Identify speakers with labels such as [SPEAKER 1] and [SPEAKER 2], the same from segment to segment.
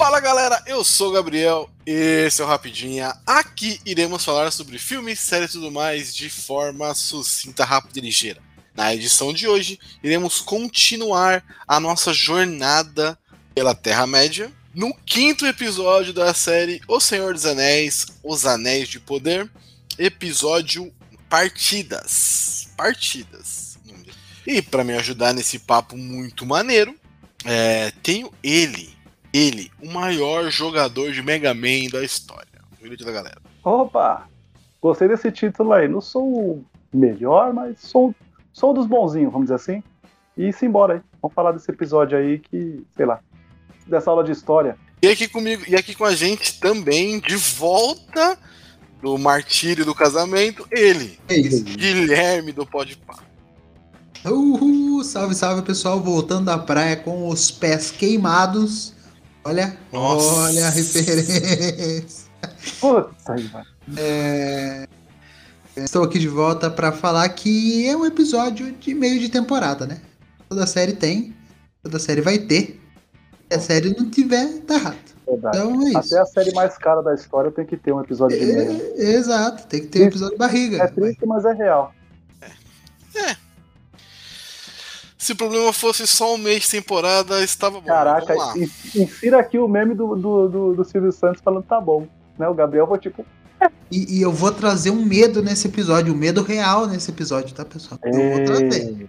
[SPEAKER 1] Fala galera, eu sou o Gabriel, esse é o Rapidinha. Aqui iremos falar sobre filmes, séries e tudo mais de forma sucinta, rápida e ligeira. Na edição de hoje, iremos continuar a nossa jornada pela Terra-média no quinto episódio da série O Senhor dos Anéis, Os Anéis de Poder, episódio Partidas. Partidas. E para me ajudar nesse papo muito maneiro, é, tenho ele, ele, o maior jogador de Mega Man da história. O grito da galera.
[SPEAKER 2] Opa! Gostei desse título aí. Não sou o melhor, mas sou, sou um dos bonzinhos, vamos dizer assim. E simbora aí. Vamos falar desse episódio aí que, sei lá, dessa aula de história.
[SPEAKER 1] E aqui comigo, e aqui com a gente também, de volta do martírio do casamento, ele,
[SPEAKER 3] É isso.
[SPEAKER 1] Guilherme do Podpah.
[SPEAKER 3] Uhul, salve, salve pessoal, voltando da praia com os pés queimados. Olha,
[SPEAKER 1] Nossa.
[SPEAKER 3] olha a referência.
[SPEAKER 2] Puta aí, mano.
[SPEAKER 3] É, Estou aqui de volta para falar que é um episódio de meio de temporada, né? Toda série tem, toda série vai ter. Se a série não tiver, tá errado.
[SPEAKER 2] Verdade.
[SPEAKER 3] Então é isso.
[SPEAKER 2] Até a série mais cara da história tem que ter um episódio de meio.
[SPEAKER 3] É, exato, tem que ter um episódio de barriga.
[SPEAKER 2] É triste, mas é real.
[SPEAKER 1] Se o problema fosse só um mês de temporada, estava bom.
[SPEAKER 2] Caraca, insira aqui o meme do, do, do, do Silvio Santos falando tá bom. Né? O Gabriel foi tipo.
[SPEAKER 3] E, e eu vou trazer um medo nesse episódio, um medo real nesse episódio, tá, pessoal? Eu vou trazer,
[SPEAKER 2] "Ei,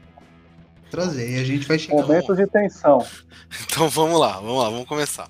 [SPEAKER 3] trazer. E a gente vai chegar.
[SPEAKER 2] Momentos de tensão.
[SPEAKER 1] Então vamos lá, vamos lá, vamos começar.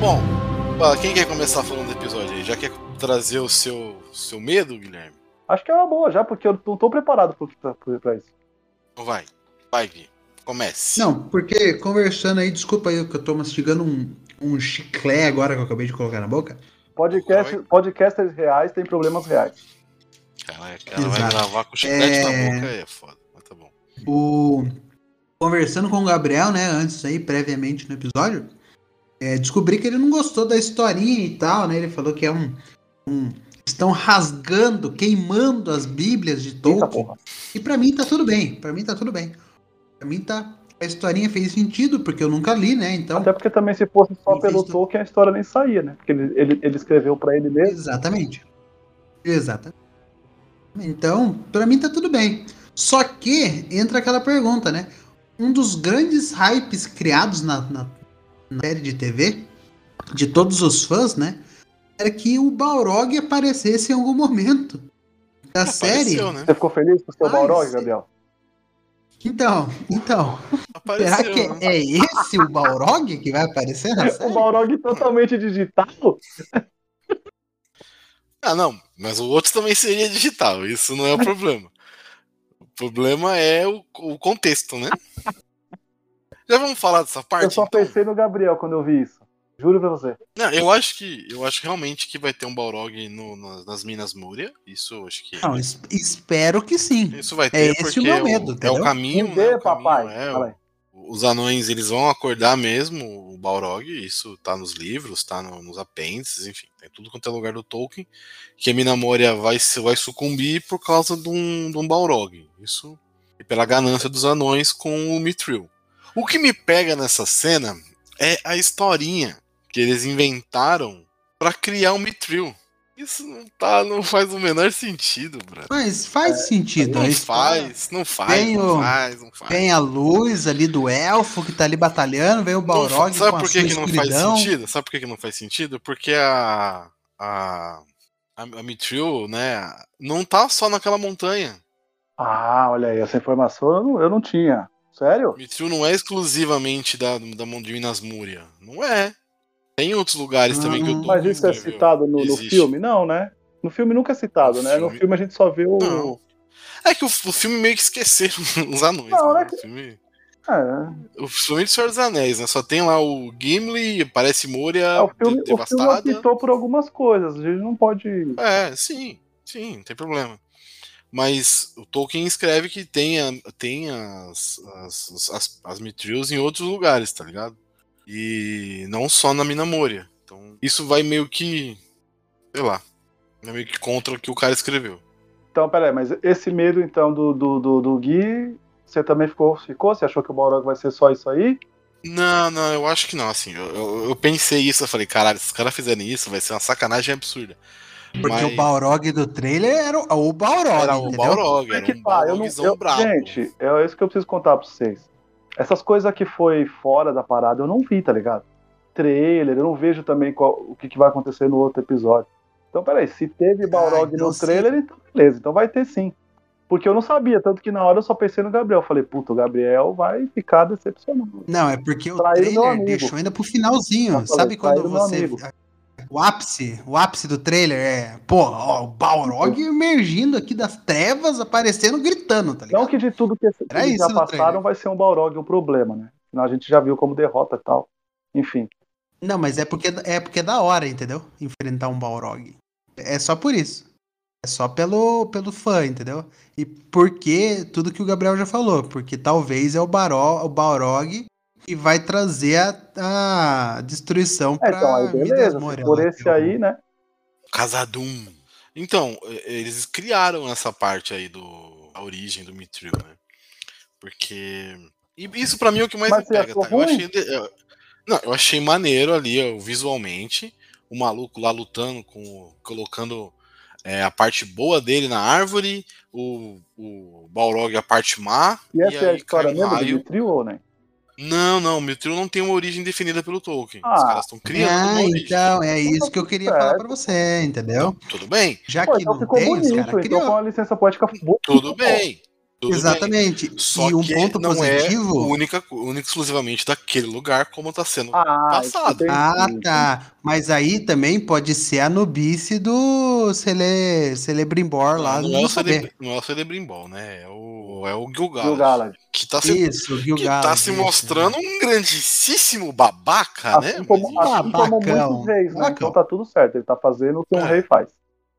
[SPEAKER 1] Bom, quem quer começar falando do episódio aí? Já quer trazer o seu, seu medo, Guilherme?
[SPEAKER 2] Acho que é uma boa já, porque eu não tô preparado pra, isso.
[SPEAKER 1] Então vai, vai, Gui. Comece.
[SPEAKER 3] Não, porque conversando aí, desculpa aí que eu tô mastigando um, um chiclé agora que eu acabei de colocar na boca.
[SPEAKER 2] Podcast, podcasters reais têm problemas reais.
[SPEAKER 1] Caraca, ela vai
[SPEAKER 3] Exato.
[SPEAKER 1] gravar com chiclete
[SPEAKER 3] É.
[SPEAKER 1] na boca aí, é foda. Mas tá bom.
[SPEAKER 3] O... Conversando com o Gabriel, né, antes aí, previamente no episódio, é, descobri que ele não gostou da historinha e tal, né? Ele falou que é um. um- estão rasgando, queimando as bíblias de Tolkien. E pra mim tá tudo bem. Pra mim tá tudo bem. Pra mim tá. A historinha fez sentido, porque eu nunca li, né? Então.
[SPEAKER 2] Até porque também se fosse só pelo
[SPEAKER 3] fez.
[SPEAKER 2] Tolkien a história nem saía, né? Porque ele, ele, ele escreveu pra ele mesmo.
[SPEAKER 3] Exatamente. Exatamente. Então, pra mim tá tudo bem. Só que entra aquela pergunta, né? Um dos grandes hypes criados na, na- na série de TV, de todos os fãs, né? Era que o Balrog aparecesse em algum momento da série.
[SPEAKER 1] Apareceu, né?
[SPEAKER 2] Você ficou feliz com o seu
[SPEAKER 3] Ai,
[SPEAKER 2] Balrog. Gabriel?
[SPEAKER 3] Então, então,
[SPEAKER 1] Apareceu,
[SPEAKER 3] será que
[SPEAKER 1] né?
[SPEAKER 3] é esse o Balrog que vai aparecer na
[SPEAKER 2] O
[SPEAKER 3] série?
[SPEAKER 2] Balrog totalmente digital?
[SPEAKER 1] Ah, não, mas o outro também seria digital, isso não é o problema. O problema é o, o contexto, né? Já vamos falar dessa parte?
[SPEAKER 2] Eu só
[SPEAKER 1] então?
[SPEAKER 2] pensei no Gabriel quando eu vi isso. Juro pra você.
[SPEAKER 1] Não, eu acho que eu acho realmente que vai ter um Balrog no- nas, nas Minas Múria. Isso eu acho que.
[SPEAKER 3] Não, es- espero que sim.
[SPEAKER 1] Isso vai
[SPEAKER 3] é
[SPEAKER 1] ter,
[SPEAKER 3] esse
[SPEAKER 1] porque
[SPEAKER 3] o meu
[SPEAKER 1] é,
[SPEAKER 3] medo,
[SPEAKER 1] o, é o caminho,
[SPEAKER 2] Me
[SPEAKER 1] né? O caminho
[SPEAKER 2] papai.
[SPEAKER 1] é,
[SPEAKER 2] Fala aí.
[SPEAKER 1] os anões eles vão acordar mesmo o Balrog, isso tá nos livros, tá no- nos apêndices, enfim, tem tudo quanto é lugar do Tolkien, que a Mina Moria vai, se- vai sucumbir por causa de um, de um Balrog, isso e pela ganância dos anões com o Mithril. O que me pega nessa cena é a historinha que eles inventaram pra criar um Mithril. Isso não, tá, não faz o menor sentido, brother.
[SPEAKER 3] Mas faz sentido. a
[SPEAKER 1] Não faz, não faz,
[SPEAKER 3] Tem
[SPEAKER 1] não
[SPEAKER 3] o-
[SPEAKER 1] faz, não faz.
[SPEAKER 3] Tem a luz ali do elfo que tá ali batalhando, vem o
[SPEAKER 1] Não
[SPEAKER 3] Balrog
[SPEAKER 1] Sabe por que, que não
[SPEAKER 3] escuridão.
[SPEAKER 1] faz sentido? Sabe por que, que não faz sentido? Porque a. A, a, a Mithril, né? Não tá só naquela montanha.
[SPEAKER 2] Ah, olha aí, essa informação eu não, eu não tinha. Sério?
[SPEAKER 1] Mithril não é exclusivamente da, da mão de Minas Múria. Não é. Tem outros lugares também que eu
[SPEAKER 3] Hum,
[SPEAKER 1] tô.
[SPEAKER 2] Mas isso é citado no, no filme? Não, né? No filme nunca é citado,
[SPEAKER 1] No
[SPEAKER 2] né? No
[SPEAKER 1] filme-
[SPEAKER 2] filme a gente só vê o.
[SPEAKER 1] Não. É que o, o filme meio que esqueceram os anões.
[SPEAKER 2] Não,
[SPEAKER 1] né?
[SPEAKER 2] né?
[SPEAKER 1] O filme.
[SPEAKER 2] É,
[SPEAKER 1] O filme de Senhor dos Anéis, né? Só tem lá o Gimli, parece Moria
[SPEAKER 2] é, o, filme,
[SPEAKER 1] de-
[SPEAKER 2] o filme
[SPEAKER 1] devastada.
[SPEAKER 2] optou por algumas coisas. A gente não pode.
[SPEAKER 1] É, sim, sim, não tem problema. Mas o Tolkien escreve que tem, a- tem as, as, as, as Mitrills em outros lugares, tá ligado? E não só na Mina Moria. Então, isso vai meio que. Sei lá. Meio que contra o que o cara escreveu.
[SPEAKER 2] Então, peraí, mas esse medo então do, do, do, do Gui, você também ficou, ficou? Você achou que o Balrog vai ser só isso aí?
[SPEAKER 1] Não, não, eu acho que não, assim. Eu, eu, eu pensei isso, eu falei, caralho, se os caras fizerem isso, vai ser uma sacanagem absurda.
[SPEAKER 3] Porque
[SPEAKER 1] Mas
[SPEAKER 3] o Balrog do trailer era o, o Balrog,
[SPEAKER 1] era o
[SPEAKER 3] entendeu?
[SPEAKER 1] Balrog,
[SPEAKER 2] É
[SPEAKER 1] era
[SPEAKER 2] que
[SPEAKER 1] um
[SPEAKER 2] tá, eu não. Eu, gente, é isso que eu preciso contar pra vocês. Essas coisas que foi fora da parada eu não vi, tá ligado? Trailer, eu não vejo também qual- o que, que vai acontecer no outro episódio. Então, peraí, se teve Balrog
[SPEAKER 3] então
[SPEAKER 2] no
[SPEAKER 3] sim.
[SPEAKER 2] trailer, então beleza, então vai ter sim. Porque eu não sabia, tanto que na hora eu só pensei no Gabriel. Falei, puta, o Gabriel vai ficar decepcionado.
[SPEAKER 3] Não, é porque o trailer deixou ainda pro finalzinho.
[SPEAKER 2] Falei,
[SPEAKER 3] Sabe quando você. O ápice, o ápice do trailer é, pô, ó, o Balrog emergindo aqui das trevas, aparecendo, gritando, tá ligado?
[SPEAKER 2] Não que de tudo que, que eles já passaram
[SPEAKER 3] trailer.
[SPEAKER 2] vai ser um Balrog o problema, né? A gente já viu como derrota e tal. Enfim.
[SPEAKER 3] Não, mas é porque é porque é da hora, entendeu? Enfrentar um Balrog. É só por isso. É só pelo, pelo fã, entendeu? E porque tudo que o Gabriel já falou, porque talvez é o, Baró, o Balrog que vai trazer a, a destruição
[SPEAKER 2] É,
[SPEAKER 3] pra
[SPEAKER 2] então aí beleza. Por esse aí, né?
[SPEAKER 1] Casadum. Então, e- eles criaram essa parte aí do a origem do Mithril, né? Porque e isso pra mim é o que mais
[SPEAKER 2] Mas
[SPEAKER 1] me pega, tá? Eu achei não, eu achei maneiro ali visualmente o maluco lá lutando com colocando é, a parte boa dele na árvore, o, o Balrog a parte má
[SPEAKER 2] E essa é a história mesmo do. Mithril ou nem?
[SPEAKER 1] Não, não, o Mithril não tem uma origem definida pelo Tolkien. Os
[SPEAKER 2] Ah.
[SPEAKER 1] caras estão criando
[SPEAKER 3] Ah, então, é isso que eu queria falar pra você, entendeu?
[SPEAKER 1] Tudo bem,
[SPEAKER 3] Já
[SPEAKER 2] Pô,
[SPEAKER 3] que
[SPEAKER 2] então
[SPEAKER 3] não
[SPEAKER 2] ficou
[SPEAKER 3] tem, os
[SPEAKER 2] bonito,
[SPEAKER 3] caras
[SPEAKER 2] então com uma licença poética boa.
[SPEAKER 1] tudo bem. Tudo bem.
[SPEAKER 3] Exatamente.
[SPEAKER 1] Só
[SPEAKER 3] e um
[SPEAKER 1] que
[SPEAKER 3] ponto
[SPEAKER 1] não
[SPEAKER 3] positivo.
[SPEAKER 1] é única, única exclusivamente daquele lugar, como tá sendo.
[SPEAKER 2] Ah,
[SPEAKER 1] Passado.
[SPEAKER 3] Ah, tá. Mas aí também pode ser a nubice do Cele... Celebrimbor lá
[SPEAKER 1] não, é o. Celebre, não é o Celebrimbol, né? É o, é o Gilgalad.
[SPEAKER 2] Gil-galad.
[SPEAKER 1] Que tá se,
[SPEAKER 3] Isso,
[SPEAKER 1] que tá se mostrando um grandíssimo babaca, né?
[SPEAKER 2] Assim como,
[SPEAKER 1] Mas,
[SPEAKER 2] assim como
[SPEAKER 3] Babacão.
[SPEAKER 2] muitos reis, né?
[SPEAKER 3] Babacão.
[SPEAKER 2] Então tá tudo certo. Ele tá fazendo o que um
[SPEAKER 1] É.
[SPEAKER 2] rei faz.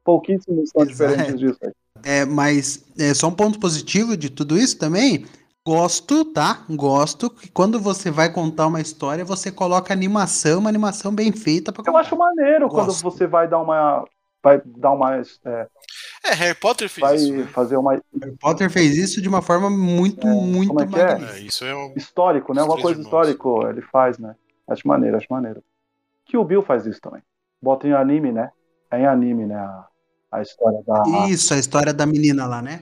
[SPEAKER 2] Pouquíssimos são diferentes disso aí.
[SPEAKER 3] É, mas é, só um ponto positivo de tudo isso também. Gosto, tá? Gosto que quando você vai contar uma história, você coloca animação, uma animação bem feita pra
[SPEAKER 2] Eu acho maneiro quando
[SPEAKER 3] Gosto.
[SPEAKER 2] você vai dar uma. Vai dar uma. é,
[SPEAKER 1] é, Harry Potter fez
[SPEAKER 2] vai
[SPEAKER 1] isso. né?
[SPEAKER 2] fazer uma
[SPEAKER 3] Harry Potter fez isso de uma forma muito, muito
[SPEAKER 2] como é que é?
[SPEAKER 1] É, isso é um.
[SPEAKER 2] histórico, né?
[SPEAKER 1] Três
[SPEAKER 2] coisa
[SPEAKER 1] irmãos.
[SPEAKER 2] histórico ele faz, né? Acho maneiro, acho maneiro. Que o Bill faz isso também. Bota em anime, né? É em anime, né? A, história da.
[SPEAKER 3] Isso, a história da menina lá, né?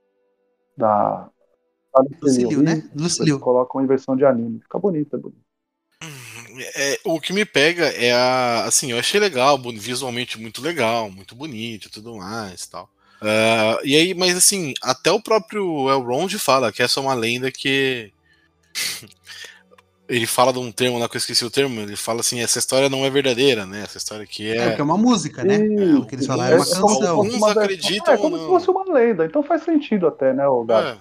[SPEAKER 2] da, da
[SPEAKER 3] Lucilio, né?
[SPEAKER 2] Eles
[SPEAKER 3] Lucilio.
[SPEAKER 2] colocam em versão de anime. Fica bonito, é bonito.
[SPEAKER 1] É, o que me pega é a. Assim, eu achei legal, visualmente muito legal, muito bonito e tudo mais e tal. Ah, e aí, mas assim, até o próprio Elrond fala que essa é uma lenda que. Ele fala de um termo lá que eu esqueci o termo, ele fala assim, essa história não é verdadeira, né? Essa história aqui
[SPEAKER 3] É,
[SPEAKER 1] é.
[SPEAKER 3] porque é uma música, né?
[SPEAKER 2] Isso,
[SPEAKER 3] o que eles falaram é uma
[SPEAKER 2] como se fosse
[SPEAKER 3] canção.
[SPEAKER 1] Alguns acreditam
[SPEAKER 2] É como
[SPEAKER 1] ou
[SPEAKER 2] se
[SPEAKER 1] não.
[SPEAKER 2] fosse uma lenda. Então faz sentido até, né, o Gato?
[SPEAKER 1] É,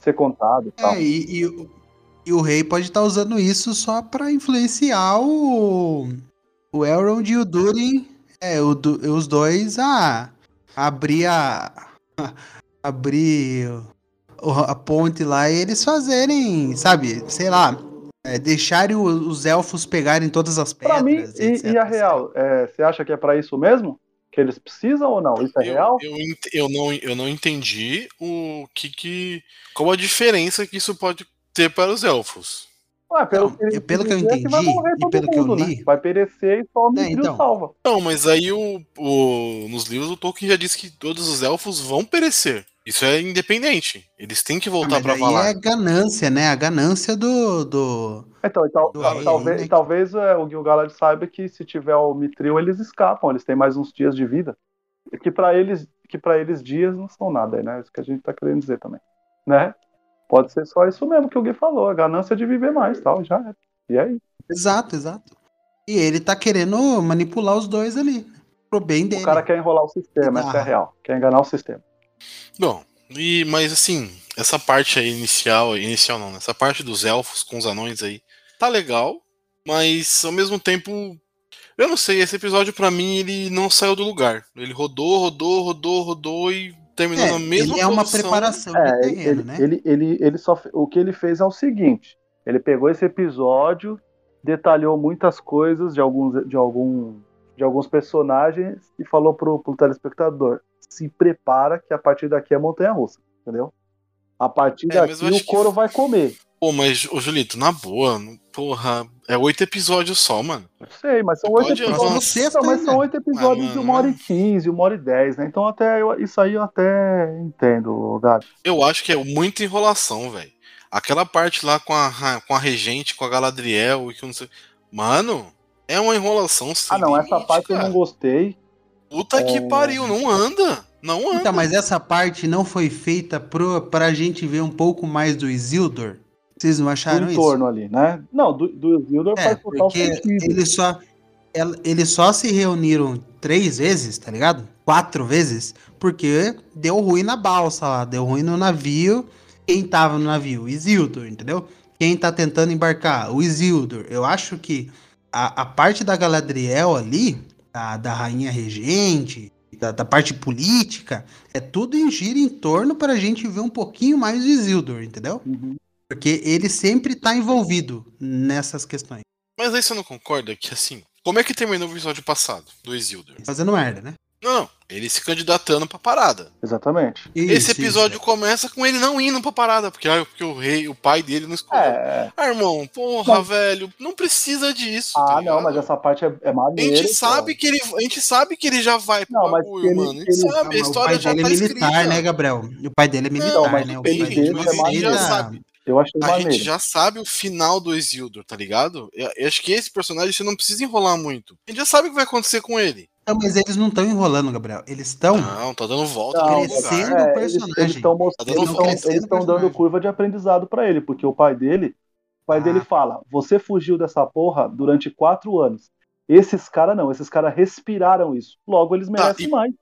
[SPEAKER 2] Ser contado e tal.
[SPEAKER 3] É, e, e o- e o rei pode estar usando isso só pra influenciar o, o Elrond e o Durin, é, o os dois a abrir a. abrir a ponte lá e eles fazerem, sabe, sei lá, é, deixarem os elfos pegarem todas as pedras.
[SPEAKER 2] Pra mim,
[SPEAKER 3] etc,
[SPEAKER 2] e, e a real, é, você acha que é pra isso mesmo? Que eles precisam ou não? Isso é
[SPEAKER 1] eu,
[SPEAKER 2] real?
[SPEAKER 1] eu, ent- eu não, eu não entendi o que que. Qual a diferença que isso pode ter para os elfos.
[SPEAKER 2] Ué, pelo,
[SPEAKER 3] Não,
[SPEAKER 2] que,
[SPEAKER 3] é pelo que eu
[SPEAKER 2] vai
[SPEAKER 3] entendi e pelo que eu
[SPEAKER 2] mundo, né?
[SPEAKER 3] li-
[SPEAKER 2] Vai perecer e só o
[SPEAKER 3] É, então.
[SPEAKER 2] salva.
[SPEAKER 1] Não, mas aí o, o- nos livros o Tolkien já disse que todos os elfos vão perecer. Isso é independente. Eles têm que
[SPEAKER 3] Ah,
[SPEAKER 1] voltar
[SPEAKER 3] mas
[SPEAKER 1] pra
[SPEAKER 3] aí
[SPEAKER 1] Valar.
[SPEAKER 3] é ganância, né? A ganância do. do...
[SPEAKER 2] Então, então
[SPEAKER 3] Do
[SPEAKER 2] tal- talvez,
[SPEAKER 3] né?
[SPEAKER 2] talvez é, o Gil-galad saiba que se tiver o Mithril, eles escapam, eles têm mais uns dias de vida. E Que pra eles, que para eles dias não são nada, né? Isso que a gente tá querendo dizer também, né? Pode ser só isso mesmo que o Gui falou, a ganância de viver mais, tal, já é. E aí,
[SPEAKER 3] Exato, exato. E ele tá querendo manipular os dois ali. né? Pro bem dele.
[SPEAKER 2] o cara quer enrolar o sistema, essa é a
[SPEAKER 3] Ah.
[SPEAKER 2] real. Quer enganar o sistema.
[SPEAKER 1] Bom, E, mas assim, essa parte aí inicial, inicial não, né? essa parte dos elfos com os anões aí, tá legal, mas ao mesmo tempo, eu não sei, esse episódio pra mim ele não saiu do lugar. Ele rodou, rodou, rodou, rodou e terminou
[SPEAKER 3] É,
[SPEAKER 1] na mesma
[SPEAKER 3] ele é uma preparação
[SPEAKER 2] É,
[SPEAKER 3] terreno,
[SPEAKER 2] ele,
[SPEAKER 3] né?
[SPEAKER 2] ele, ele, ele só, o que ele fez é o seguinte: ele pegou esse episódio, detalhou muitas coisas de alguns, de algum, de alguns personagens e falou pro, pro telespectador: se prepara que a partir daqui é montanha russa, entendeu? A partir
[SPEAKER 1] É,
[SPEAKER 2] daqui
[SPEAKER 1] eu
[SPEAKER 2] o couro
[SPEAKER 1] que-
[SPEAKER 2] vai comer.
[SPEAKER 1] Pô, mas, ô Julito, na boa, porra, é oito episódios só, mano.
[SPEAKER 2] Eu sei, mas são oito episódios. Não, mas são oito episódios
[SPEAKER 1] Ah,
[SPEAKER 2] de uma hora e quinze, uma hora e dez, né? Então até eu- isso aí eu até entendo, Gabi.
[SPEAKER 1] Eu acho que é muita enrolação, velho. Aquela parte lá com a, com a regente, com a Galadriel e que eu não sei. Mano, é uma enrolação sem
[SPEAKER 2] Ah, não, essa
[SPEAKER 1] limite,
[SPEAKER 2] parte eu
[SPEAKER 1] cara.
[SPEAKER 2] não gostei.
[SPEAKER 1] Puta que
[SPEAKER 2] É.
[SPEAKER 1] pariu, não anda. Não anda.
[SPEAKER 3] Então, mas essa parte não foi feita pro, pra gente ver um pouco mais do Isildur? Vocês não
[SPEAKER 2] do
[SPEAKER 3] acharam isso?
[SPEAKER 2] entorno ali, né? Não, do, do Isildur
[SPEAKER 3] É,
[SPEAKER 2] faz total
[SPEAKER 3] porque
[SPEAKER 2] sentido.
[SPEAKER 3] eles só, el- eles só se reuniram três vezes, tá ligado? Quatro vezes, porque deu ruim na balsa lá, deu ruim no navio. Quem tava no navio? O Isildur, entendeu? Quem tá tentando embarcar? O Isildur. Eu acho que a, a parte da Galadriel ali, da, da rainha regente, da, da parte política, é tudo em gira em torno pra gente ver um pouquinho mais do Isildur, entendeu?
[SPEAKER 2] Uhum.
[SPEAKER 3] Porque ele sempre tá envolvido nessas questões.
[SPEAKER 1] Mas aí você não concorda que assim. Como é que terminou o episódio passado do Isildur?
[SPEAKER 3] Fazendo merda, né?
[SPEAKER 1] Não, não. Ele se candidatando pra parada.
[SPEAKER 2] Exatamente.
[SPEAKER 1] Esse
[SPEAKER 3] Isso,
[SPEAKER 1] episódio
[SPEAKER 3] isso.
[SPEAKER 1] começa com ele não indo pra parada, porque, ah, porque o rei, o pai dele não escolheu.
[SPEAKER 2] É.
[SPEAKER 1] Ah, irmão, porra,
[SPEAKER 2] Mas-
[SPEAKER 1] velho, não precisa disso. tá
[SPEAKER 2] Ah, não,
[SPEAKER 1] ligado?
[SPEAKER 2] mas essa parte é, é
[SPEAKER 1] A
[SPEAKER 2] maneira.
[SPEAKER 1] gente sabe que ele, a gente sabe que ele já vai pro
[SPEAKER 2] Não,
[SPEAKER 1] bagulho,
[SPEAKER 2] ele-
[SPEAKER 1] mano. A gente
[SPEAKER 2] ele-
[SPEAKER 1] sabe,
[SPEAKER 3] Ah,
[SPEAKER 1] a história já
[SPEAKER 3] dele
[SPEAKER 1] tá
[SPEAKER 3] é militar,
[SPEAKER 1] escrita.
[SPEAKER 3] né, Gabriel? O pai dele é militar,
[SPEAKER 1] mas
[SPEAKER 3] né? O pai dele
[SPEAKER 1] mas
[SPEAKER 3] não
[SPEAKER 1] a gente já sabe.
[SPEAKER 2] Eu achei
[SPEAKER 1] A
[SPEAKER 2] maneiro.
[SPEAKER 1] gente já sabe o final do Isildur, tá ligado? Eu, eu acho que esse personagem você não precisa enrolar muito. A gente já sabe o que vai acontecer com ele.
[SPEAKER 3] Não, mas eles não estão enrolando, Gabriel. Eles estão.
[SPEAKER 1] Não, tá dando volta
[SPEAKER 2] Não,
[SPEAKER 3] crescendo. o personagem.
[SPEAKER 2] Eles estão
[SPEAKER 1] Tá dando
[SPEAKER 2] eles
[SPEAKER 1] volta.
[SPEAKER 2] tão- eles tão dando curva de aprendizado pra ele, porque o pai dele, o pai
[SPEAKER 3] Ah.
[SPEAKER 2] dele fala: você fugiu dessa porra durante quatro anos. Esses caras não, esses caras respiraram isso. Logo eles merecem
[SPEAKER 1] e-
[SPEAKER 2] mais.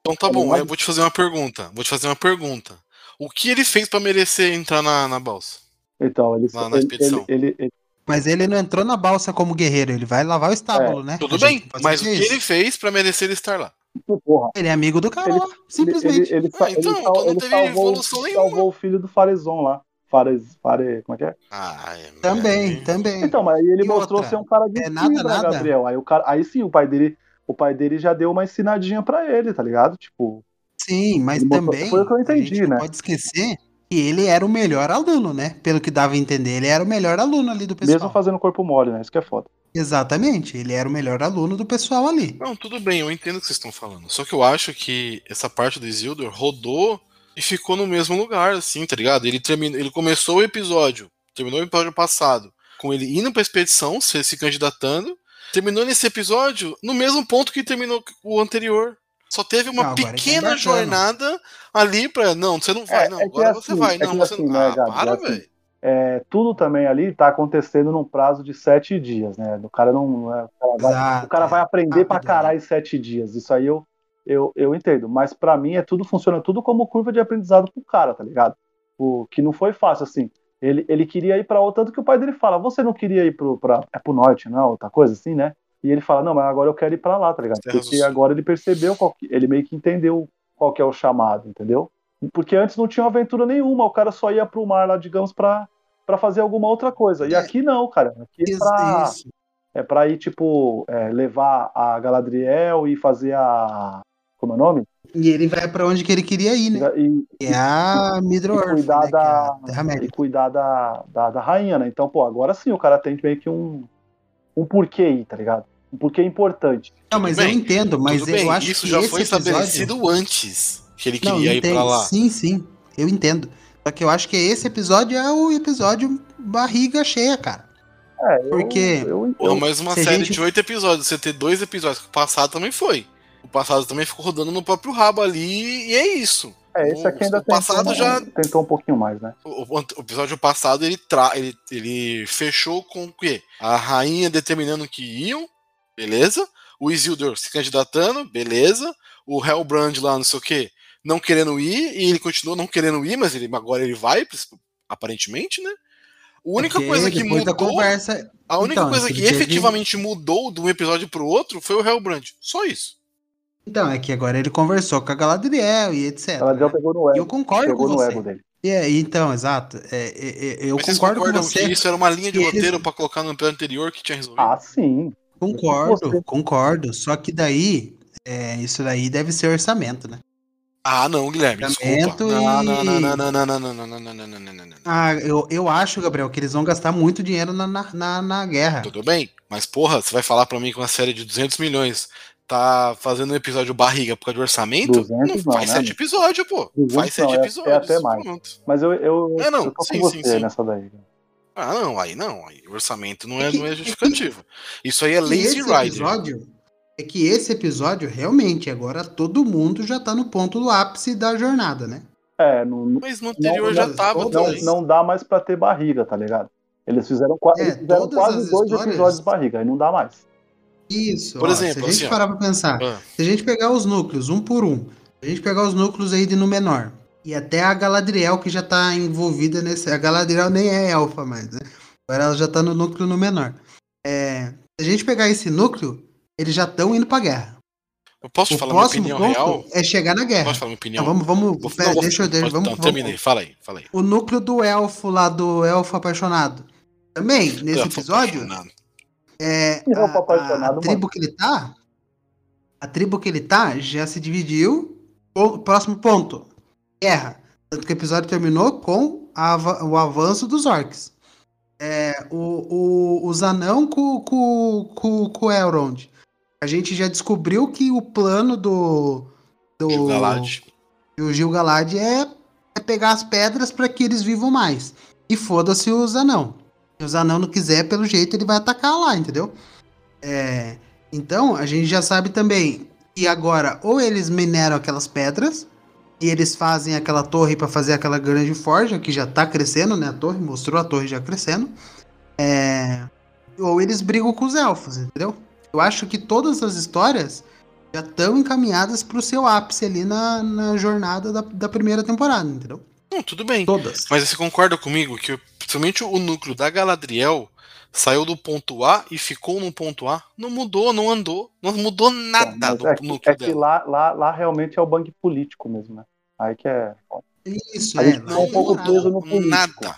[SPEAKER 1] Então tá
[SPEAKER 2] Tá
[SPEAKER 1] bom, eu vou te fazer uma pergunta. Vou te fazer uma pergunta. O que ele fez pra merecer entrar na, na balsa?
[SPEAKER 2] Então, eles,
[SPEAKER 1] Lá na
[SPEAKER 2] ele,
[SPEAKER 1] expedição.
[SPEAKER 2] ele, ele- ele-
[SPEAKER 3] Mas ele não entrou na balsa como guerreiro, ele vai lavar o estábulo, né?
[SPEAKER 1] É, Tudo
[SPEAKER 3] A gente
[SPEAKER 1] bem, mas o que ele fez pra merecer ele estar lá?
[SPEAKER 2] porra,
[SPEAKER 3] Ele é amigo do cara
[SPEAKER 2] Ele-
[SPEAKER 3] simplesmente.
[SPEAKER 2] ele, ele,
[SPEAKER 1] Ah, então,
[SPEAKER 2] ele, sal-
[SPEAKER 1] então não
[SPEAKER 2] ele salvou,
[SPEAKER 1] evolução nenhuma.
[SPEAKER 2] salvou o filho do Farezon lá. Fares, Fare, como é que é?
[SPEAKER 1] Ah, é,
[SPEAKER 3] Também,
[SPEAKER 1] é,
[SPEAKER 3] também.
[SPEAKER 2] Então, mas aí ele
[SPEAKER 3] E
[SPEAKER 2] mostrou
[SPEAKER 3] outra?
[SPEAKER 2] ser um cara de
[SPEAKER 3] É nada,
[SPEAKER 2] fibra,
[SPEAKER 3] nada.
[SPEAKER 2] Gabriel. Aí, o cara, aí sim, o pai dele, o pai dele já deu uma ensinadinha pra ele, tá ligado? Tipo,
[SPEAKER 3] Sim, mas
[SPEAKER 2] mostrou-
[SPEAKER 3] também
[SPEAKER 2] foi o que eu
[SPEAKER 3] a
[SPEAKER 2] entendi, né?
[SPEAKER 3] pode esquecer que ele era o melhor aluno, né? Pelo que dava a entender, ele era o melhor aluno ali do pessoal.
[SPEAKER 2] mesmo fazendo corpo mole, né? Isso que é foda.
[SPEAKER 3] Exatamente, ele era o melhor aluno do pessoal ali.
[SPEAKER 1] Não, tudo bem, eu entendo o que vocês estão falando. Só que eu acho que essa parte do Isildur rodou e ficou no mesmo lugar, assim, tá ligado? Ele, terminou, ele começou o episódio, terminou o episódio passado, com ele indo pra expedição, se, se candidatando, terminou nesse episódio no mesmo ponto que terminou o anterior. Só teve uma
[SPEAKER 3] Não, tá
[SPEAKER 1] pequena
[SPEAKER 3] embarcando.
[SPEAKER 1] jornada ali pra. Não, você não vai,
[SPEAKER 2] É,
[SPEAKER 1] não.
[SPEAKER 2] é
[SPEAKER 1] agora
[SPEAKER 2] é
[SPEAKER 1] você
[SPEAKER 2] assim,
[SPEAKER 1] vai.
[SPEAKER 2] é
[SPEAKER 1] Não, você
[SPEAKER 2] assim,
[SPEAKER 1] não.
[SPEAKER 2] né,
[SPEAKER 1] Ah,
[SPEAKER 2] Gabi,
[SPEAKER 1] para,
[SPEAKER 2] é assim,
[SPEAKER 1] velho.
[SPEAKER 2] É, tudo também ali tá acontecendo num prazo de sete dias, né? O cara não. não é- o, cara vai,
[SPEAKER 3] Exato,
[SPEAKER 2] o cara vai aprender pra
[SPEAKER 3] rápido,
[SPEAKER 2] caralho em sete dias. Isso aí eu, eu, eu entendo. Mas pra mim é tudo funciona tudo como curva de aprendizado pro cara, tá ligado? O que não foi fácil assim. Ele, ele queria ir pra outra, tanto que o pai dele fala: Você não queria ir pro, pra, é pro norte, não? Outra coisa assim, né? E ele fala: Não, mas agora eu quero ir pra lá, tá ligado? Porque agora ele percebeu, que- ele meio que entendeu qual que é o chamado, entendeu? Porque antes não tinha aventura nenhuma, o cara só ia pro mar lá, digamos, pra, pra fazer alguma outra coisa. E
[SPEAKER 3] É.
[SPEAKER 2] aqui não, cara. Aqui é pra,
[SPEAKER 3] isso.
[SPEAKER 2] é pra ir, tipo, é, levar a Galadriel e fazer a. Como é o nome?
[SPEAKER 3] E ele vai pra onde que ele queria ir, né?
[SPEAKER 2] E,
[SPEAKER 3] Que é a Middle-earth,
[SPEAKER 2] cuidar
[SPEAKER 3] né? É
[SPEAKER 2] da- e
[SPEAKER 3] Terra-média.
[SPEAKER 2] cuidar da, da, da rainha, né? Então, pô, agora sim o cara tem meio que um, um porquê aí, tá ligado? Um porquê importante.
[SPEAKER 3] Não, mas
[SPEAKER 1] Tudo
[SPEAKER 3] eu
[SPEAKER 1] bem,
[SPEAKER 3] entendo, mas eu
[SPEAKER 1] bem,
[SPEAKER 3] acho
[SPEAKER 1] isso
[SPEAKER 3] que
[SPEAKER 1] já
[SPEAKER 3] esse
[SPEAKER 1] foi
[SPEAKER 3] episódio...
[SPEAKER 1] estabelecido antes que ele
[SPEAKER 3] Não,
[SPEAKER 1] queria ir
[SPEAKER 3] entendo.
[SPEAKER 1] pra lá.
[SPEAKER 3] Sim, sim, eu entendo. Só que eu acho que esse episódio é o episódio barriga cheia, cara.
[SPEAKER 2] É, eu,
[SPEAKER 3] Porque-
[SPEAKER 2] eu, eu,
[SPEAKER 1] mas uma série
[SPEAKER 3] gente-
[SPEAKER 1] de oito episódios, você ter dois episódios, que o passado também foi. O passado também ficou rodando no próprio rabo ali, e é isso.
[SPEAKER 2] É, esse aqui ainda
[SPEAKER 1] o passado
[SPEAKER 2] tentou,
[SPEAKER 1] já.
[SPEAKER 2] tentou um pouquinho mais, né?
[SPEAKER 1] O, o- o episódio passado ele, tra, ele, ele fechou com o quê? A rainha determinando que iam, beleza? O Isildur se candidatando, beleza? O Hellbrand lá, não sei o quê, não querendo ir, e ele continua não querendo ir, mas ele, agora ele vai, aparentemente, né? A única
[SPEAKER 3] Porque
[SPEAKER 1] coisa que mudou.
[SPEAKER 3] conversa.
[SPEAKER 1] A única
[SPEAKER 3] Então,
[SPEAKER 1] coisa que
[SPEAKER 3] teve-
[SPEAKER 1] efetivamente mudou de um episódio pro outro foi o Hellbrand. Só isso.
[SPEAKER 3] Então, é que agora ele conversou com a Galadriel e etc.
[SPEAKER 2] Ela já
[SPEAKER 3] né?
[SPEAKER 2] pegou no
[SPEAKER 3] E eu
[SPEAKER 2] ego.
[SPEAKER 3] concordo
[SPEAKER 2] Pegou
[SPEAKER 3] com
[SPEAKER 2] no
[SPEAKER 3] você.
[SPEAKER 2] ego dele.
[SPEAKER 3] E é, então, exato. É, é, é, eu
[SPEAKER 1] Mas vocês
[SPEAKER 3] concordo com
[SPEAKER 1] concordam
[SPEAKER 3] você.
[SPEAKER 1] que isso era uma linha de
[SPEAKER 3] que eles-
[SPEAKER 1] roteiro pra colocar no episódio anterior que tinha resolvido?
[SPEAKER 2] Ah, sim.
[SPEAKER 3] Concordo, concordo. Só que daí, é, isso daí deve ser orçamento, né?
[SPEAKER 1] Ah, não, Guilherme,
[SPEAKER 3] Orçamento
[SPEAKER 1] desculpa. Não,
[SPEAKER 3] e-
[SPEAKER 1] não, não, não, não, não, não, não, não, não, não, não, não, não, não, não.
[SPEAKER 3] Ah, eu, eu acho, Gabriel, que eles vão gastar muito dinheiro na, na, na, na guerra.
[SPEAKER 1] Tudo bem, mas porra, você vai falar pra mim que uma série de 200 milhões tá fazendo um episódio barriga por causa de orçamento?
[SPEAKER 2] 200
[SPEAKER 1] não,
[SPEAKER 2] não,
[SPEAKER 1] faz
[SPEAKER 2] né,
[SPEAKER 1] sete episódios, pô.
[SPEAKER 2] 200
[SPEAKER 1] Faz sete
[SPEAKER 2] não, é- é
[SPEAKER 1] episódios.
[SPEAKER 2] até mais.
[SPEAKER 1] pronto.
[SPEAKER 2] Mas eu, eu,
[SPEAKER 1] É, não,
[SPEAKER 2] eu tô
[SPEAKER 1] sim,
[SPEAKER 2] com
[SPEAKER 1] sim,
[SPEAKER 2] você
[SPEAKER 1] sim.
[SPEAKER 2] nessa daí.
[SPEAKER 1] Ah, não, aí não. Aí o orçamento não é,
[SPEAKER 3] É que-
[SPEAKER 1] não é justificativo. Isso aí é lazy
[SPEAKER 3] esse
[SPEAKER 1] rider.
[SPEAKER 3] episódio, é que esse episódio, realmente, agora todo mundo já tá no ponto do ápice da jornada, né?
[SPEAKER 2] É, não, não,
[SPEAKER 1] Mas no anterior
[SPEAKER 3] Não,
[SPEAKER 1] já tava
[SPEAKER 2] não, não dá mais pra ter barriga, tá ligado? Eles fizeram,
[SPEAKER 3] É,
[SPEAKER 2] eles fizeram quase
[SPEAKER 3] as
[SPEAKER 2] dois episódios de barriga, aí não dá mais.
[SPEAKER 3] Isso.
[SPEAKER 1] Por
[SPEAKER 3] ó,
[SPEAKER 1] exemplo,
[SPEAKER 3] se a gente
[SPEAKER 1] assim,
[SPEAKER 3] parar pra pensar,
[SPEAKER 1] Ah,
[SPEAKER 3] se a gente pegar os núcleos um por um, se a gente pegar os núcleos aí de Númenor, e até a Galadriel que já tá envolvida nesse. A Galadriel nem é elfa mais, né? Agora ela já tá no núcleo Númenor. É, se a gente pegar esse núcleo, eles já estão indo pra guerra.
[SPEAKER 1] eu posso
[SPEAKER 3] O
[SPEAKER 1] falar minha opinião real?
[SPEAKER 3] é chegar na guerra.
[SPEAKER 1] Posso falar minha opinião?
[SPEAKER 3] Então vamos, vamos.
[SPEAKER 1] Vou-
[SPEAKER 3] pera,
[SPEAKER 1] não,
[SPEAKER 3] deixa eu. Deixa,
[SPEAKER 1] pode-
[SPEAKER 3] vamos,
[SPEAKER 1] não,
[SPEAKER 3] vamos-
[SPEAKER 1] terminei. Fala aí, fala aí.
[SPEAKER 3] O núcleo do elfo lá, do elfo apaixonado. Também, nesse episódio,
[SPEAKER 1] apaixonado.
[SPEAKER 3] É, a, a- a tribo que ele tá, a tribo que ele tá já se dividiu. O próximo ponto, guerra. Tanto que o episódio terminou com a o avanço dos orcs. É, o, o, os anão com, com, com, com o Elrond. A gente já descobriu que o plano do. do
[SPEAKER 1] Gil-galad.
[SPEAKER 3] e o Gil Galad é, é pegar as pedras para que eles vivam mais. E foda-se os anão. Se os anão não quiser, pelo jeito, ele vai atacar lá, entendeu? É, então, a gente já sabe também que agora ou eles mineram aquelas pedras e eles fazem aquela torre para fazer aquela grande forja que já tá crescendo, né? A torre mostrou a torre já crescendo. É, ou eles brigam com os elfos, entendeu? Eu acho que todas as histórias já estão encaminhadas pro seu ápice ali na, na jornada da, da primeira temporada, entendeu?
[SPEAKER 1] Não, tudo bem.
[SPEAKER 3] Todas.
[SPEAKER 1] Mas você concorda comigo que principalmente o núcleo da Galadriel saiu do ponto A e ficou no ponto A? Não mudou, não andou. Não mudou nada
[SPEAKER 2] Mas
[SPEAKER 1] do
[SPEAKER 2] é que,
[SPEAKER 1] núcleo
[SPEAKER 2] é que
[SPEAKER 1] dela.
[SPEAKER 2] lá, lá, lá realmente é o bang político mesmo, né? Aí que é.
[SPEAKER 3] Isso,
[SPEAKER 2] A
[SPEAKER 3] é.
[SPEAKER 2] tá um
[SPEAKER 3] é
[SPEAKER 2] pouco preso no político.
[SPEAKER 1] Nada.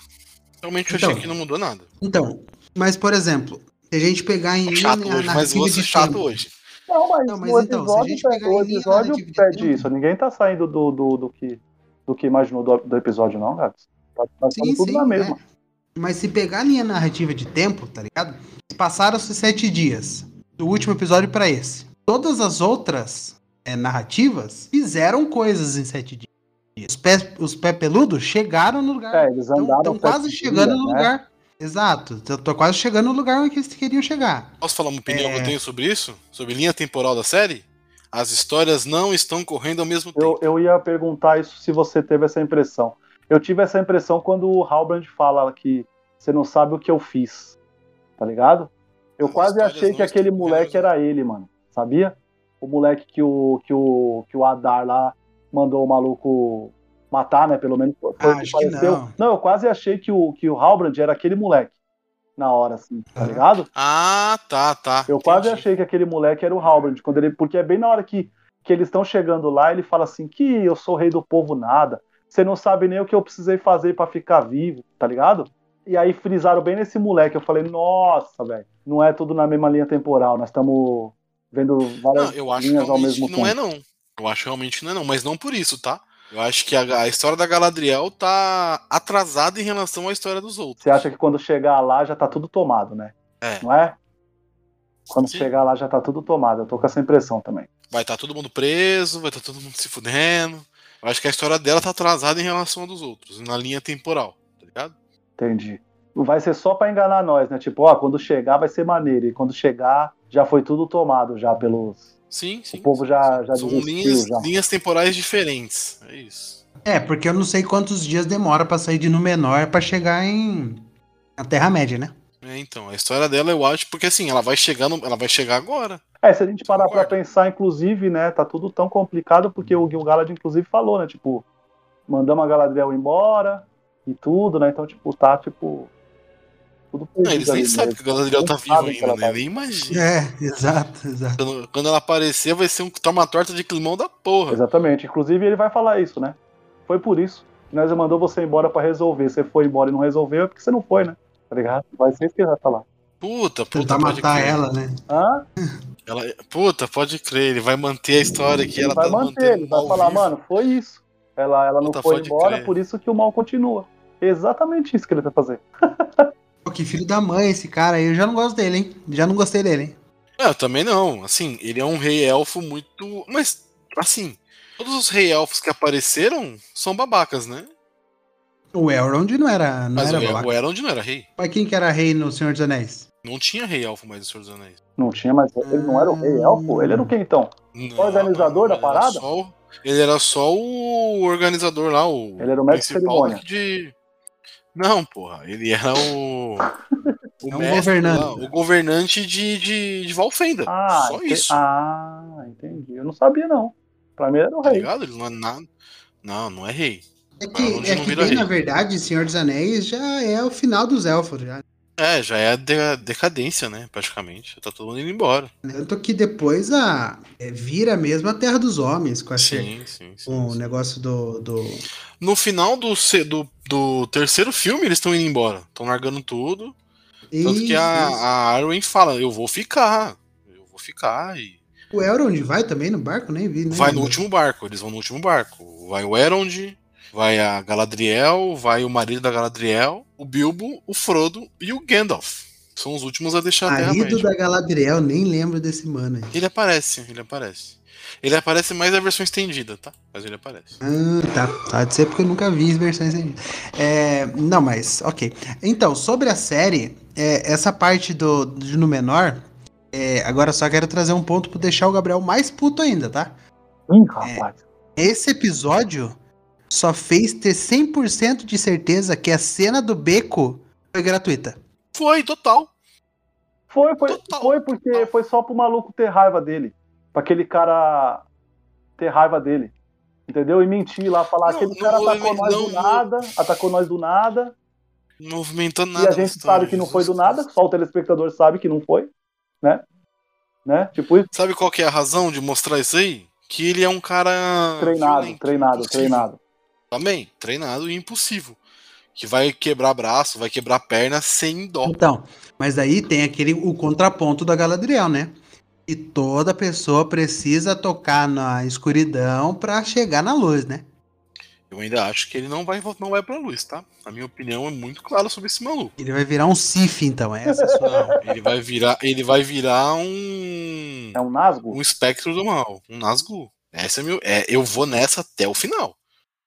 [SPEAKER 1] Realmente eu
[SPEAKER 3] Então.
[SPEAKER 1] achei que não mudou nada.
[SPEAKER 3] Então, mas por exemplo, se a gente pegar em linha
[SPEAKER 1] Chato hoje, mas ser
[SPEAKER 3] de
[SPEAKER 1] chato
[SPEAKER 3] tempo-
[SPEAKER 1] hoje.
[SPEAKER 2] Não, mas,
[SPEAKER 3] Não, mas
[SPEAKER 2] o
[SPEAKER 3] então, se a
[SPEAKER 2] episódio,
[SPEAKER 3] gente
[SPEAKER 2] pede-
[SPEAKER 3] pegar
[SPEAKER 2] o episódio pede
[SPEAKER 3] tempo-
[SPEAKER 2] isso. Ninguém tá saindo do, do, do, que, do que imaginou do, do episódio, não, Gabs. Tá, tá
[SPEAKER 3] Sim,
[SPEAKER 2] tudo
[SPEAKER 3] sim,
[SPEAKER 2] na mesma.
[SPEAKER 3] é. Mas se pegar a linha narrativa de tempo, tá ligado? Passaram-se sete dias do último episódio pra esse. Todas as outras é, narrativas fizeram coisas em sete dias. Os pés, os pé peludos chegaram no lugar.
[SPEAKER 2] É, eles andaram.
[SPEAKER 3] Estão quase chegando
[SPEAKER 2] dias,
[SPEAKER 3] no
[SPEAKER 2] né?
[SPEAKER 3] lugar. Exato. Eu tô quase chegando no lugar onde eles queriam chegar.
[SPEAKER 1] Posso falar uma opinião
[SPEAKER 3] É.
[SPEAKER 1] que eu tenho sobre isso? Sobre linha temporal da série? As histórias não estão correndo ao mesmo
[SPEAKER 2] Eu,
[SPEAKER 1] tempo.
[SPEAKER 2] eu ia perguntar isso se você teve essa impressão. Eu tive essa impressão quando o Halbrand fala que você não sabe o que eu fiz. Tá ligado? Eu
[SPEAKER 1] As
[SPEAKER 2] quase achei
[SPEAKER 1] não
[SPEAKER 2] que aquele moleque era ele, mano. Sabia? O moleque que o, que o, que o Adar lá mandou o maluco matar, né? Pelo menos foi
[SPEAKER 3] Ah,
[SPEAKER 2] que pareceu.
[SPEAKER 3] não.
[SPEAKER 2] eu quase achei que o, que o Halbrand era aquele moleque. Na hora, assim, tá
[SPEAKER 3] Aham.
[SPEAKER 2] ligado?
[SPEAKER 1] Ah, tá, tá.
[SPEAKER 2] Eu quase
[SPEAKER 1] Entendi.
[SPEAKER 2] achei que aquele moleque era o Halbrand, quando ele, porque é bem na hora que, que eles estão chegando lá, ele fala assim: que eu sou rei do povo nada, você não sabe nem o que eu precisei fazer pra ficar vivo, tá ligado? E aí frisaram bem nesse moleque. Eu falei: nossa, velho, não é tudo na mesma linha temporal, nós estamos vendo várias
[SPEAKER 1] Não,
[SPEAKER 2] linhas ao mesmo
[SPEAKER 1] que não
[SPEAKER 2] tempo.
[SPEAKER 1] é não. Eu acho realmente não é não, mas não por isso, tá? Eu acho que a, a história da Galadriel tá atrasada em relação à história dos outros.
[SPEAKER 2] Você acha que quando chegar lá já tá tudo tomado, né?
[SPEAKER 1] É.
[SPEAKER 2] Não é? Quando
[SPEAKER 1] Sim.
[SPEAKER 2] chegar lá já tá tudo tomado. Eu tô com essa impressão também.
[SPEAKER 1] Vai estar todo mundo preso, vai estar todo mundo se fudendo. Eu acho que a história dela tá atrasada em relação à dos outros, na linha temporal, tá ligado?
[SPEAKER 2] Entendi. Vai ser só pra enganar nós, né? Tipo, ó, quando chegar vai ser maneiro. E quando chegar, já foi tudo tomado já pelos.
[SPEAKER 1] Sim, sim.
[SPEAKER 2] O povo
[SPEAKER 1] sim,
[SPEAKER 2] já-
[SPEAKER 1] sim.
[SPEAKER 2] já
[SPEAKER 1] São
[SPEAKER 2] desistiu,
[SPEAKER 1] linhas,
[SPEAKER 2] já.
[SPEAKER 1] linhas temporais diferentes. É isso.
[SPEAKER 3] É, porque eu não sei quantos dias demora pra sair de Númenor pra chegar em. na Terra-média, né?
[SPEAKER 1] É, então, a história dela eu acho, porque assim, ela vai chegar, no, ela vai chegar agora.
[SPEAKER 2] É, se a gente parar pra
[SPEAKER 1] Concordo.
[SPEAKER 2] pensar, inclusive, né, tá tudo tão complicado porque o Gil Galad, inclusive, falou, né, tipo, mandamos a Galadriel embora e tudo, né, então, tipo, tá, tipo, tudo
[SPEAKER 1] Não,
[SPEAKER 2] perdido
[SPEAKER 1] eles nem
[SPEAKER 2] ali, né,
[SPEAKER 1] sabem que a Galadriel
[SPEAKER 2] não
[SPEAKER 1] tá viva ainda, né?
[SPEAKER 2] tá
[SPEAKER 1] Nem imagina.
[SPEAKER 3] É, exato, exato.
[SPEAKER 1] Quando, quando ela aparecer, vai ser um toma torta de climão da porra.
[SPEAKER 2] Exatamente, inclusive ele vai falar isso, né, foi por isso que nós mandou você embora pra resolver, você foi embora e não resolveu, é porque você não foi, né, tá ligado? Vai ser isso que ele vai falar.
[SPEAKER 1] Puta, puta,
[SPEAKER 3] Tentar
[SPEAKER 1] pode
[SPEAKER 3] matar
[SPEAKER 1] crer.
[SPEAKER 3] ela, né?
[SPEAKER 2] Hã?
[SPEAKER 1] Ela- Puta, pode crer, ele vai manter a história que
[SPEAKER 2] Ele
[SPEAKER 1] ela
[SPEAKER 2] vai
[SPEAKER 1] tá
[SPEAKER 2] manter,
[SPEAKER 1] mantendo
[SPEAKER 2] ele vai falar,
[SPEAKER 1] vivo.
[SPEAKER 2] mano, foi isso. Ela, ela não
[SPEAKER 1] Puta,
[SPEAKER 2] foi
[SPEAKER 1] pode
[SPEAKER 2] embora,
[SPEAKER 1] crer.
[SPEAKER 2] por isso que o mal continua. Exatamente isso que ele vai fazer.
[SPEAKER 3] Pô, que filho da mãe esse cara aí. Eu já não gosto dele, hein? Já não gostei dele, hein?
[SPEAKER 1] É, eu também não. Assim, ele é um rei elfo muito. Mas, assim, todos os rei elfos que apareceram são babacas, né?
[SPEAKER 3] O Elrond não era, não
[SPEAKER 1] Mas
[SPEAKER 3] era
[SPEAKER 1] o, o Elrond não era rei.
[SPEAKER 3] Mas quem que era rei no Senhor dos Anéis?
[SPEAKER 1] Não tinha rei elfo mais no Senhor dos Anéis.
[SPEAKER 2] Não tinha, mas ele não era o rei elfo? Ele era o que então?
[SPEAKER 1] Não,
[SPEAKER 2] organizador da
[SPEAKER 1] ele era
[SPEAKER 2] parada?
[SPEAKER 1] só o- ele era só o organizador lá, o.
[SPEAKER 2] Ele era o mestre de cerimônia.
[SPEAKER 1] de. Não, porra. Ele era o. O
[SPEAKER 3] É um
[SPEAKER 1] mestre
[SPEAKER 3] governante.
[SPEAKER 1] lá, o governante de, de, de Valfenda.
[SPEAKER 2] Ah,
[SPEAKER 1] só
[SPEAKER 2] ente-
[SPEAKER 1] isso.
[SPEAKER 2] Ah, entendi. Eu não sabia, não. Pra mim era o
[SPEAKER 1] Tá
[SPEAKER 2] rei.
[SPEAKER 1] ligado? Ele não é nada. Não, não é rei.
[SPEAKER 3] É que, é que bem, na verdade, Senhor dos Anéis já é o final dos elfos, já.
[SPEAKER 1] É, já é a de- decadência, né? Praticamente. Já tá todo mundo indo embora.
[SPEAKER 3] Tanto que depois a é, vira mesmo a Terra dos Homens, com, esse,
[SPEAKER 1] Sim, sim, sim.
[SPEAKER 3] com o negócio do, do...
[SPEAKER 1] No final do, do, do terceiro filme, eles estão indo embora. Estão largando tudo. Tanto que
[SPEAKER 3] Isso,
[SPEAKER 1] a,
[SPEAKER 3] isso.
[SPEAKER 1] a Arwen fala, eu vou ficar. Eu vou ficar. E
[SPEAKER 3] O Elrond vai também no barco? Nem vi, né?
[SPEAKER 1] vai no último barco. Eles vão no último barco. Vai o Elrond, vai a Galadriel, vai o marido da Galadriel, o Bilbo, o Frodo e o Gandalf. São os últimos a deixar a
[SPEAKER 3] Marido
[SPEAKER 1] Terra-média.
[SPEAKER 3] da Galadriel, nem lembro desse mano aí.
[SPEAKER 1] Ele aparece, ele aparece. Ele aparece mais a versão estendida, tá? Mas ele aparece.
[SPEAKER 3] Ah, tá. Pode ser porque eu nunca vi as versões aí. É, não, mas, ok. Então, sobre a série, é, essa parte do, do no menor, é, agora só quero trazer um ponto pra deixar o Gabriel mais puto ainda, tá?
[SPEAKER 2] Ih, rapaz.
[SPEAKER 3] Esse episódio só fez ter 100% de certeza que a cena do beco foi gratuita.
[SPEAKER 1] Foi, total.
[SPEAKER 2] Foi, foi,
[SPEAKER 1] Total,
[SPEAKER 2] foi porque
[SPEAKER 1] total.
[SPEAKER 2] foi só pro maluco ter raiva dele. Pra aquele cara ter raiva dele. Entendeu? E mentir lá, falar
[SPEAKER 1] Não,
[SPEAKER 2] aquele
[SPEAKER 1] não
[SPEAKER 2] cara
[SPEAKER 1] vou-
[SPEAKER 2] atacou nós
[SPEAKER 1] não
[SPEAKER 2] do nada, atacou nós do nada,
[SPEAKER 1] Não movimentando nada.
[SPEAKER 2] e a gente
[SPEAKER 1] história,
[SPEAKER 2] sabe que não foi do nada, só o telespectador sabe que não foi, né? Né? Tipo isso,
[SPEAKER 1] Sabe qual que é a razão de mostrar isso aí? Que ele é um cara.
[SPEAKER 2] treinado,
[SPEAKER 1] violento,
[SPEAKER 2] treinado, treinado.
[SPEAKER 1] Também, treinado e impulsivo. Que vai quebrar braço, vai quebrar perna sem dó.
[SPEAKER 3] Então, mas aí tem aquele o contraponto da Galadriel, né? E toda pessoa precisa tocar na escuridão pra chegar na luz, né?
[SPEAKER 1] Eu ainda acho que ele não vai, não vai pra luz, tá? A minha opinião é muito clara sobre esse maluco.
[SPEAKER 3] Ele vai virar um Sif, então, é essa a sua...
[SPEAKER 1] Ele vai virar, ele vai virar um.
[SPEAKER 2] É um Nazgûl?
[SPEAKER 1] Um espectro do mal, um Nazgûl. Essa é meu, é, eu vou nessa até o final.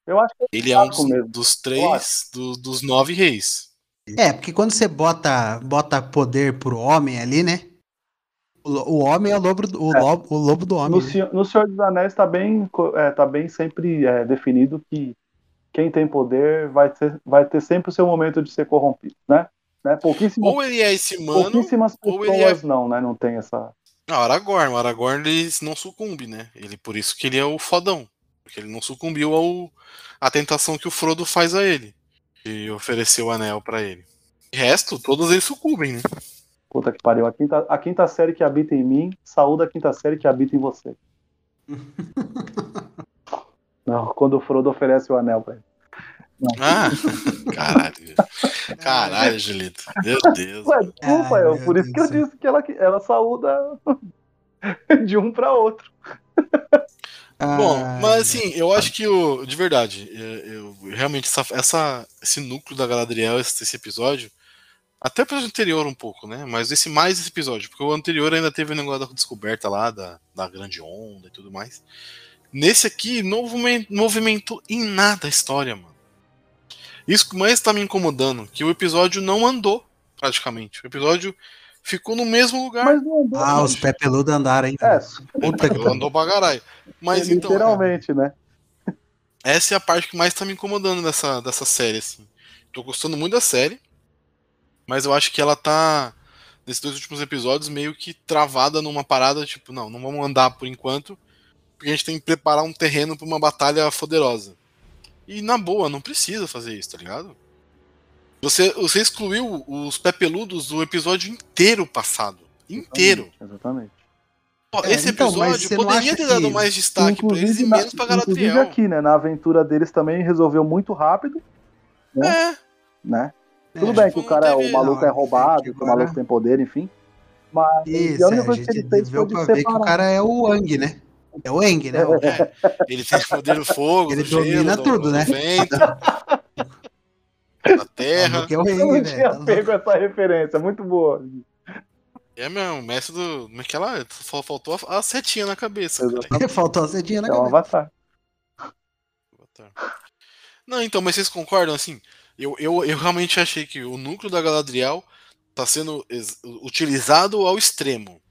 [SPEAKER 2] Eu acho que
[SPEAKER 1] Ele é um dos, dos três, do- dos nove reis.
[SPEAKER 3] É, porque quando você bota, bota poder pro homem ali, né? O, o homem é o lobo, do- o,
[SPEAKER 2] É.
[SPEAKER 3] lobo, o lobo do homem.
[SPEAKER 2] no,
[SPEAKER 3] né?
[SPEAKER 2] Senhor- no Senhor dos Anéis tá bem, é, tá bem sempre é, definido que quem tem poder vai ter, vai ter sempre o seu momento de ser corrompido, né? né? Pouquíssimas,
[SPEAKER 1] Ou ele é esse mano,
[SPEAKER 2] pouquíssimas
[SPEAKER 1] ou ele
[SPEAKER 2] pessoas não, né? Não tem essa.
[SPEAKER 1] Não, Aragorn, o Aragorn ele não sucumbe, né? Ele por isso que ele é o fodão, porque ele não sucumbiu ao à tentação que o Frodo faz a ele, de oferecer o anel pra ele. De resto, todos eles sucumbem, né?
[SPEAKER 2] Puta que pariu. A quinta, a quinta série que habita em mim, saúde a quinta série que habita em você. Não, quando o Frodo oferece o anel pra ele.
[SPEAKER 1] Ah, caralho. Caralho, Julito. Meu Deus.
[SPEAKER 2] Ué, desculpa,
[SPEAKER 3] Ai,
[SPEAKER 2] eu, por isso
[SPEAKER 3] Deus
[SPEAKER 2] que eu disse que ela, ela saúda de um pra outro.
[SPEAKER 1] Bom,
[SPEAKER 3] Ah,
[SPEAKER 1] mas assim, eu acho que o. De verdade, eu, eu- realmente, essa, essa- esse núcleo da Galadriel, esse, esse episódio, até para o anterior um pouco, né? Mas esse mais esse episódio, porque o anterior ainda teve o negócio da descoberta lá, da, da grande onda e tudo mais. Nesse aqui, não movimen- movimentou em nada a história, mano. Isso que mais tá me incomodando, que o episódio não andou, praticamente. O episódio ficou no mesmo lugar.
[SPEAKER 2] Mas não andou.
[SPEAKER 3] Ah, os pé peludos andaram, hein?
[SPEAKER 2] É,
[SPEAKER 3] Puta que
[SPEAKER 1] andou pra caralho. Mas então. é,
[SPEAKER 2] literalmente, né?
[SPEAKER 1] essa é a parte que mais tá me incomodando dessa, dessa série, assim. Tô gostando muito da série. Mas eu acho que ela tá, nesses dois últimos episódios, meio que travada numa parada, tipo, não, não vamos andar por enquanto, porque a gente tem que preparar um terreno pra uma batalha poderosa. E na boa, não precisa fazer isso, tá ligado? Você, você excluiu os pé peludos do episódio inteiro passado. Inteiro.
[SPEAKER 2] Exatamente.
[SPEAKER 1] Pô,
[SPEAKER 3] É,
[SPEAKER 1] esse
[SPEAKER 3] então,
[SPEAKER 1] episódio poderia ter dado
[SPEAKER 3] que-
[SPEAKER 1] mais destaque pra eles e
[SPEAKER 2] na-
[SPEAKER 1] menos pra
[SPEAKER 2] inclusive
[SPEAKER 1] Galadriel.
[SPEAKER 2] aqui, né? Na aventura deles também resolveu muito rápido,
[SPEAKER 1] É,
[SPEAKER 2] né? Tudo
[SPEAKER 3] É,
[SPEAKER 2] bem que o cara, o maluco
[SPEAKER 3] não,
[SPEAKER 2] é roubado,
[SPEAKER 3] que
[SPEAKER 2] o
[SPEAKER 3] agora-
[SPEAKER 2] maluco tem poder, enfim. Mas
[SPEAKER 3] Isso,
[SPEAKER 2] a
[SPEAKER 3] é,
[SPEAKER 2] única
[SPEAKER 3] a
[SPEAKER 2] coisa que ele fez foi de
[SPEAKER 3] ver que o cara é o Wang, né? É o Wang, né?
[SPEAKER 1] É. Ele tem o poder do fogo,
[SPEAKER 3] Ele
[SPEAKER 1] do gelo,
[SPEAKER 3] domina
[SPEAKER 1] do-
[SPEAKER 3] tudo,
[SPEAKER 1] do
[SPEAKER 3] né?
[SPEAKER 1] vento, da terra.
[SPEAKER 3] é o
[SPEAKER 2] Eu não
[SPEAKER 3] Wang,
[SPEAKER 2] tinha
[SPEAKER 3] velho.
[SPEAKER 2] pego essa referência, muito boa.
[SPEAKER 1] É meu, o mestre do. Como é que ela? Faltou a, a setinha na cabeça.
[SPEAKER 3] Faltou a cedinha na
[SPEAKER 2] É um
[SPEAKER 3] cabeça.
[SPEAKER 2] avatar.
[SPEAKER 1] Não, então, mas vocês concordam assim? Eu, eu, eu realmente achei que o núcleo da Galadriel tá sendo utilizado ao extremo.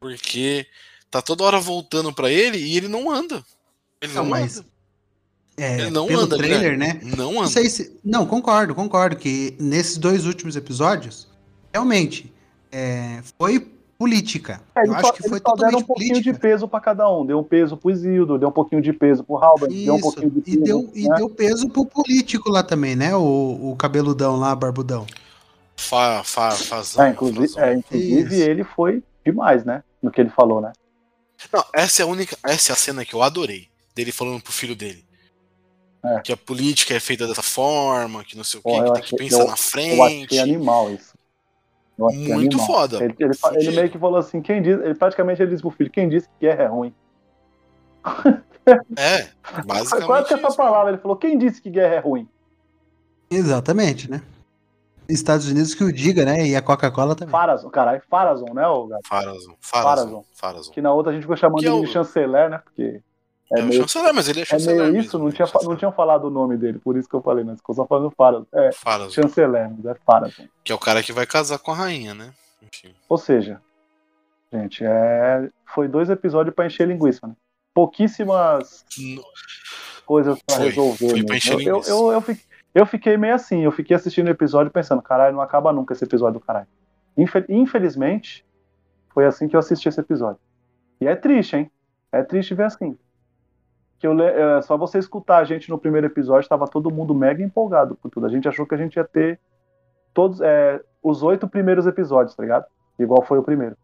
[SPEAKER 1] Porque tá toda hora voltando pra ele e ele não anda. Ele não,
[SPEAKER 3] Não, mas-
[SPEAKER 1] anda.
[SPEAKER 3] É,
[SPEAKER 1] Ele não
[SPEAKER 3] pelo
[SPEAKER 1] anda,
[SPEAKER 3] trailer,
[SPEAKER 1] Guilherme.
[SPEAKER 3] né?
[SPEAKER 1] Não
[SPEAKER 3] Não
[SPEAKER 1] anda.
[SPEAKER 3] sei se. Não, concordo, concordo. Que nesses dois últimos episódios, realmente, é, foi política.
[SPEAKER 2] É,
[SPEAKER 3] Eu acho
[SPEAKER 2] só,
[SPEAKER 3] que foi
[SPEAKER 2] deram um
[SPEAKER 3] totalmente
[SPEAKER 2] pouquinho
[SPEAKER 3] política.
[SPEAKER 2] de peso pra cada um. Deu um peso pro Isildo, deu um pouquinho de peso pro Halbert, deu um pouquinho de
[SPEAKER 3] e
[SPEAKER 2] peso.
[SPEAKER 3] deu, e
[SPEAKER 2] né?
[SPEAKER 3] deu peso pro político lá também, né? O, o cabeludão lá, barbudão.
[SPEAKER 1] Fa, fa, fazão,
[SPEAKER 2] É, inclusive,
[SPEAKER 1] fazão.
[SPEAKER 2] é, inclusive ele foi demais, né? No que ele falou, né?
[SPEAKER 1] Não, essa é a única. Essa é a cena que eu adorei. Dele falando pro filho dele.
[SPEAKER 2] É.
[SPEAKER 1] Que a política é feita dessa forma, que não sei o quê, que
[SPEAKER 2] eu
[SPEAKER 1] tem que pensar
[SPEAKER 2] eu-
[SPEAKER 1] na
[SPEAKER 2] Eu
[SPEAKER 1] frente.
[SPEAKER 2] achei animal isso. Eu achei
[SPEAKER 1] Muito
[SPEAKER 2] animal.
[SPEAKER 1] foda.
[SPEAKER 2] Ele, ele, ele meio que falou assim, quem diz, ele praticamente ele disse pro filho, quem disse que guerra é ruim.
[SPEAKER 1] É, basicamente.
[SPEAKER 2] Quase que essa
[SPEAKER 1] isso.
[SPEAKER 2] palavra, ele falou, quem disse que guerra é ruim?
[SPEAKER 3] Exatamente, né? Estados Unidos que o diga, né? E a Coca-Cola também.
[SPEAKER 2] Farazon, caralho, Farazon, né, o gato?
[SPEAKER 1] Farazon.
[SPEAKER 2] Farazon.
[SPEAKER 1] Farazon. Farazon.
[SPEAKER 2] Que na outra a gente ficou chamando
[SPEAKER 1] Que é
[SPEAKER 2] ele
[SPEAKER 1] o-
[SPEAKER 2] de chanceler, né? Porque é,
[SPEAKER 1] É o
[SPEAKER 2] meio,
[SPEAKER 1] chanceler, mas ele é
[SPEAKER 2] é
[SPEAKER 1] chanceler.
[SPEAKER 2] meio
[SPEAKER 1] mesmo,
[SPEAKER 2] isso, não
[SPEAKER 1] né?
[SPEAKER 2] tinha, não tinham falado o nome dele, por isso que eu falei, mas ficou só falando Farazon. É,
[SPEAKER 1] Farazon.
[SPEAKER 2] chanceler, mas é Farazon.
[SPEAKER 1] Que é o cara que vai casar com a rainha, né? Enfim.
[SPEAKER 2] Ou seja, gente, é... foi dois episódios pra encher linguiça, né? Pouquíssimas
[SPEAKER 1] No-
[SPEAKER 2] coisas pra
[SPEAKER 1] Foi,
[SPEAKER 2] resolver.
[SPEAKER 1] foi pra
[SPEAKER 2] mesmo.
[SPEAKER 1] encher
[SPEAKER 2] eu, eu,
[SPEAKER 1] linguiça.
[SPEAKER 2] eu, eu, fiquei, eu fiquei meio assim, eu fiquei assistindo o episódio pensando, caralho, não acaba nunca esse episódio do caralho. Infe- Infelizmente, foi assim que eu assisti esse episódio. E é triste, hein? É triste ver assim. Que eu, é, só você escutar a gente no primeiro episódio, tava todo mundo mega empolgado por tudo. A gente achou que a gente ia ter todos é, os oito primeiros episódios, tá ligado? Igual foi o primeiro.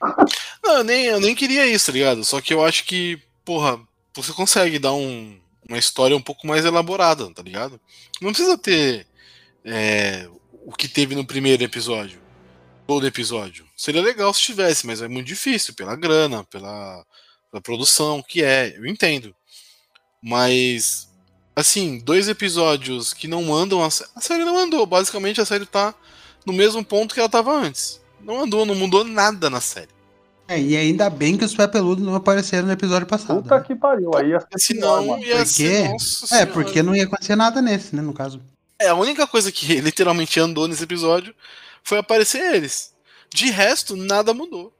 [SPEAKER 1] Não, eu nem, eu nem queria isso, tá ligado? Só que eu acho que, porra, você consegue dar um, uma história um pouco mais elaborada, tá ligado? Não precisa ter é, o que teve no primeiro episódio. Todo episódio. Seria legal se tivesse, mas é muito difícil, pela grana, pela, pela produção, que é, eu entendo. Mas, assim, dois episódios que não andam. A, sé- a série não andou. Basicamente, a série tá no mesmo ponto que ela tava antes. Não andou, não mudou nada na série.
[SPEAKER 3] É, e ainda bem que os pé peludos não apareceram no episódio passado.
[SPEAKER 2] Puta
[SPEAKER 3] né?
[SPEAKER 2] que pariu. Aí ia ser
[SPEAKER 1] Se
[SPEAKER 2] pior,
[SPEAKER 1] não, ia
[SPEAKER 3] Por
[SPEAKER 1] ser.
[SPEAKER 3] quê?
[SPEAKER 1] Nossa
[SPEAKER 3] É,
[SPEAKER 1] Senhora.
[SPEAKER 3] porque não ia acontecer nada nesse, né? No caso.
[SPEAKER 1] É, a única coisa que literalmente andou nesse episódio foi aparecer eles. De resto, nada mudou.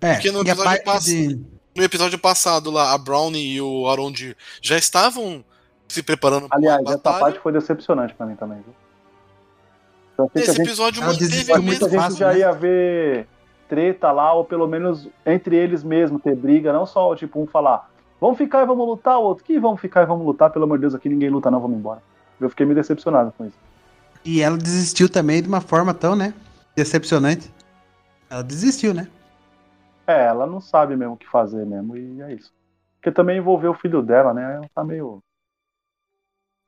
[SPEAKER 3] É,
[SPEAKER 1] Porque no episódio
[SPEAKER 3] parte
[SPEAKER 1] passa-
[SPEAKER 3] de.
[SPEAKER 1] No episódio passado lá, a Brownie e o Arondir já estavam se preparando para
[SPEAKER 2] Aliás,
[SPEAKER 1] uma
[SPEAKER 2] essa
[SPEAKER 1] batalha.
[SPEAKER 2] parte foi decepcionante pra mim também, viu? Eu achei que a
[SPEAKER 1] Esse
[SPEAKER 2] gente,
[SPEAKER 1] episódio manteve a
[SPEAKER 2] eu achei que
[SPEAKER 1] mesma.
[SPEAKER 2] a gente
[SPEAKER 3] fácil,
[SPEAKER 2] já
[SPEAKER 3] né?
[SPEAKER 2] ia ver treta lá, ou pelo menos entre eles mesmos ter briga, não só tipo um falar, vamos ficar e vamos lutar, o outro, que vamos ficar e vamos lutar, pelo amor de Deus, aqui ninguém luta não, vamos embora. Eu fiquei meio decepcionado com isso.
[SPEAKER 3] E ela desistiu também de uma forma tão, né? Decepcionante. Ela desistiu, né?
[SPEAKER 2] É, ela não sabe mesmo o que fazer mesmo, e é isso. Porque também envolveu o filho dela, né? Ela tá meio.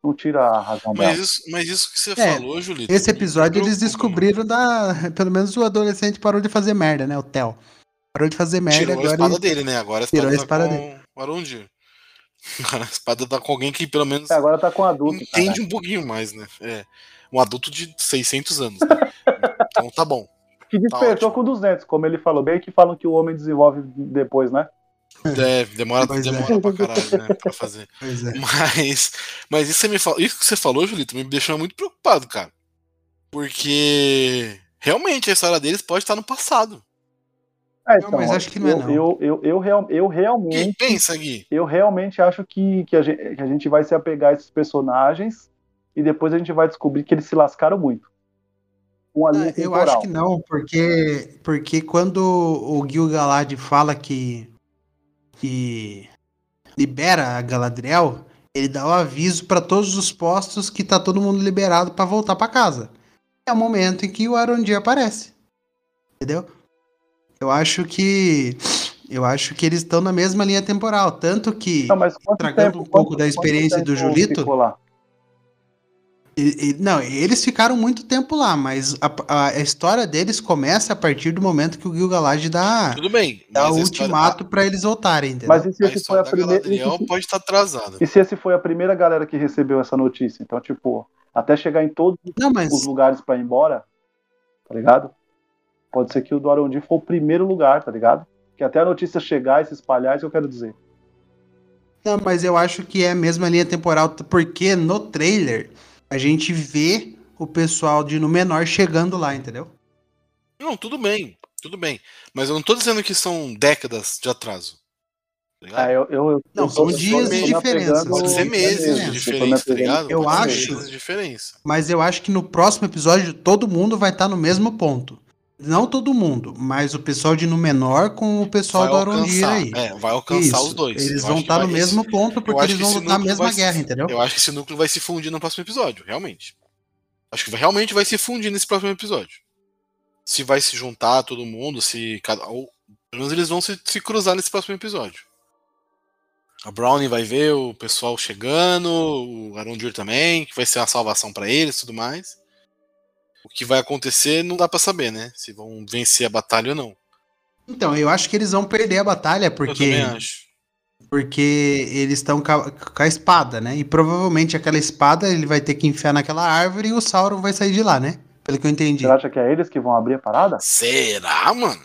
[SPEAKER 2] Não tira a razão dela.
[SPEAKER 1] Mas isso, mas isso que você
[SPEAKER 3] É,
[SPEAKER 1] falou, Julito.
[SPEAKER 3] Esse episódio eles descobriram da. Pelo menos o adolescente parou de fazer merda, né? O Theo. Parou de fazer merda
[SPEAKER 1] Tirou a
[SPEAKER 3] agora.
[SPEAKER 1] espada
[SPEAKER 3] ele-
[SPEAKER 1] dele, né? Agora a
[SPEAKER 3] Tirou
[SPEAKER 1] espada,
[SPEAKER 3] a espada
[SPEAKER 1] tá com o Arondir. Agora a espada tá com alguém que pelo menos
[SPEAKER 2] É, agora tá com adulto.
[SPEAKER 1] entende
[SPEAKER 2] cara.
[SPEAKER 1] um pouquinho mais, né? É. Um adulto de 600 anos. Né? então tá bom.
[SPEAKER 2] Que despertou
[SPEAKER 1] ótimo.
[SPEAKER 2] com 200, como ele falou bem, que falam que o homem desenvolve depois, né?
[SPEAKER 1] É, demora,
[SPEAKER 3] Pois é.
[SPEAKER 1] demora pra caralho, né? Pra fazer.
[SPEAKER 3] Pois é.
[SPEAKER 1] Mas, mas isso, que você fala, isso que você falou, Julito, me deixou muito preocupado, cara. Porque realmente a história deles pode estar no passado.
[SPEAKER 2] É,
[SPEAKER 3] Não, mas acho que não é,
[SPEAKER 2] eu,
[SPEAKER 3] não.
[SPEAKER 2] Eu, eu, eu, real- eu realmente.
[SPEAKER 1] pensa, Gui.
[SPEAKER 2] eu realmente acho que, que, a gente, que a gente vai se apegar a esses personagens e depois a gente vai descobrir que eles se lascaram muito. Uma linha
[SPEAKER 3] Ah, eu
[SPEAKER 2] temporal.
[SPEAKER 3] acho que não, porque, porque quando o Gil-galad fala que, que libera a Galadriel, ele dá o aviso pra todos os postos que tá todo mundo liberado pra voltar pra casa. É o momento em que o Arondir aparece. Entendeu? Eu acho que eu acho que eles estão na mesma linha temporal, tanto que
[SPEAKER 2] Não, mas
[SPEAKER 3] Tragando
[SPEAKER 2] tempo,
[SPEAKER 3] um pouco da experiência do Julito?
[SPEAKER 2] ficou lá?
[SPEAKER 3] E- e- não, eles ficaram muito tempo lá, mas a, a- a história deles começa a partir do momento que o Gil-galad dá,
[SPEAKER 1] Tudo bem.
[SPEAKER 3] dá o ultimato pra eles voltarem, entendeu?
[SPEAKER 2] Mas e se
[SPEAKER 1] a
[SPEAKER 2] esse foi a
[SPEAKER 1] da
[SPEAKER 2] primeira. E se,
[SPEAKER 1] pode estar atrasada.
[SPEAKER 2] e se esse foi a primeira galera que recebeu essa notícia? Então, tipo, até chegar em todos
[SPEAKER 3] Não, mas
[SPEAKER 2] os lugares pra ir embora, tá ligado? Pode ser que o do Arondir foi o primeiro lugar, tá ligado? Que até a notícia chegar e se espalhar, é isso eu quero dizer.
[SPEAKER 3] Não, mas eu acho que é a mesma linha temporal, porque no trailer a gente vê o pessoal de Númenor chegando lá, entendeu?
[SPEAKER 1] Não, tudo bem. Tudo bem. Mas eu não tô dizendo que são décadas de atraso. Tá?
[SPEAKER 2] Ah, eu, eu, eu
[SPEAKER 3] Não, são dias de diferença.
[SPEAKER 1] Pode ser meses
[SPEAKER 3] é,
[SPEAKER 1] de diferença, tá
[SPEAKER 2] apegando-
[SPEAKER 1] ligado?
[SPEAKER 3] Eu acho-
[SPEAKER 1] meses de diferença.
[SPEAKER 3] Mas eu acho que no próximo episódio todo mundo vai estar no mesmo ponto. Não todo mundo, mas o pessoal de Númenor com o pessoal
[SPEAKER 1] Vai
[SPEAKER 3] do Arondir aí.
[SPEAKER 1] é, vai alcançar
[SPEAKER 3] Isso,
[SPEAKER 1] os dois.
[SPEAKER 3] Eles
[SPEAKER 1] Eu
[SPEAKER 3] vão estar no
[SPEAKER 1] vai-
[SPEAKER 3] mesmo ponto porque eles vão lutar a
[SPEAKER 1] núcleo
[SPEAKER 3] mesma
[SPEAKER 1] se-
[SPEAKER 3] guerra, entendeu?
[SPEAKER 1] Eu acho que esse núcleo vai se fundir no próximo episódio, realmente. Acho que realmente vai se fundir nesse próximo episódio. Se vai se juntar todo mundo, se cada. Ou, pelo menos eles vão se, se cruzar nesse próximo episódio. A Brownie vai ver o pessoal chegando, o Arondir também, que vai ser uma salvação pra eles e tudo mais. O que vai acontecer não dá pra saber, né? Se vão vencer a batalha ou não.
[SPEAKER 3] Então, eu acho que eles vão perder a batalha
[SPEAKER 1] Eu
[SPEAKER 3] porque
[SPEAKER 1] também acho.
[SPEAKER 3] porque eles estão com, a- com a espada, né? E provavelmente aquela espada ele vai ter que enfiar naquela árvore e o Sauron vai sair de lá, né? Pelo que eu entendi.
[SPEAKER 2] Você acha que é eles que vão abrir a parada?
[SPEAKER 1] Será, mano?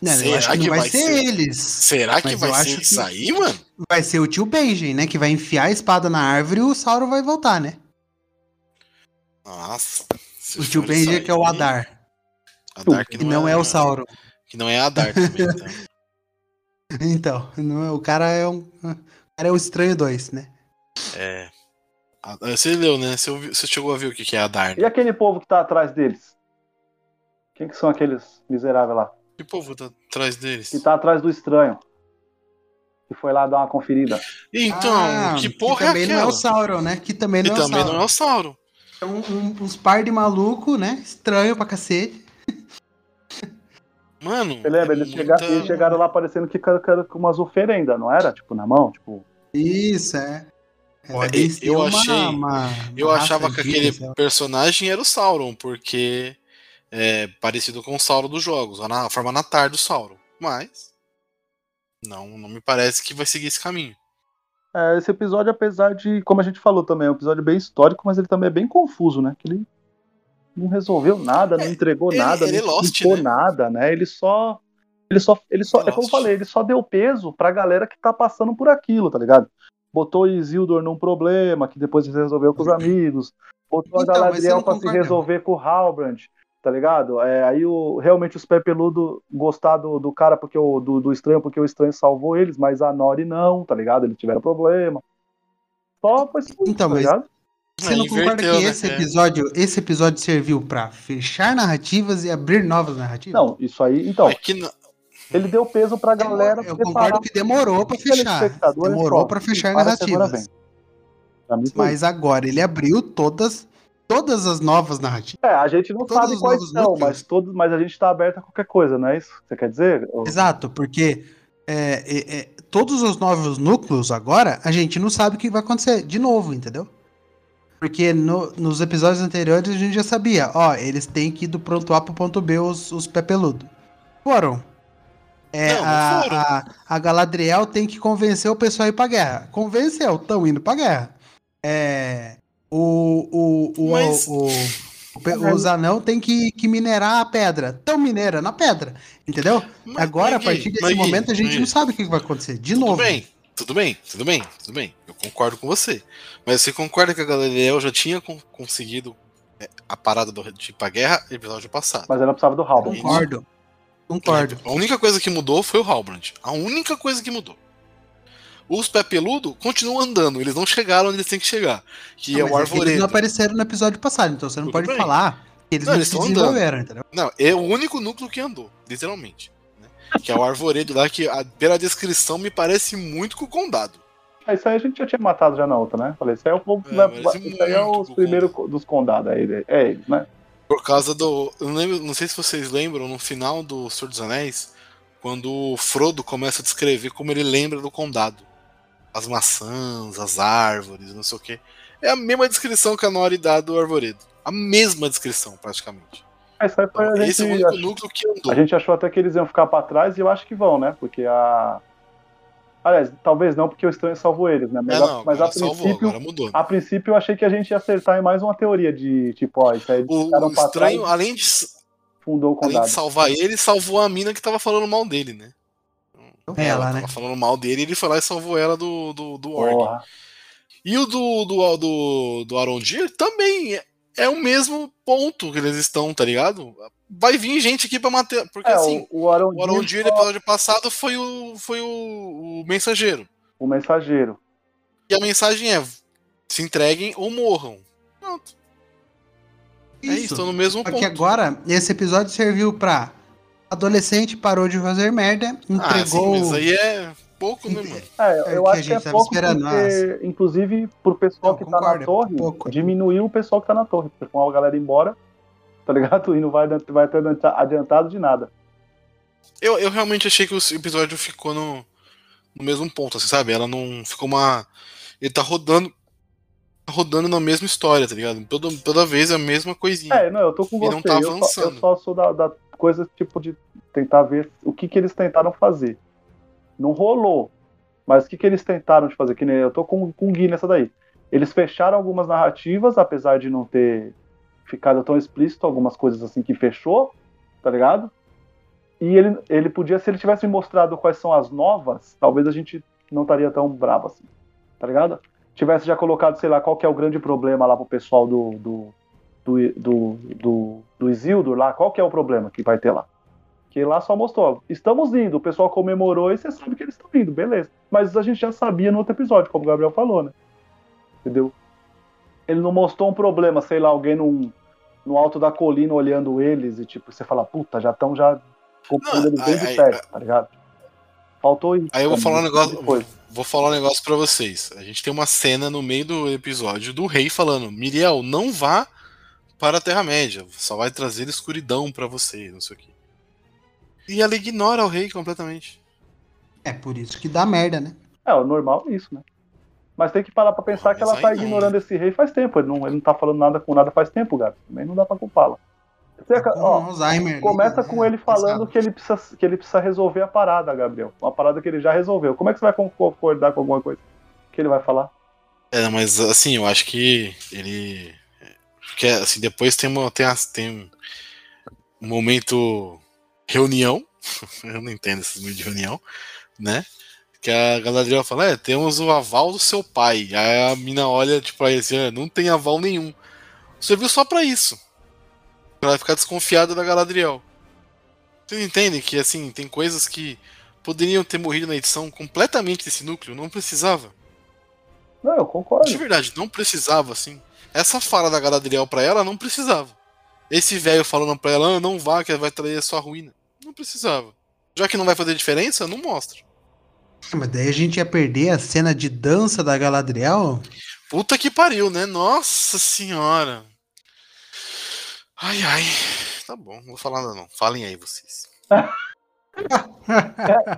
[SPEAKER 3] Não, eu
[SPEAKER 1] será
[SPEAKER 3] acho que não
[SPEAKER 1] que
[SPEAKER 3] vai,
[SPEAKER 1] vai
[SPEAKER 3] ser,
[SPEAKER 1] ser?
[SPEAKER 3] eles.
[SPEAKER 1] Será que
[SPEAKER 3] Mas
[SPEAKER 1] vai
[SPEAKER 3] eu
[SPEAKER 1] ser isso aí, mano?
[SPEAKER 3] Vai ser o tio Benjen, né? Que vai enfiar a espada na árvore e o Sauron vai voltar, né?
[SPEAKER 1] Nossa. se
[SPEAKER 3] O tio
[SPEAKER 1] isso
[SPEAKER 3] Benjen que é o Adar.
[SPEAKER 1] Adar que
[SPEAKER 3] E não é o Sauron.
[SPEAKER 1] Que não é Adar também, então.
[SPEAKER 3] Então, não é- o cara é um. O cara é o estranho 2, né?
[SPEAKER 1] É. A- Você leu, né? Você, ouviu- você chegou a ver o que que é Adar,
[SPEAKER 2] E
[SPEAKER 1] né?
[SPEAKER 2] aquele povo que tá atrás deles? Quem que são aqueles miseráveis lá?
[SPEAKER 1] Que povo tá atrás deles?
[SPEAKER 2] Que tá atrás do estranho. Que foi lá dar uma conferida.
[SPEAKER 1] Então,
[SPEAKER 3] Ah,
[SPEAKER 1] que porra é
[SPEAKER 3] também não é o
[SPEAKER 1] aquela?
[SPEAKER 3] Sauron, né? Que também não é o
[SPEAKER 1] também
[SPEAKER 3] Sauron.
[SPEAKER 1] não é o Sauron.
[SPEAKER 3] É um- uns par de maluco, né? Estranho pra cacete.
[SPEAKER 1] Mano.
[SPEAKER 2] Você lembra? Eles,
[SPEAKER 1] muita-
[SPEAKER 2] chegaram, eles chegaram lá parecendo que cara- com umas oferendas, não era? Tipo, na mão? Tipo,
[SPEAKER 3] Isso, é. É,
[SPEAKER 1] Olha, eu achei-
[SPEAKER 3] uma
[SPEAKER 1] Eu achava que aquele
[SPEAKER 3] lá.
[SPEAKER 1] personagem era o Sauron, porque é parecido com o Sauron dos jogos, a forma natar do Sauron. Mas. Não, não me parece que vai seguir esse caminho.
[SPEAKER 2] É, esse episódio, apesar de, como a gente falou também, é um episódio bem histórico, mas ele também é bem confuso, né? Que ele não resolveu nada, não
[SPEAKER 1] É,
[SPEAKER 2] entregou
[SPEAKER 1] ele-
[SPEAKER 2] nada,
[SPEAKER 1] ele é
[SPEAKER 2] não
[SPEAKER 1] Lost,
[SPEAKER 2] explicou
[SPEAKER 1] né?
[SPEAKER 2] nada, né? Ele só. Ele só. Ele só.
[SPEAKER 1] Ele é
[SPEAKER 2] É como eu falei, ele só deu peso pra galera que tá passando por aquilo, tá ligado? Botou o Isildur num problema, que depois se resolveu com os amigos. Botou
[SPEAKER 3] Então,
[SPEAKER 2] a Galadriel pra se resolver com o Halbrand, tá ligado? É, aí o, realmente os pé peludo gostar do, do cara porque o, do, do estranho, porque o estranho salvou eles, mas a Nori não, tá ligado? Eles tiveram problema. Só foi isso,
[SPEAKER 3] Então,
[SPEAKER 2] tá
[SPEAKER 3] mas-
[SPEAKER 2] ligado?
[SPEAKER 3] Você não concorda que
[SPEAKER 1] né?
[SPEAKER 3] esse
[SPEAKER 1] É.
[SPEAKER 3] episódio, esse episódio serviu pra fechar narrativas e abrir novas narrativas?
[SPEAKER 2] Não, isso aí, então,
[SPEAKER 1] É que não-
[SPEAKER 2] ele deu peso pra galera
[SPEAKER 3] eu
[SPEAKER 2] preparar
[SPEAKER 3] concordo que demorou pra
[SPEAKER 2] o
[SPEAKER 3] fechar. Demorou fechar
[SPEAKER 2] para agora
[SPEAKER 3] narrativas. Mas agora ele abriu todas, todas as novas narrativas.
[SPEAKER 2] É, a gente não sabe quais são,
[SPEAKER 3] núcleos.
[SPEAKER 2] mas, todos, mas a gente tá aberto a qualquer coisa, não é isso que você quer dizer?
[SPEAKER 3] Exato, porque é, é, é, todos os novos núcleos agora, a gente não sabe o que vai acontecer de novo, entendeu? Porque no- nos episódios anteriores a gente já sabia, ó, eles têm que ir do ponto A pro ponto B os, os pé peludo. Foram. É,
[SPEAKER 1] Não, não
[SPEAKER 3] a,
[SPEAKER 1] foram.
[SPEAKER 3] A, a Galadriel tem que convencer o pessoal a ir pra guerra. Convenceu, estão indo pra guerra. É, o, o, o,
[SPEAKER 1] Mas-
[SPEAKER 3] o, o os anão tem que, que minerar a pedra. Estão minerando a pedra. Entendeu?
[SPEAKER 1] Mas,
[SPEAKER 3] Agora, a partir desse momento, a gente não sabe o que vai acontecer. De
[SPEAKER 1] Tudo
[SPEAKER 3] novo.
[SPEAKER 1] bem, tudo bem, tudo bem, tudo bem. Eu concordo com você. Mas você concorda que a Galadriel já tinha con- conseguido é, a parada do, de ir pra guerra no episódio passado?
[SPEAKER 2] Mas ela precisava do Halbrand.
[SPEAKER 3] Concordo. Concordo.
[SPEAKER 1] A única coisa que mudou foi o Halbrand. A única coisa que mudou. Os pé peludo continuam andando, eles não chegaram onde eles têm que chegar. Que
[SPEAKER 3] Não,
[SPEAKER 1] é o
[SPEAKER 3] é que eles
[SPEAKER 1] arvoredo.
[SPEAKER 3] não apareceram no episódio passado, então você não
[SPEAKER 1] Tudo
[SPEAKER 3] pode
[SPEAKER 1] bem.
[SPEAKER 3] falar Eles
[SPEAKER 1] Não,
[SPEAKER 3] não,
[SPEAKER 1] eles
[SPEAKER 3] se desenvolveram, entendeu?
[SPEAKER 1] Não, é o único núcleo que andou, literalmente. né? Que é o Arvoredo lá, que a- pela descrição me parece muito com o Condado.
[SPEAKER 2] Ah, Isso aí a gente já tinha matado já na outra, né? Falei, isso aí é o povo.
[SPEAKER 1] É,
[SPEAKER 2] vai-
[SPEAKER 1] mas
[SPEAKER 2] vai-
[SPEAKER 1] é
[SPEAKER 2] isso aí é os primeiros dos condados aí. É eles, né?
[SPEAKER 1] Por causa do. Eu não, lembro, não sei se vocês lembram, no final do Senhor dos Anéis, quando o Frodo começa a descrever como ele lembra do condado. As maçãs, as árvores, não sei o quê. É a mesma descrição que a Nori dá do Arvoredo. A mesma descrição, praticamente.
[SPEAKER 2] Isso aí foi
[SPEAKER 1] Então,
[SPEAKER 2] a
[SPEAKER 1] esse é o
[SPEAKER 2] gente.
[SPEAKER 1] único
[SPEAKER 2] ach-
[SPEAKER 1] núcleo que andou.
[SPEAKER 2] A gente achou até que eles iam ficar pra trás e eu acho que vão, né? Porque a. Aliás, talvez não, porque o estranho salvou eles, né? Mas,
[SPEAKER 1] É,
[SPEAKER 2] a,
[SPEAKER 1] não,
[SPEAKER 2] mas a
[SPEAKER 1] agora salvou,
[SPEAKER 2] princípio.
[SPEAKER 1] agora mudou. né?
[SPEAKER 2] A princípio eu achei que a gente ia acertar em mais uma teoria de tipo, ó, isso aí eles
[SPEAKER 1] O, o estranho, além de,
[SPEAKER 2] fundou o
[SPEAKER 1] além
[SPEAKER 2] condado.
[SPEAKER 1] de salvar ele, salvou a mina que tava falando mal dele, né?
[SPEAKER 3] Ela,
[SPEAKER 1] tava
[SPEAKER 3] né?
[SPEAKER 1] falando mal dele e ele foi lá e salvou ela do, do, do Orc.
[SPEAKER 2] Porra.
[SPEAKER 1] E o do, do, do, do Arondir também é, é o mesmo ponto que eles estão, tá ligado? Vai vir gente aqui pra matar. Porque
[SPEAKER 2] É,
[SPEAKER 1] assim,
[SPEAKER 2] o, o Arondir,
[SPEAKER 1] o Arondir no episódio passado foi o, foi o, o mensageiro.
[SPEAKER 2] o mensageiro.
[SPEAKER 1] E a mensagem é: se entreguem ou morram. Pronto. É isso, tô no mesmo
[SPEAKER 3] Só
[SPEAKER 1] ponto.
[SPEAKER 3] que agora, esse episódio serviu pra adolescente parou de fazer merda,
[SPEAKER 1] ah, sim,
[SPEAKER 3] entregou.
[SPEAKER 1] mas aí é pouco, né, mano?
[SPEAKER 2] É,
[SPEAKER 3] É
[SPEAKER 2] eu
[SPEAKER 3] a
[SPEAKER 2] acho que,
[SPEAKER 3] gente
[SPEAKER 2] é
[SPEAKER 3] tava
[SPEAKER 2] pouco porque, inclusive, pro pessoal
[SPEAKER 3] Não,
[SPEAKER 2] que
[SPEAKER 3] concordo,
[SPEAKER 2] tá na
[SPEAKER 3] é
[SPEAKER 2] torre,
[SPEAKER 3] pouco.
[SPEAKER 2] diminuiu o pessoal que tá na torre, porque com a galera embora, tá ligado? E não vai, vai ter adiantado de nada.
[SPEAKER 1] Eu, eu realmente achei que o episódio ficou no, no mesmo ponto, assim, sabe? Ela não ficou uma. Ele tá rodando. Rodando na mesma história, tá ligado? Toda, toda vez é a mesma coisinha.
[SPEAKER 2] É, não, eu tô com
[SPEAKER 1] E
[SPEAKER 2] você.
[SPEAKER 1] não tá
[SPEAKER 2] eu, só, eu
[SPEAKER 1] avançando.
[SPEAKER 2] só sou da, da coisa, tipo, de tentar ver o que, que eles tentaram fazer. Não rolou. Mas o que, que eles tentaram de fazer? Que nem eu tô com, com o Gui nessa daí. Eles fecharam algumas narrativas, apesar de não ter ficado tão explícito, algumas coisas assim que fechou, tá ligado? E ele, ele podia, se ele tivesse mostrado quais são as novas, talvez a gente não estaria tão bravo assim, tá ligado? Tivesse já colocado, sei lá, qual que é o grande problema lá pro pessoal do, do, do, do, do, do Isildur lá, qual que é o problema que vai ter lá? Que lá só mostrou, estamos indo, o pessoal comemorou e você sabe que eles estão indo, beleza. Mas a gente já sabia no outro episódio, como o Gabriel falou, né? Entendeu? Ele não mostrou um problema, sei lá, alguém num, no alto da colina olhando eles e tipo, você fala, puta, já estão já comprando eles bem
[SPEAKER 1] aí-
[SPEAKER 2] de perto, tá ligado? Faltou isso.
[SPEAKER 1] Aí eu vou
[SPEAKER 2] pra
[SPEAKER 1] falar um negócio.
[SPEAKER 2] depois.
[SPEAKER 1] Vou falar um negócio pra vocês. A gente tem uma cena no meio do episódio do rei falando: Miriel, não vá para a Terra-média. Só vai trazer escuridão pra você, não sei o quê. E ela ignora o rei completamente.
[SPEAKER 3] É por isso que dá merda, né?
[SPEAKER 2] É, o normal é isso, né? Mas tem que parar pra pensar que ela tá
[SPEAKER 1] não,
[SPEAKER 2] ignorando esse rei faz tempo. Ele não, ele não tá falando nada com nada faz tempo, gato. Também não dá pra culpá-la. Você,
[SPEAKER 3] Tá com
[SPEAKER 2] ó,
[SPEAKER 3] Alzheimer.
[SPEAKER 2] começa
[SPEAKER 3] né?
[SPEAKER 2] com ele falando que ele, precisa, que ele precisa resolver a parada, Gabriel. Uma parada que ele já resolveu. Como é que você vai concordar com alguma coisa que ele vai falar?
[SPEAKER 1] É, mas assim, eu acho que ele. Porque assim, depois tem, uma, tem, as- tem um momento reunião. eu não entendo esses momentos de reunião, né? Que a Galadriel fala, é, temos o aval do seu pai. Aí a mina olha, tipo, aí assim, "É, não tem aval nenhum. Serviu só pra isso. Pra ela ficar desconfiada da Galadriel. Vocês entendem que, assim, tem coisas que poderiam ter morrido na edição completamente desse núcleo, não precisava.
[SPEAKER 2] Não, eu concordo.
[SPEAKER 1] De verdade, não precisava, assim. Essa fala da Galadriel pra ela não precisava. Esse velho falando pra ela, ah, não vá, que vai trazer a sua ruína. Não precisava. Já que não vai fazer diferença, não mostra.
[SPEAKER 3] Mas daí a gente ia perder a cena de dança da Galadriel?
[SPEAKER 1] Puta que pariu, né? Nossa senhora. Ai, ai. Tá bom, não vou falar nada não. Falem aí vocês.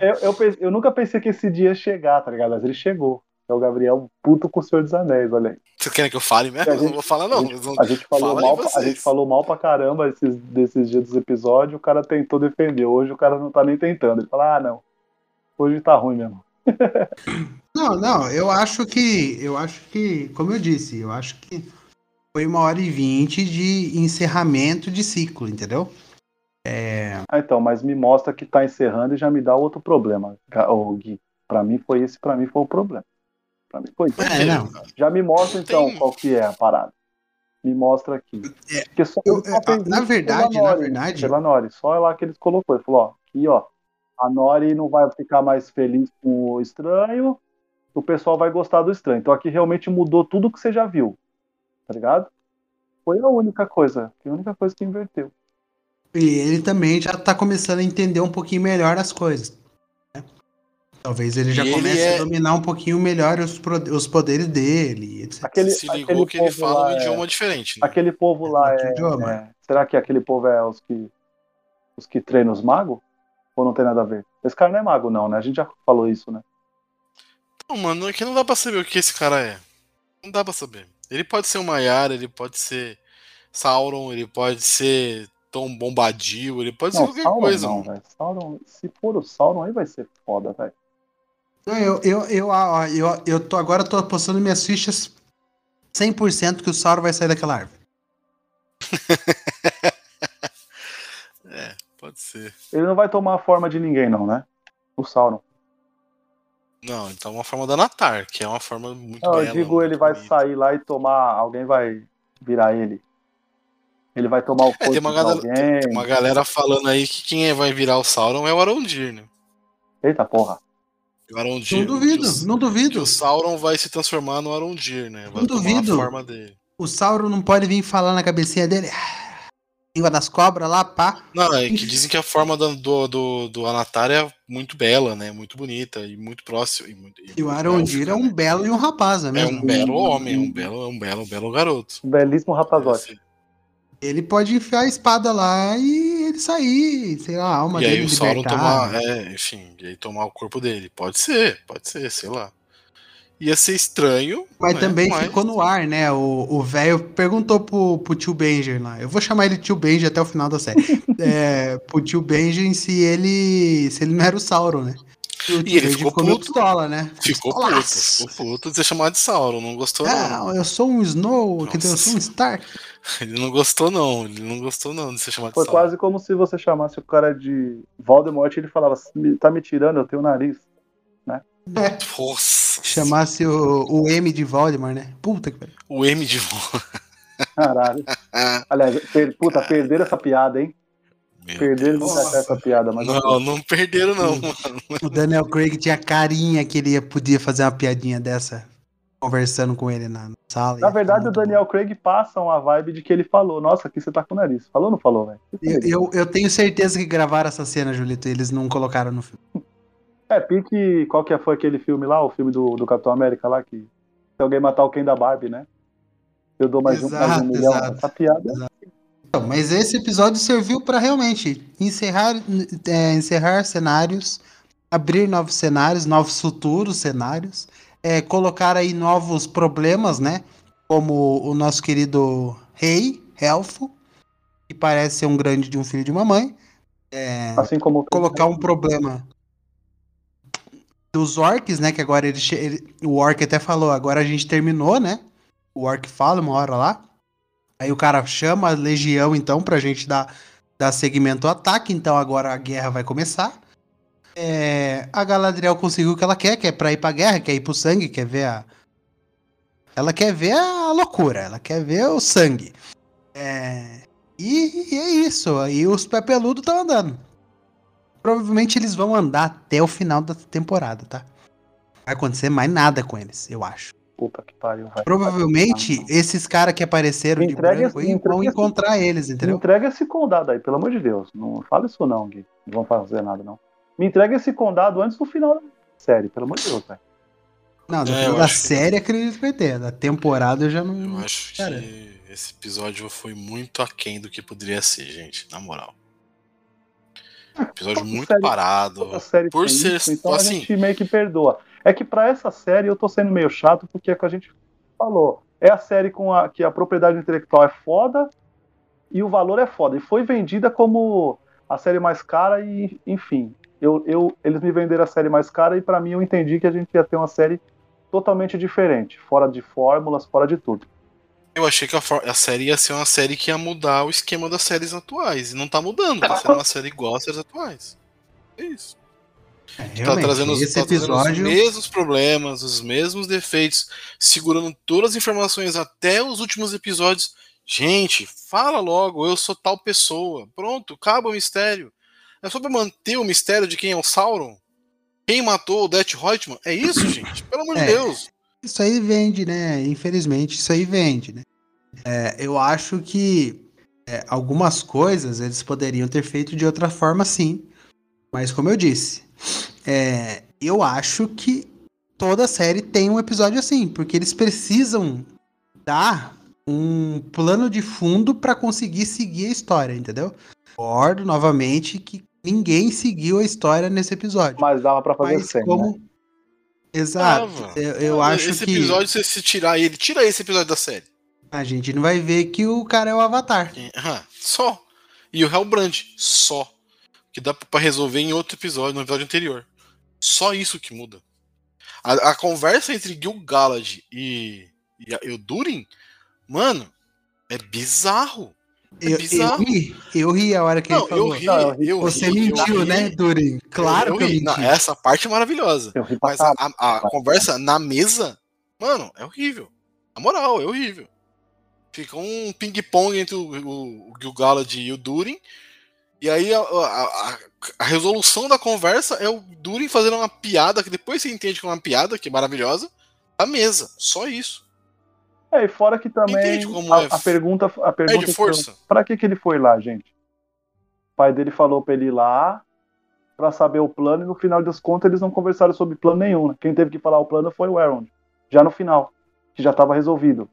[SPEAKER 2] É, eu, eu, eu nunca pensei que esse dia ia chegar, tá ligado? Mas ele chegou. É o Gabriel puto com o Senhor dos Anéis, olha aí.
[SPEAKER 1] Vocês querem que eu fale mesmo?
[SPEAKER 2] A
[SPEAKER 1] Eu
[SPEAKER 2] gente-
[SPEAKER 1] não vou falar não.
[SPEAKER 2] a gente- A gente falou, mal, pra- a gente falou mal pra caramba esses, desses dias dos episódios, o cara tentou defender. Hoje o cara não tá nem tentando. Ele fala, ah, não. Hoje tá ruim mesmo.
[SPEAKER 3] Não, não, eu acho que. Eu acho que, como eu disse, eu acho que foi uma hora e vinte de encerramento de ciclo, entendeu?
[SPEAKER 2] Ah, então, mas me mostra que tá encerrando e já me dá outro problema, ô, Gui. Pra mim foi esse, pra mim foi o problema. Pra mim isso.
[SPEAKER 3] É, não.
[SPEAKER 2] Já me mostra então
[SPEAKER 1] Tem-
[SPEAKER 2] qual que é a parada. Me mostra aqui.
[SPEAKER 3] É,
[SPEAKER 2] Porque só,
[SPEAKER 3] eu-
[SPEAKER 2] só
[SPEAKER 3] é, na verdade,
[SPEAKER 2] pela
[SPEAKER 3] na
[SPEAKER 2] Nori,
[SPEAKER 3] verdade-
[SPEAKER 2] Pela Nori, só é lá que eles colocou. Ele falou, ó, aqui, ó. A Nori não vai ficar mais feliz com o estranho, o pessoal vai gostar do estranho. Então aqui realmente mudou tudo que você já viu. Tá ligado? Foi a única coisa. Foi a única coisa que inverteu.
[SPEAKER 3] E ele também já tá começando a entender um pouquinho melhor as coisas. Talvez ele já
[SPEAKER 1] ele
[SPEAKER 3] comece
[SPEAKER 1] é-
[SPEAKER 3] a dominar um pouquinho melhor os, pro- os poderes dele, etc.
[SPEAKER 2] Aquele,
[SPEAKER 1] Se ligou
[SPEAKER 2] aquele
[SPEAKER 1] que ele fala um
[SPEAKER 2] é-
[SPEAKER 1] idioma diferente. Né?
[SPEAKER 2] Aquele povo lá é,
[SPEAKER 3] idioma.
[SPEAKER 2] é- Será que aquele povo é os que. Os que treinam os magos? Ou não tem nada a ver? Esse cara não é mago, não, né? A gente já falou isso, né?
[SPEAKER 1] Não, mano, é que não dá pra saber o que esse cara é. Não dá pra saber. Ele pode ser o Maiara, ele pode ser Sauron, ele pode ser Tom Bombadil, ele pode ser
[SPEAKER 2] Não,
[SPEAKER 1] qualquer
[SPEAKER 2] Sauron
[SPEAKER 1] coisa.
[SPEAKER 2] não, velho. Sauron, se for o Sauron, aí vai ser foda, velho.
[SPEAKER 3] Não, Eu, eu, eu, ó, eu, eu tô, agora tô apostando minhas fichas 100% que o Sauron vai sair daquela árvore.
[SPEAKER 1] É, pode ser.
[SPEAKER 2] Ele não vai tomar a forma de ninguém, não, né? O Sauron.
[SPEAKER 1] Não, então é uma forma da Natar, que é uma forma muito
[SPEAKER 2] Não, eu
[SPEAKER 1] bela,
[SPEAKER 2] digo,
[SPEAKER 1] muito
[SPEAKER 2] ele vai
[SPEAKER 1] bonita.
[SPEAKER 2] sair lá e tomar. Alguém vai virar ele. Ele vai tomar o
[SPEAKER 1] É,
[SPEAKER 2] corpo
[SPEAKER 1] tem uma,
[SPEAKER 2] de
[SPEAKER 1] galera,
[SPEAKER 2] alguém.
[SPEAKER 1] tem uma galera falando aí que quem é- vai virar o Sauron é o Arondir, né?
[SPEAKER 2] Eita porra.
[SPEAKER 1] O Arondir.
[SPEAKER 3] Não duvido,
[SPEAKER 1] que o-
[SPEAKER 3] não duvido.
[SPEAKER 1] o Sauron vai se transformar no Arondir, né? Vai
[SPEAKER 3] Não duvido.
[SPEAKER 1] a forma dele.
[SPEAKER 3] O Sauron não pode vir falar na cabecinha dele. "Ah, Língua das cobras lá, pá.
[SPEAKER 1] Não, é que dizem que a forma do, do, do, do Anatar é muito bela, né? Muito bonita e muito próxima. E, muito,
[SPEAKER 3] E o
[SPEAKER 1] muito
[SPEAKER 3] Arondir é um
[SPEAKER 1] né?
[SPEAKER 3] belo e um rapaz, é
[SPEAKER 1] É
[SPEAKER 3] mesmo?
[SPEAKER 1] um belo homem, é um belo, é um belo, belo garoto.
[SPEAKER 2] Um belíssimo rapazote.
[SPEAKER 3] Ele pode enfiar a espada lá e ele sair, sei lá, a alma
[SPEAKER 1] E aí
[SPEAKER 3] dele
[SPEAKER 1] o Sauron
[SPEAKER 3] libertar.
[SPEAKER 1] tomar, é, enfim, e aí tomar o corpo dele. Pode ser, pode ser, sei lá. Ia ser estranho.
[SPEAKER 3] Mas
[SPEAKER 1] né?
[SPEAKER 3] também
[SPEAKER 1] Mas-
[SPEAKER 3] ficou no ar, né? O o velho perguntou pro, pro tio Benjen lá. Eu vou chamar ele tio Benjen até o final da série. é, pro tio Benjen se ele. se ele não era o Sauron, né? E, o tio
[SPEAKER 1] ele ficou puto.
[SPEAKER 3] pistola, né?
[SPEAKER 1] Ficou puto,
[SPEAKER 3] pistolaço.
[SPEAKER 1] ficou puto de ser chamado de Sauron, não gostou não.
[SPEAKER 3] Não, eu sou um Snow, dizer, eu
[SPEAKER 1] Nossa.
[SPEAKER 3] sou um Stark.
[SPEAKER 1] Ele não gostou não, ele não gostou não de ser chamado
[SPEAKER 2] Foi
[SPEAKER 1] de
[SPEAKER 2] quase como se você chamasse o cara de Voldemort e ele falava: "Me- tá me tirando, eu tenho nariz.
[SPEAKER 1] Nossa,
[SPEAKER 3] Chamasse o, o M de Voldemort, né? Puta que pariu.
[SPEAKER 1] o M de volta.
[SPEAKER 2] Caralho. Aliás, per- puta, perderam essa piada, hein?
[SPEAKER 1] Meu
[SPEAKER 2] Perderam
[SPEAKER 1] Deus.
[SPEAKER 2] essa piada, mas
[SPEAKER 1] Não, não perderam não, mano.
[SPEAKER 3] O Daniel Craig tinha carinha que ele ia- podia fazer uma piadinha dessa conversando com ele na sala.
[SPEAKER 2] Na
[SPEAKER 3] Ia
[SPEAKER 2] verdade, o Daniel Craig passa uma vibe de que ele falou: Nossa, aqui você tá com o nariz. Falou ou não falou, velho?
[SPEAKER 3] Eu, eu, eu tenho certeza que gravaram essa cena, Julito, e eles não colocaram no filme.
[SPEAKER 2] É, pique. Qual que foi aquele filme lá? O filme do, do Capitão América lá? Que se alguém matar o Ken da Barbie, né? Eu dou mais, um, mais
[SPEAKER 3] Exato,
[SPEAKER 2] um milhão.
[SPEAKER 3] exato.
[SPEAKER 2] Essa piada.
[SPEAKER 3] Então, mas esse episódio serviu para realmente encerrar, é, encerrar cenários, abrir novos cenários, novos futuros cenários, é, colocar aí novos problemas, né? Como o nosso querido rei, Elfo, que parece ser um grande de um filho de uma mãe. É,
[SPEAKER 2] Assim como.
[SPEAKER 3] colocar um problema dos orcs, né? Que agora ele, ele- o orc até falou, agora a gente terminou, né? O orc fala uma hora lá. Aí o cara chama a legião, então, pra gente dar, dar seguimento ao ataque. Então agora a guerra vai começar. É, a Galadriel conseguiu o que ela quer, que é pra ir pra guerra, quer ir pro sangue, quer ver a. Ela quer ver a loucura, ela quer ver o sangue. É, e, e é isso. Aí os pé peludos estão andando. Provavelmente eles vão andar até o final da temporada, tá? Não vai acontecer mais nada com eles, eu acho.
[SPEAKER 2] Puta que pariu, velho.
[SPEAKER 3] Provavelmente esses caras que apareceram de branco
[SPEAKER 2] entrega
[SPEAKER 3] vão encontrar eles, entendeu?
[SPEAKER 2] Entrega esse condado aí, pelo amor de Deus. Não fala isso não, Gui. Não vão fazer nada, não. Me entrega esse condado antes do final da série, pelo amor de Deus, velho.
[SPEAKER 3] Não, do
[SPEAKER 1] É,
[SPEAKER 3] final da
[SPEAKER 1] acho que-
[SPEAKER 3] série acredito que vai ter. Da temporada eu já não.
[SPEAKER 1] Eu acho
[SPEAKER 3] Cara.
[SPEAKER 1] que esse episódio foi muito aquém do que poderia ser, gente, na moral. Episódio
[SPEAKER 2] Toda
[SPEAKER 1] muito
[SPEAKER 2] série-
[SPEAKER 1] parado.
[SPEAKER 2] Série
[SPEAKER 1] Por ser,
[SPEAKER 2] isso, então
[SPEAKER 1] assim-
[SPEAKER 2] a gente meio que perdoa. É que pra essa série eu tô sendo meio chato porque é o que a gente falou. É a série com a que a propriedade intelectual é foda e o valor é foda. E foi vendida como a série mais cara e, enfim, eu, eu, eles me venderam a série mais cara e pra mim eu entendi que a gente ia ter uma série totalmente diferente, fora de fórmulas, fora de tudo.
[SPEAKER 1] Eu achei que a, a série ia ser uma série que ia mudar o esquema das séries atuais. E não tá mudando, tá sendo uma série igual às séries atuais. É isso.
[SPEAKER 3] É,
[SPEAKER 1] Tá trazendo, os,
[SPEAKER 3] esse
[SPEAKER 1] tá trazendo os
[SPEAKER 3] episódio.
[SPEAKER 1] mesmos problemas, os mesmos defeitos, segurando todas as informações até os últimos episódios. Gente, fala logo, eu sou tal pessoa. Pronto, acaba o mistério. É só pra manter o mistério de quem é o Sauron? Quem matou o Death Reutemann? É isso, gente? Pelo amor
[SPEAKER 3] É.
[SPEAKER 1] de Deus.
[SPEAKER 3] Isso aí vende, né? Infelizmente, isso aí vende, né? É, eu acho que é, algumas coisas eles poderiam ter feito de outra forma, sim. Mas como eu disse, é, eu acho que toda série tem um episódio assim, porque eles precisam dar um plano de fundo para conseguir seguir a história, entendeu? Concordo novamente que ninguém seguiu a história nesse episódio.
[SPEAKER 2] Mas dava pra fazer
[SPEAKER 3] Mas
[SPEAKER 2] sem,
[SPEAKER 3] como.
[SPEAKER 2] né?
[SPEAKER 3] Exato.
[SPEAKER 1] Dava.
[SPEAKER 3] eu eu
[SPEAKER 1] Ah,
[SPEAKER 3] acho
[SPEAKER 1] esse
[SPEAKER 3] que
[SPEAKER 1] episódio, se você tirar ele, tira esse episódio da série.
[SPEAKER 3] a gente não vai ver que o cara é o Avatar.
[SPEAKER 1] Aham, só. E o Hellbrand, só. Que dá pra resolver em outro episódio, no episódio anterior. Só isso que muda. A, a conversa entre Gil Galad e, e, e o Durin, mano, é bizarro. É
[SPEAKER 3] Eu, eu ri, eu ri a hora que
[SPEAKER 1] Não,
[SPEAKER 3] ele falou.
[SPEAKER 1] eu ri,
[SPEAKER 2] Não, eu
[SPEAKER 3] Você
[SPEAKER 1] ri,
[SPEAKER 3] mentiu,
[SPEAKER 1] eu
[SPEAKER 3] né, Durin? Claro
[SPEAKER 1] eu,
[SPEAKER 3] que eu
[SPEAKER 1] ri.
[SPEAKER 3] menti.
[SPEAKER 1] Não, essa parte é maravilhosa.
[SPEAKER 2] Eu ri pra
[SPEAKER 1] Mas a, a- a conversa na mesa, mano, é horrível. Na moral, é horrível. Fica um ping-pong entre o, o, o Gil Galad e o Durin. E aí a, a- a- a resolução da conversa é o Durin fazendo uma piada, que depois você entende que é uma piada, que é maravilhosa, na mesa. Só isso.
[SPEAKER 2] É, e fora que também a,
[SPEAKER 1] é
[SPEAKER 2] a pergunta, a pergunta que eu-
[SPEAKER 1] força.
[SPEAKER 2] pra que que ele foi lá, gente? O pai dele falou pra ele ir lá pra saber o plano e no final das contas eles não conversaram sobre plano nenhum. Né? Quem teve que falar o plano foi o Elrond. Já no final, que já tava resolvido.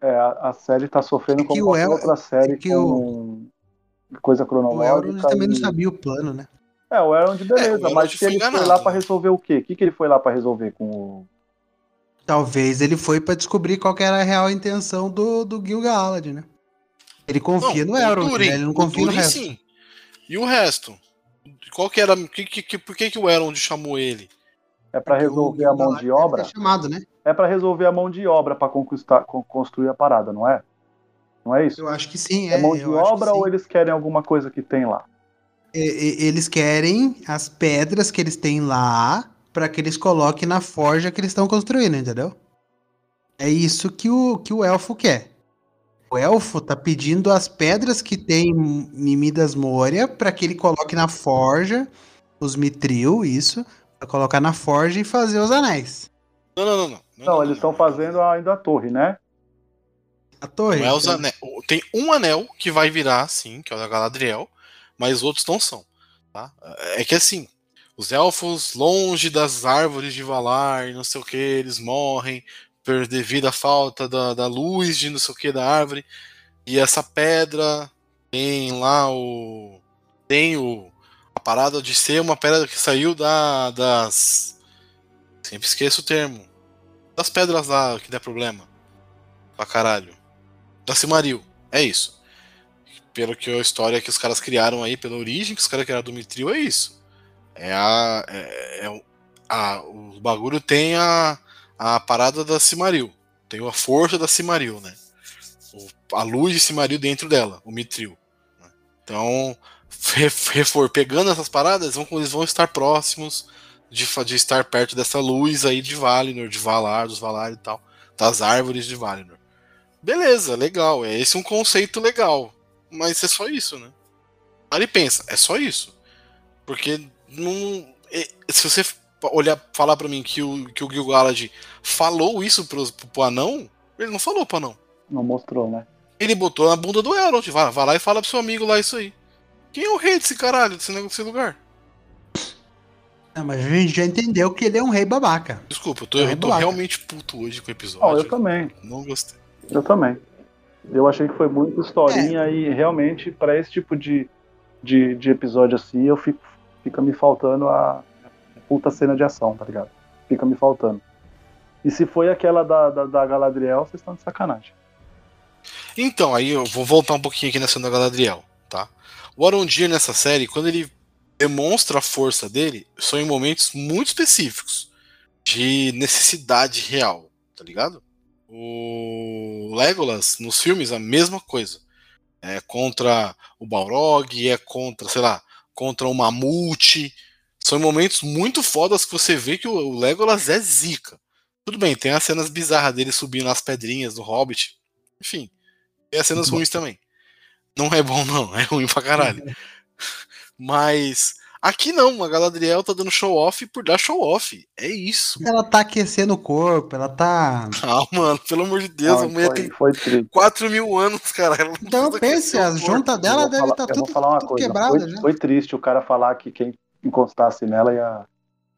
[SPEAKER 2] É, a, a série tá sofrendo
[SPEAKER 3] É que
[SPEAKER 2] como
[SPEAKER 3] o
[SPEAKER 2] qualquer
[SPEAKER 3] El-
[SPEAKER 2] outra série
[SPEAKER 3] é que
[SPEAKER 2] com coisa
[SPEAKER 3] O
[SPEAKER 2] cronológica.
[SPEAKER 3] Elrond também não sabia o plano, né?
[SPEAKER 2] É, o Elrond, beleza,
[SPEAKER 1] É, o Elrond
[SPEAKER 2] mas que ele foi lá pra
[SPEAKER 1] né?
[SPEAKER 2] resolver o quê? O que, que ele foi lá pra resolver com o.
[SPEAKER 3] Talvez ele foi pra descobrir qual que era a real intenção do, do Gil Galad, né? Ele confia no
[SPEAKER 1] o
[SPEAKER 3] Elrond, né? Ele não confia no resto.
[SPEAKER 1] sim. E o resto? Qual que era. Que, que, que- por que, que o Elrond chamou ele?
[SPEAKER 2] É pra
[SPEAKER 3] Porque o
[SPEAKER 2] resolver
[SPEAKER 3] Gil
[SPEAKER 2] a mão de obra?
[SPEAKER 3] chamado, né?
[SPEAKER 2] É pra resolver a mão de obra pra conquistar, con- construir a parada, não é? Não é isso?
[SPEAKER 3] Eu acho que sim,
[SPEAKER 2] É,
[SPEAKER 3] é.
[SPEAKER 2] mão de obra ou eles querem alguma coisa que tem lá?
[SPEAKER 3] Eles querem as pedras que eles têm lá pra que eles coloquem na forja que eles estão construindo, entendeu? É isso que o, que o elfo quer. O elfo tá pedindo as pedras que tem em Midas Moria pra que ele coloque na forja os mitril, isso, pra colocar na forja e fazer os anéis.
[SPEAKER 1] Não, não, não. Não,
[SPEAKER 2] Não, eles estão fazendo ainda a torre, né?
[SPEAKER 3] A torre.
[SPEAKER 1] Não é os ane- Tem um anel que vai virar, sim, que é o da Galadriel, mas os outros não são. Tá? É que assim, os elfos longe das árvores de Valar, não sei o que, eles morrem por devido à falta da, da luz de não sei o que da árvore. E essa pedra tem lá o. Tem o. A parada de ser uma pedra que saiu da, das. Sempre esqueço o termo. Das pedras lá que dá problema. Pra caralho da Silmaril. É isso. Pelo que a história que os caras criaram aí, pela origem que os caras criaram do Mitril, é isso. É a. É, é o- a o bagulho tem a, a parada da Silmaril. Tem a força da Silmaril, né? O- a luz de Silmaril dentro dela, o Mitril. né? Então, re- refor, pegando essas paradas, vão, eles vão estar próximos de, de estar perto dessa luz aí de Valinor, de Valar, dos Valar e tal. Das árvores de Valinor. Beleza, legal. É esse um conceito legal. Mas é só isso, né? Aí pensa, é só isso. Porque não. é- Se você olhar, falar pra mim que o, que o Gil-galad falou isso pro, pro, pro anão, ele não falou pro anão.
[SPEAKER 2] Não mostrou, né?
[SPEAKER 1] Ele botou na bunda do Elrond. Vai, vai lá e fala pro seu amigo lá isso aí. Quem é o rei desse caralho, desse, negócio- desse lugar?
[SPEAKER 3] Não, mas a gente já entendeu que ele é um rei babaca.
[SPEAKER 1] Desculpa, eu tô,
[SPEAKER 3] É
[SPEAKER 1] eu tô realmente puto hoje com o episódio.
[SPEAKER 2] eu também.
[SPEAKER 1] Não gostei.
[SPEAKER 2] Eu também. Eu achei que foi muito historinha
[SPEAKER 3] É.
[SPEAKER 2] e realmente, pra esse tipo de, de, de episódio assim, eu fico, fica me faltando a, puta cena de ação, tá ligado? Fica me faltando. E se foi aquela da, da, da Galadriel, vocês estão de sacanagem.
[SPEAKER 1] Então, aí eu vou voltar um pouquinho aqui na cena da Galadriel, tá? O Arondir nessa série, quando ele demonstra a força dele, são em momentos muito específicos de necessidade real, tá ligado? O Legolas nos filmes a mesma coisa. É contra o Balrog, é contra, sei lá, contra o Mamute. São momentos muito fodas que você vê que o Legolas é zica. Tudo bem, tem as cenas bizarras dele subindo nas pedrinhas do Hobbit. Enfim, tem as cenas ruins também. Não é bom, não, é ruim pra caralho. Mas Aqui não, a Galadriel tá dando show off por dar show off. É isso.
[SPEAKER 3] Ela tá aquecendo o corpo, ela tá.
[SPEAKER 1] Ah, mano, pelo amor de Deus,
[SPEAKER 2] Não,
[SPEAKER 1] a mulher
[SPEAKER 2] foi,
[SPEAKER 1] tem
[SPEAKER 2] foi triste.
[SPEAKER 1] 4 mil anos, cara. Ela
[SPEAKER 3] Então pense,
[SPEAKER 1] o
[SPEAKER 3] a junta dela deve estar
[SPEAKER 2] eu vou
[SPEAKER 3] tudo,
[SPEAKER 2] falar uma
[SPEAKER 3] tudo
[SPEAKER 2] coisa.
[SPEAKER 3] quebrada
[SPEAKER 2] foi,
[SPEAKER 3] já.
[SPEAKER 2] foi triste o cara falar que quem encostasse nela ia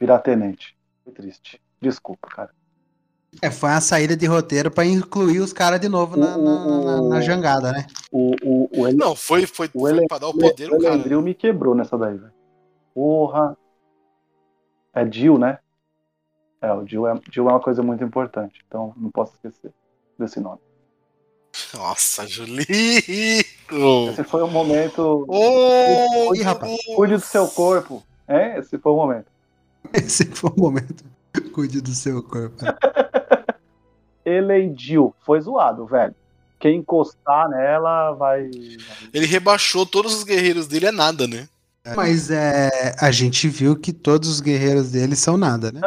[SPEAKER 2] virar tenente. Foi triste. Desculpa, cara.
[SPEAKER 3] É, foi uma saída de roteiro pra incluir os caras de novo na, na, na- na
[SPEAKER 2] O-
[SPEAKER 3] jangada, né?
[SPEAKER 2] O, o, o, ele,
[SPEAKER 1] Não, foi, foi,
[SPEAKER 2] O
[SPEAKER 1] foi
[SPEAKER 2] Elen-
[SPEAKER 1] pra dar o poder
[SPEAKER 2] o
[SPEAKER 1] ao cara.
[SPEAKER 2] Me quebrou nessa daí, velho. Porra. É Jill, né? É, o Jill é, Jill é uma coisa muito importante. Então não posso esquecer desse nome.
[SPEAKER 1] Nossa, Julito!
[SPEAKER 2] Esse foi o momento.
[SPEAKER 1] Ô,
[SPEAKER 3] Ih, rapaz.
[SPEAKER 2] Cuide do seu corpo. É, esse foi o momento.
[SPEAKER 3] Esse foi o momento. Cuide do seu corpo.
[SPEAKER 2] Elendil. Foi zoado, velho. Quem encostar nela vai.
[SPEAKER 1] Ele rebaixou todos os guerreiros dele, é nada, né?
[SPEAKER 3] Mas é, a gente viu que todos os guerreiros dele são nada, né?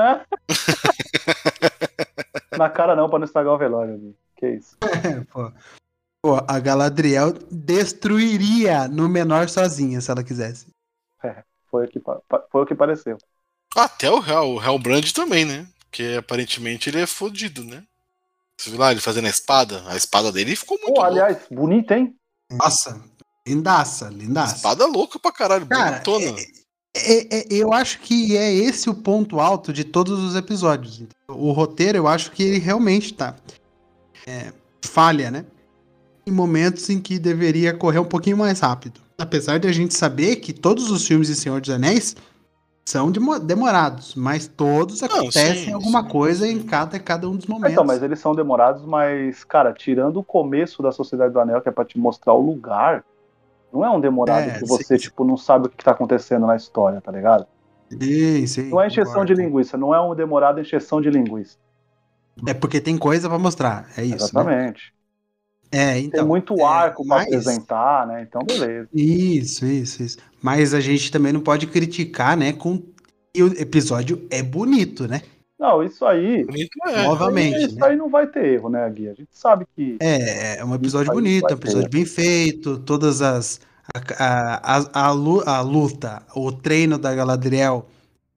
[SPEAKER 2] Na cara não, pra não estragar o velório ali. Que isso.
[SPEAKER 3] É, pô. Pô, a Galadriel destruiria no menor sozinha, se ela quisesse.
[SPEAKER 2] Foi o que, foi o que pareceu.
[SPEAKER 1] Até o Hell, o Hellbrand também, né? Porque aparentemente ele é fodido, né? Você viu lá ele fazendo a espada? A espada dele ficou muito
[SPEAKER 2] Pô, aliás, bonito, hein?
[SPEAKER 3] Nossa, lindaça, lindaça.
[SPEAKER 1] Espada louca pra caralho,
[SPEAKER 3] Cara,
[SPEAKER 1] bonitona.
[SPEAKER 3] É- é- eu acho que é esse o ponto alto de todos os episódios. O roteiro, eu acho que ele realmente tá. é, falha, né? Em momentos em que deveria correr um pouquinho mais rápido. Apesar de a gente saber que todos os filmes de Senhor dos Anéis são demo- demorados, mas todos acontecem
[SPEAKER 1] sim,
[SPEAKER 3] alguma
[SPEAKER 1] sim,
[SPEAKER 3] coisa
[SPEAKER 1] sim.
[SPEAKER 3] em cada, cada um dos momentos.
[SPEAKER 2] Então, mas eles são demorados, mas, cara, tirando o começo da Sociedade do Anel, que é pra te mostrar o lugar, não é um demorado
[SPEAKER 3] É,
[SPEAKER 2] que você,
[SPEAKER 3] sim.
[SPEAKER 2] tipo, não sabe o que tá acontecendo na história, tá ligado?
[SPEAKER 3] Sim, sim,
[SPEAKER 2] Não é encheção
[SPEAKER 3] concordo.
[SPEAKER 2] de linguiça, não é um demorado encheção de linguiça.
[SPEAKER 3] É porque tem coisa pra mostrar, é isso. Né?
[SPEAKER 2] Exatamente.
[SPEAKER 3] É,
[SPEAKER 2] Tem
[SPEAKER 3] então.
[SPEAKER 2] muito
[SPEAKER 3] é,
[SPEAKER 2] arco pra
[SPEAKER 3] mas-
[SPEAKER 2] apresentar, né? Então, beleza.
[SPEAKER 3] Isso, isso, isso. Mas a gente também não pode criticar, né? Com... E o episódio é bonito, né?
[SPEAKER 2] Não, isso aí.
[SPEAKER 1] Bonito é.
[SPEAKER 3] Novamente,
[SPEAKER 2] isso
[SPEAKER 3] né?
[SPEAKER 2] aí não vai ter erro, né, Gui? A gente sabe que.
[SPEAKER 3] É, é um episódio bonito, é um episódio
[SPEAKER 2] ter.
[SPEAKER 3] bem feito, todas as. A, a, a, a lu- a luta, o treino da Galadriel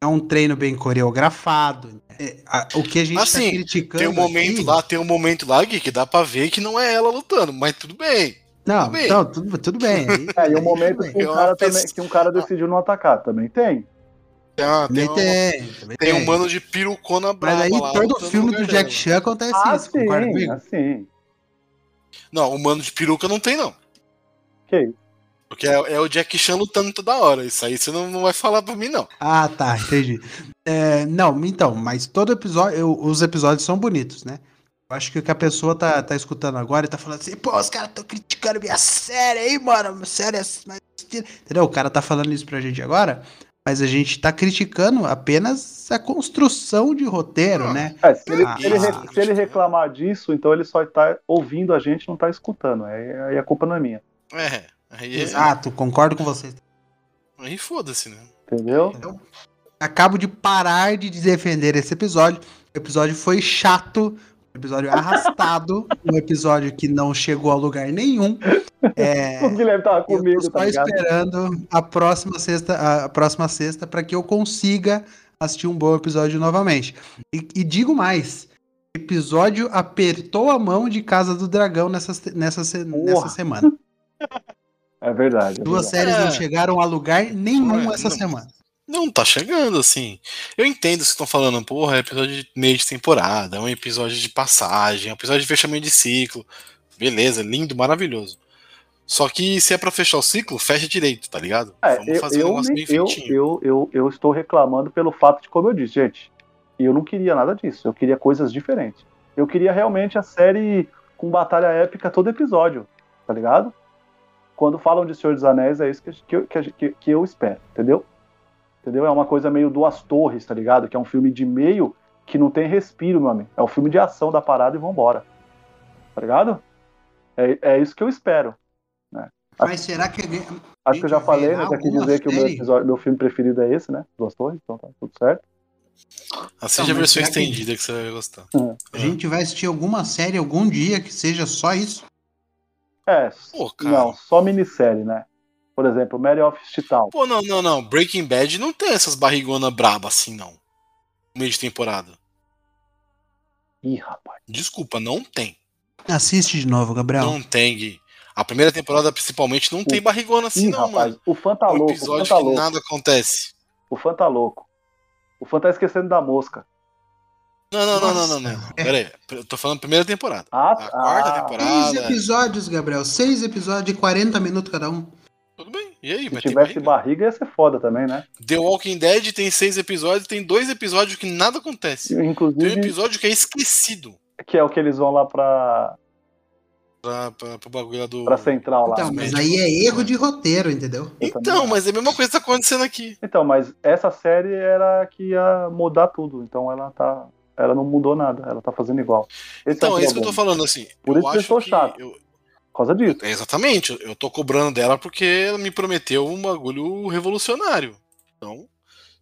[SPEAKER 3] é um treino bem coreografado. É, a- o que a gente
[SPEAKER 1] Assim,
[SPEAKER 3] tá criticando.
[SPEAKER 1] Tem um momento
[SPEAKER 3] aqui-
[SPEAKER 1] lá, tem um momento lá, Gui, que dá pra ver que não é ela lutando, mas tudo bem.
[SPEAKER 3] Não,
[SPEAKER 1] tudo bem.
[SPEAKER 3] então, tudo, tudo bem. aí-
[SPEAKER 2] É, e o
[SPEAKER 3] aí
[SPEAKER 2] momento que
[SPEAKER 1] É
[SPEAKER 2] um, cara
[SPEAKER 1] pessoa-
[SPEAKER 2] também, que um cara decidiu não atacar, também tem.
[SPEAKER 1] Tem, uma- tem,
[SPEAKER 3] tem,
[SPEAKER 1] tem um mano de pirucona brava
[SPEAKER 3] Mas aí
[SPEAKER 1] lá.
[SPEAKER 3] todo filme
[SPEAKER 1] no
[SPEAKER 3] do
[SPEAKER 1] lugar
[SPEAKER 3] Jack. Chan acontece
[SPEAKER 2] Ah,
[SPEAKER 3] isso, concorda
[SPEAKER 2] sim,
[SPEAKER 3] comigo?
[SPEAKER 2] assim.
[SPEAKER 1] Não, o mano de peruca não tem, não.
[SPEAKER 2] Que isso?
[SPEAKER 1] Porque é, é o Jack Chan lutando toda hora. Isso aí você não, não vai falar pra mim, não.
[SPEAKER 3] Ah, tá, entendi. É, não, então, mas todo episódio, eu- os episódios são bonitos, né? Eu acho que o que a pessoa tá, tá escutando agora e tá falando assim, pô, os caras tão criticando minha série aí, mano, minha série é mais... Entendeu? O cara tá falando isso pra gente agora, mas a gente tá criticando apenas a construção de roteiro,
[SPEAKER 1] Ah,
[SPEAKER 3] né?
[SPEAKER 2] É, se, ele,
[SPEAKER 3] Ah,
[SPEAKER 2] se ele se ele reclamar disso, então ele só tá ouvindo a gente, não tá escutando. Aí, aí a culpa não é minha.
[SPEAKER 1] É. Aí,
[SPEAKER 3] Exato, concordo com vocês.
[SPEAKER 1] aí foda-se, né?
[SPEAKER 2] Entendeu?
[SPEAKER 3] Acabo de parar de defender esse episódio. O episódio foi chato, episódio arrastado, um episódio que não chegou a lugar nenhum. É,
[SPEAKER 2] O Guilherme tava
[SPEAKER 3] eu tô
[SPEAKER 2] comigo,
[SPEAKER 3] só
[SPEAKER 2] tá ligado?
[SPEAKER 3] esperando a próxima sexta, a próxima sexta para que eu consiga assistir um bom episódio novamente. E, e digo mais, o episódio apertou a mão de Casa do Dragão nessa, nessa, nessa semana.
[SPEAKER 2] É verdade. é
[SPEAKER 3] Duas
[SPEAKER 2] verdade.
[SPEAKER 3] séries não chegaram a lugar nenhum
[SPEAKER 1] É,
[SPEAKER 3] essa
[SPEAKER 1] não.
[SPEAKER 3] semana.
[SPEAKER 1] Não tá chegando, assim. Eu entendo se estão falando, porra, é episódio de meio de temporada, é um episódio de passagem, é um episódio de fechamento de ciclo. Beleza, lindo, maravilhoso. Só que se é pra fechar o ciclo, fecha direito, tá ligado?
[SPEAKER 2] É,
[SPEAKER 1] Vamos
[SPEAKER 2] eu,
[SPEAKER 1] fazer um
[SPEAKER 2] eu,
[SPEAKER 1] negócio bem
[SPEAKER 2] eu,
[SPEAKER 1] feitinho.
[SPEAKER 2] eu, eu, eu estou reclamando pelo fato de, como eu disse, gente, eu não queria nada disso. Eu queria coisas diferentes. Eu queria realmente a série com batalha épica todo episódio, tá ligado? Quando falam de Senhor dos Anéis, é isso que, que, que, que eu espero, entendeu? Entendeu? É uma coisa meio duas torres, tá ligado? Que é um filme de meio que não tem respiro, meu amigo. É o filme de ação da parada e vambora. Tá ligado? É, é isso que eu espero.
[SPEAKER 3] Mas será que
[SPEAKER 2] Acho que eu já falei,
[SPEAKER 3] haverá
[SPEAKER 2] né? Já quis
[SPEAKER 3] alguma
[SPEAKER 2] dizer que o meu, episódio, meu filme preferido é esse, né? Duas Torres, então tá tudo certo.
[SPEAKER 1] Assiste
[SPEAKER 3] Não,
[SPEAKER 1] a
[SPEAKER 3] mas
[SPEAKER 1] versão
[SPEAKER 3] será que-
[SPEAKER 1] estendida que você vai gostar.
[SPEAKER 3] a gente vai assistir alguma série algum dia que seja só isso?
[SPEAKER 2] É,
[SPEAKER 1] Pô, cara.
[SPEAKER 2] não, só minissérie, né? Por exemplo, Mary of Chital.
[SPEAKER 1] Pô, não, não, não. Breaking Bad não tem essas barrigonas braba assim, não. No meio de temporada.
[SPEAKER 2] Ih, rapaz.
[SPEAKER 1] Desculpa, não tem.
[SPEAKER 3] Assiste de novo, Gabriel.
[SPEAKER 1] Não tem, Gui. A primeira temporada, principalmente, não tem barrigona assim,
[SPEAKER 2] Ih,
[SPEAKER 1] não,
[SPEAKER 2] rapaz.
[SPEAKER 1] mano.
[SPEAKER 2] O fã tá
[SPEAKER 1] Um
[SPEAKER 2] louco. O fã
[SPEAKER 1] episódio
[SPEAKER 2] tá
[SPEAKER 1] que
[SPEAKER 2] louco.
[SPEAKER 1] nada acontece.
[SPEAKER 2] O fã tá louco. O fã tá esquecendo da mosca.
[SPEAKER 1] Não, não, não, não, não, não. Pera aí. Eu tô falando primeira temporada.
[SPEAKER 2] Ah,
[SPEAKER 1] A quarta
[SPEAKER 2] ah,
[SPEAKER 3] Seis
[SPEAKER 1] temporada.
[SPEAKER 3] episódios, Gabriel. Seis episódios de 40 minutos cada um.
[SPEAKER 1] E aí,
[SPEAKER 2] Se tivesse
[SPEAKER 1] barriga?
[SPEAKER 2] barriga ia ser foda também, né?
[SPEAKER 1] The Walking Dead tem seis episódios, tem dois episódios que nada acontece. Tem um
[SPEAKER 2] Inclusive,
[SPEAKER 1] episódio que é esquecido
[SPEAKER 2] que é o que eles vão lá pra,
[SPEAKER 1] pra, pra, pro bagulho lá do.
[SPEAKER 2] pra central lá.
[SPEAKER 3] Então, mas aí é erro de roteiro, entendeu?
[SPEAKER 1] Então, mas é a mesma coisa que tá acontecendo aqui.
[SPEAKER 2] Então, mas essa série era que ia mudar tudo. Então ela tá. Ela não mudou nada, ela tá fazendo igual. Esse
[SPEAKER 1] Então,
[SPEAKER 2] é,
[SPEAKER 1] é isso que eu tô falando, assim.
[SPEAKER 2] Por
[SPEAKER 1] eu
[SPEAKER 2] isso que eu sou
[SPEAKER 1] que
[SPEAKER 2] chato.
[SPEAKER 1] eu-
[SPEAKER 2] causa disso.
[SPEAKER 1] é exatamente, eu tô cobrando dela porque ela me prometeu um bagulho revolucionário. Então,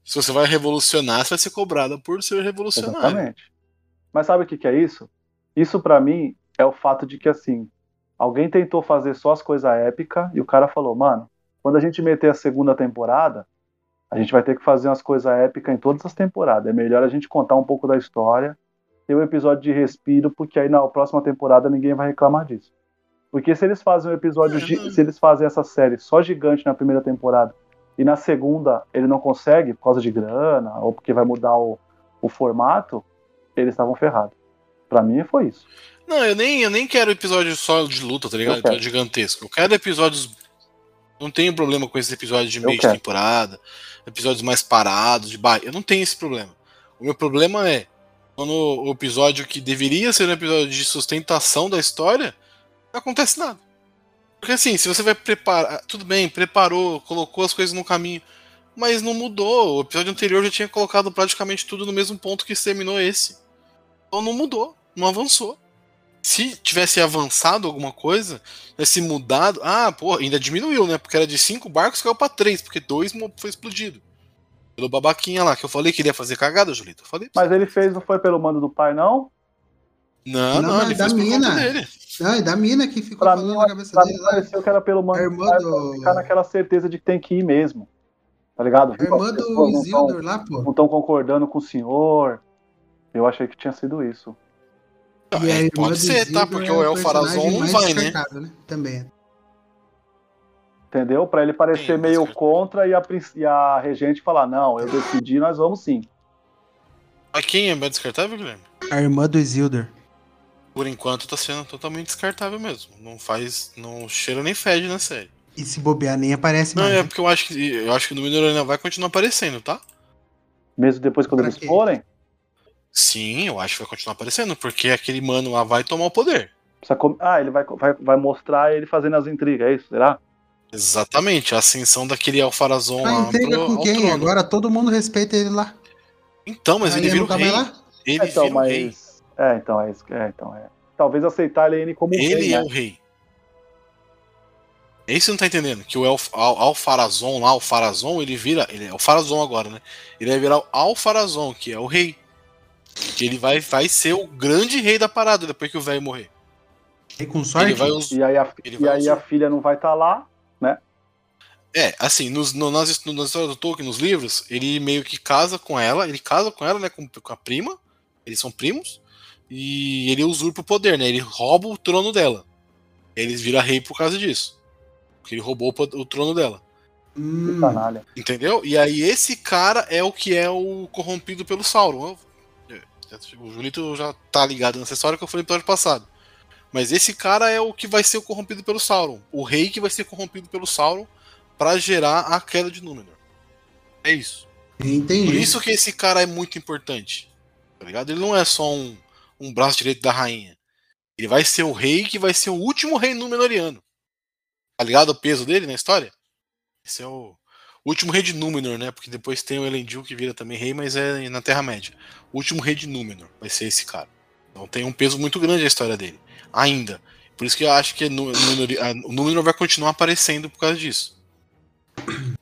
[SPEAKER 1] se você vai revolucionar, você vai ser cobrada por ser revolucionário.
[SPEAKER 2] Exatamente. Mas sabe o que, que é isso? Isso pra mim é o fato de que assim, alguém tentou fazer só as coisas épicas e o cara falou, mano, quando a gente meter a segunda temporada, a gente vai ter que fazer umas coisas épicas em todas as temporadas. É melhor a gente contar um pouco da história, ter um episódio de respiro, porque aí na próxima temporada ninguém vai reclamar disso. Porque se eles fazem um episódio, se eles fazem essa série só gigante na primeira temporada e na segunda ele não consegue por causa de grana ou porque vai mudar o, o formato, eles estavam ferrados. Pra mim foi isso.
[SPEAKER 1] Não, eu nem, eu nem quero episódio só de luta, tá ligado? Episódio gigantesco. Eu quero episódios. Não tenho problema com esses episódios de meio de temporada, episódios mais parados, de ba... Eu não tenho esse problema. O meu problema é quando o episódio que deveria ser um episódio de sustentação da história, não acontece nada. Porque assim, se você vai preparar. Tudo bem, preparou, colocou as coisas no caminho. Mas não mudou. O episódio anterior já tinha colocado praticamente tudo no mesmo ponto que terminou esse. Então não mudou, não avançou. Se tivesse avançado alguma coisa, tivesse mudado. Ah, pô, ainda diminuiu, né? Porque era de cinco barcos, caiu pra três, porque dois foi explodido. Pelo babaquinha lá, que eu falei que ele ia fazer cagada, Julito. Eu falei.
[SPEAKER 2] Mas ele fez, não foi pelo mando do pai, não?
[SPEAKER 1] Não,
[SPEAKER 3] Não,
[SPEAKER 1] não,
[SPEAKER 3] mas
[SPEAKER 1] ele
[SPEAKER 3] da
[SPEAKER 1] fez por
[SPEAKER 3] mina.
[SPEAKER 1] conta dele.
[SPEAKER 3] Não, e da mina que ficou
[SPEAKER 2] Pra
[SPEAKER 3] falando
[SPEAKER 2] mim,
[SPEAKER 3] na cabeça
[SPEAKER 2] Pra
[SPEAKER 3] dele
[SPEAKER 2] mim
[SPEAKER 3] lá.
[SPEAKER 2] pareceu que era pelo mando
[SPEAKER 3] A
[SPEAKER 2] do
[SPEAKER 3] irmã do-
[SPEAKER 2] ficar naquela certeza de que tem que ir mesmo. Tá ligado?
[SPEAKER 3] A irmã do Isildur lá, pô.
[SPEAKER 2] não estão concordando com o senhor. Eu achei que tinha sido isso.
[SPEAKER 1] Não,
[SPEAKER 3] E a
[SPEAKER 1] é, pode ser, tá? Porque
[SPEAKER 3] é
[SPEAKER 1] o El Farazon não vai, né?
[SPEAKER 3] né? Também.
[SPEAKER 2] Entendeu? Pra ele parecer
[SPEAKER 1] Sim,
[SPEAKER 2] meio
[SPEAKER 1] mas-
[SPEAKER 2] contra e a, e a regente falar: não, eu decidi, nós vamos sim.
[SPEAKER 1] Mas quem é mais descartável, Guilherme?
[SPEAKER 3] A irmã do Isildur.
[SPEAKER 1] Por enquanto tá sendo totalmente descartável mesmo. Não faz. Não cheira nem fede na série.
[SPEAKER 3] E se bobear, nem aparece
[SPEAKER 1] Não,
[SPEAKER 3] mais.
[SPEAKER 1] é
[SPEAKER 3] né?
[SPEAKER 1] porque eu acho que. Eu acho que o número ainda vai continuar aparecendo, tá?
[SPEAKER 2] Mesmo depois quando
[SPEAKER 3] Pra
[SPEAKER 2] eles
[SPEAKER 3] quê?
[SPEAKER 2] forem.
[SPEAKER 1] Sim, eu acho que vai continuar aparecendo, porque aquele mano lá vai tomar o poder.
[SPEAKER 2] com- Ah, ele vai, vai, vai mostrar ele fazendo as intrigas, é isso? Será?
[SPEAKER 1] Exatamente, a ascensão daquele Alfarazon
[SPEAKER 3] Ah,
[SPEAKER 1] lá
[SPEAKER 3] intriga
[SPEAKER 1] pro,
[SPEAKER 3] com quem? Agora todo mundo respeita ele lá.
[SPEAKER 1] Então, mas
[SPEAKER 3] Aí
[SPEAKER 1] ele vira o
[SPEAKER 3] nunca
[SPEAKER 1] rei.
[SPEAKER 3] lá?
[SPEAKER 1] Ele
[SPEAKER 2] então,
[SPEAKER 1] vira o rei.
[SPEAKER 2] É, então é isso. É, então é. Talvez aceitar ele como
[SPEAKER 1] Ele
[SPEAKER 2] rei,
[SPEAKER 1] é
[SPEAKER 2] né?
[SPEAKER 1] o rei. É isso que você não tá entendendo. Que o Alfarazon lá, o Farazon, ele vira. Ele é o Farazon agora, né? Ele vai virar o Alfarazon, que é o rei. Que ele vai, vai ser o grande rei da parada depois que o velho morrer.
[SPEAKER 3] E com sorte.
[SPEAKER 1] Ele vai us-
[SPEAKER 2] E aí a,
[SPEAKER 1] Ele
[SPEAKER 2] e
[SPEAKER 1] vai
[SPEAKER 2] aí a filha não vai estar lá.
[SPEAKER 1] É, assim, nos, no, nas, no- na história do Tolkien, nos livros, ele meio que casa com ela, ele casa com ela, né, com, com a prima, eles são primos, e ele usurpa o poder, né, ele rouba o trono dela. Eles viram rei por causa disso. Porque ele roubou o, trono dela.
[SPEAKER 3] Hum,
[SPEAKER 2] canalha.
[SPEAKER 1] Entendeu? E aí esse cara é o que é o corrompido pelo Sauron. O Julito já tá ligado nessa história que eu falei no episódio passado. Mas esse cara é o que vai ser o corrompido pelo Sauron. O rei que vai ser corrompido pelo Sauron pra gerar a queda de Númenor. É isso.
[SPEAKER 3] entendi.
[SPEAKER 1] Por isso que esse cara é muito importante. Tá ligado? Ele não é só um, um braço direito da rainha. Ele vai ser o rei que vai ser o último rei Númenoriano. Tá ligado o peso dele na história? Esse é o último rei de Númenor, né? Porque depois tem o Elendil que vira também rei, mas é na Terra-média. O último rei de Númenor vai ser esse cara. Então tem um peso muito grande a história dele. Ainda. Por isso que eu acho que a- o Númenor vai continuar aparecendo por causa disso.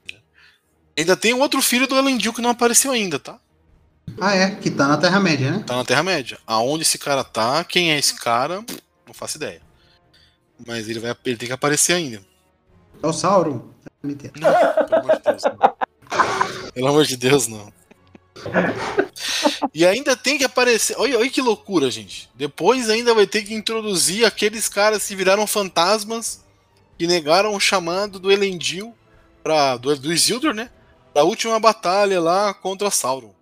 [SPEAKER 1] Ainda tem outro filho do Elendil que não apareceu ainda, tá?
[SPEAKER 3] Ah, é, que tá na Terra-média, né?
[SPEAKER 1] Tá na Terra-média. Aonde esse cara tá, quem é esse cara, não faço ideia. Mas ele vai ele tem que aparecer ainda.
[SPEAKER 3] É o Sauron.
[SPEAKER 1] Não, pelo amor de Deus, não. Pelo amor de Deus, não. E ainda tem que aparecer. Olha, olha que loucura, gente. Depois ainda vai ter que introduzir aqueles caras que viraram fantasmas que negaram o chamado do Elendil pra, do, do Isildur, né? Da última batalha lá contra Sauron.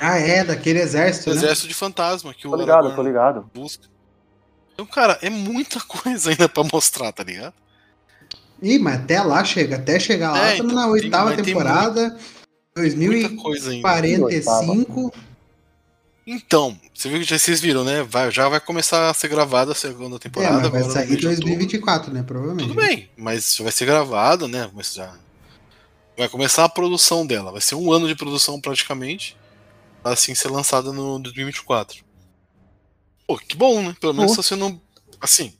[SPEAKER 3] Ah, é, daquele exército,
[SPEAKER 1] O
[SPEAKER 3] né?
[SPEAKER 1] exército de fantasma que o
[SPEAKER 2] Tô ligado,
[SPEAKER 1] Aragorn
[SPEAKER 2] tô ligado.
[SPEAKER 1] busca. Então, cara, é muita coisa ainda pra mostrar, tá ligado?
[SPEAKER 3] Ih, mas até lá chega, até chegar lá,
[SPEAKER 1] É,
[SPEAKER 3] estamos
[SPEAKER 1] então,
[SPEAKER 3] na
[SPEAKER 1] tem-
[SPEAKER 3] oitava
[SPEAKER 1] tem
[SPEAKER 3] temporada,
[SPEAKER 1] ainda.
[SPEAKER 3] 2045.
[SPEAKER 1] Então, você viu que já vocês viram, né? Vai, já vai começar a ser gravada a segunda
[SPEAKER 3] É,
[SPEAKER 1] temporada.
[SPEAKER 3] mas vai sair em
[SPEAKER 1] mês de outubro.
[SPEAKER 3] 2024, né? Provavelmente.
[SPEAKER 1] Tudo bem, mas vai ser gravado, né? Mas já vai começar a produção dela. Vai ser um ano de produção praticamente. Assim ser lançada no 2024. Pô, que bom, né? Pelo menos
[SPEAKER 2] Pô.
[SPEAKER 1] tá sendo. Assim.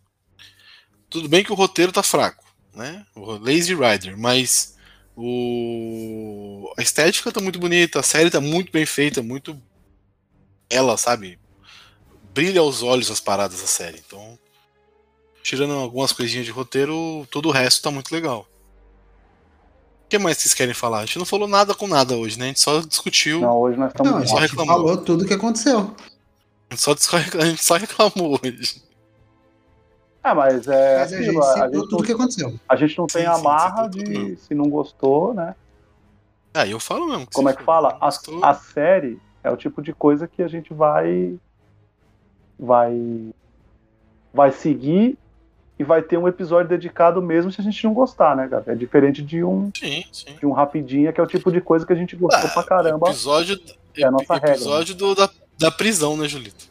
[SPEAKER 1] Tudo bem que o roteiro tá fraco, né? O Lazy Rider, mas. O... A estética tá muito bonita, a série tá muito bem feita, muito. Ela, sabe? Brilha aos olhos as paradas da série. Então, tirando algumas coisinhas de roteiro, todo o resto tá muito legal. O que mais vocês querem falar? A gente não falou nada com nada hoje, né? A gente só discutiu,
[SPEAKER 2] Não, hoje nós estamos.
[SPEAKER 3] Não, a
[SPEAKER 1] só
[SPEAKER 3] gente
[SPEAKER 1] reclamou.
[SPEAKER 3] falou tudo que aconteceu.
[SPEAKER 1] a gente só, discu- a gente só reclamou hoje.
[SPEAKER 2] Ah, mas é.
[SPEAKER 3] Mas a gente
[SPEAKER 2] a, gente
[SPEAKER 3] tudo
[SPEAKER 2] não,
[SPEAKER 3] que aconteceu.
[SPEAKER 2] a gente não tem
[SPEAKER 1] Sim,
[SPEAKER 2] a
[SPEAKER 1] sim,
[SPEAKER 2] marra
[SPEAKER 1] tudo
[SPEAKER 2] de se não gostou, né?
[SPEAKER 1] Ah, eu falo mesmo.
[SPEAKER 2] Como é que fala? A, a série é o tipo de coisa que a gente vai. Vai. Vai seguir e vai ter um episódio dedicado mesmo se a gente não gostar, né, cara? É diferente de um,
[SPEAKER 1] Sim, sim.
[SPEAKER 2] de um rapidinho, que é o tipo de coisa que a gente gostou
[SPEAKER 1] Ah,
[SPEAKER 2] pra caramba.
[SPEAKER 1] Episódio,
[SPEAKER 2] É a nossa regra,
[SPEAKER 1] episódio do- da, da prisão, né, Julito?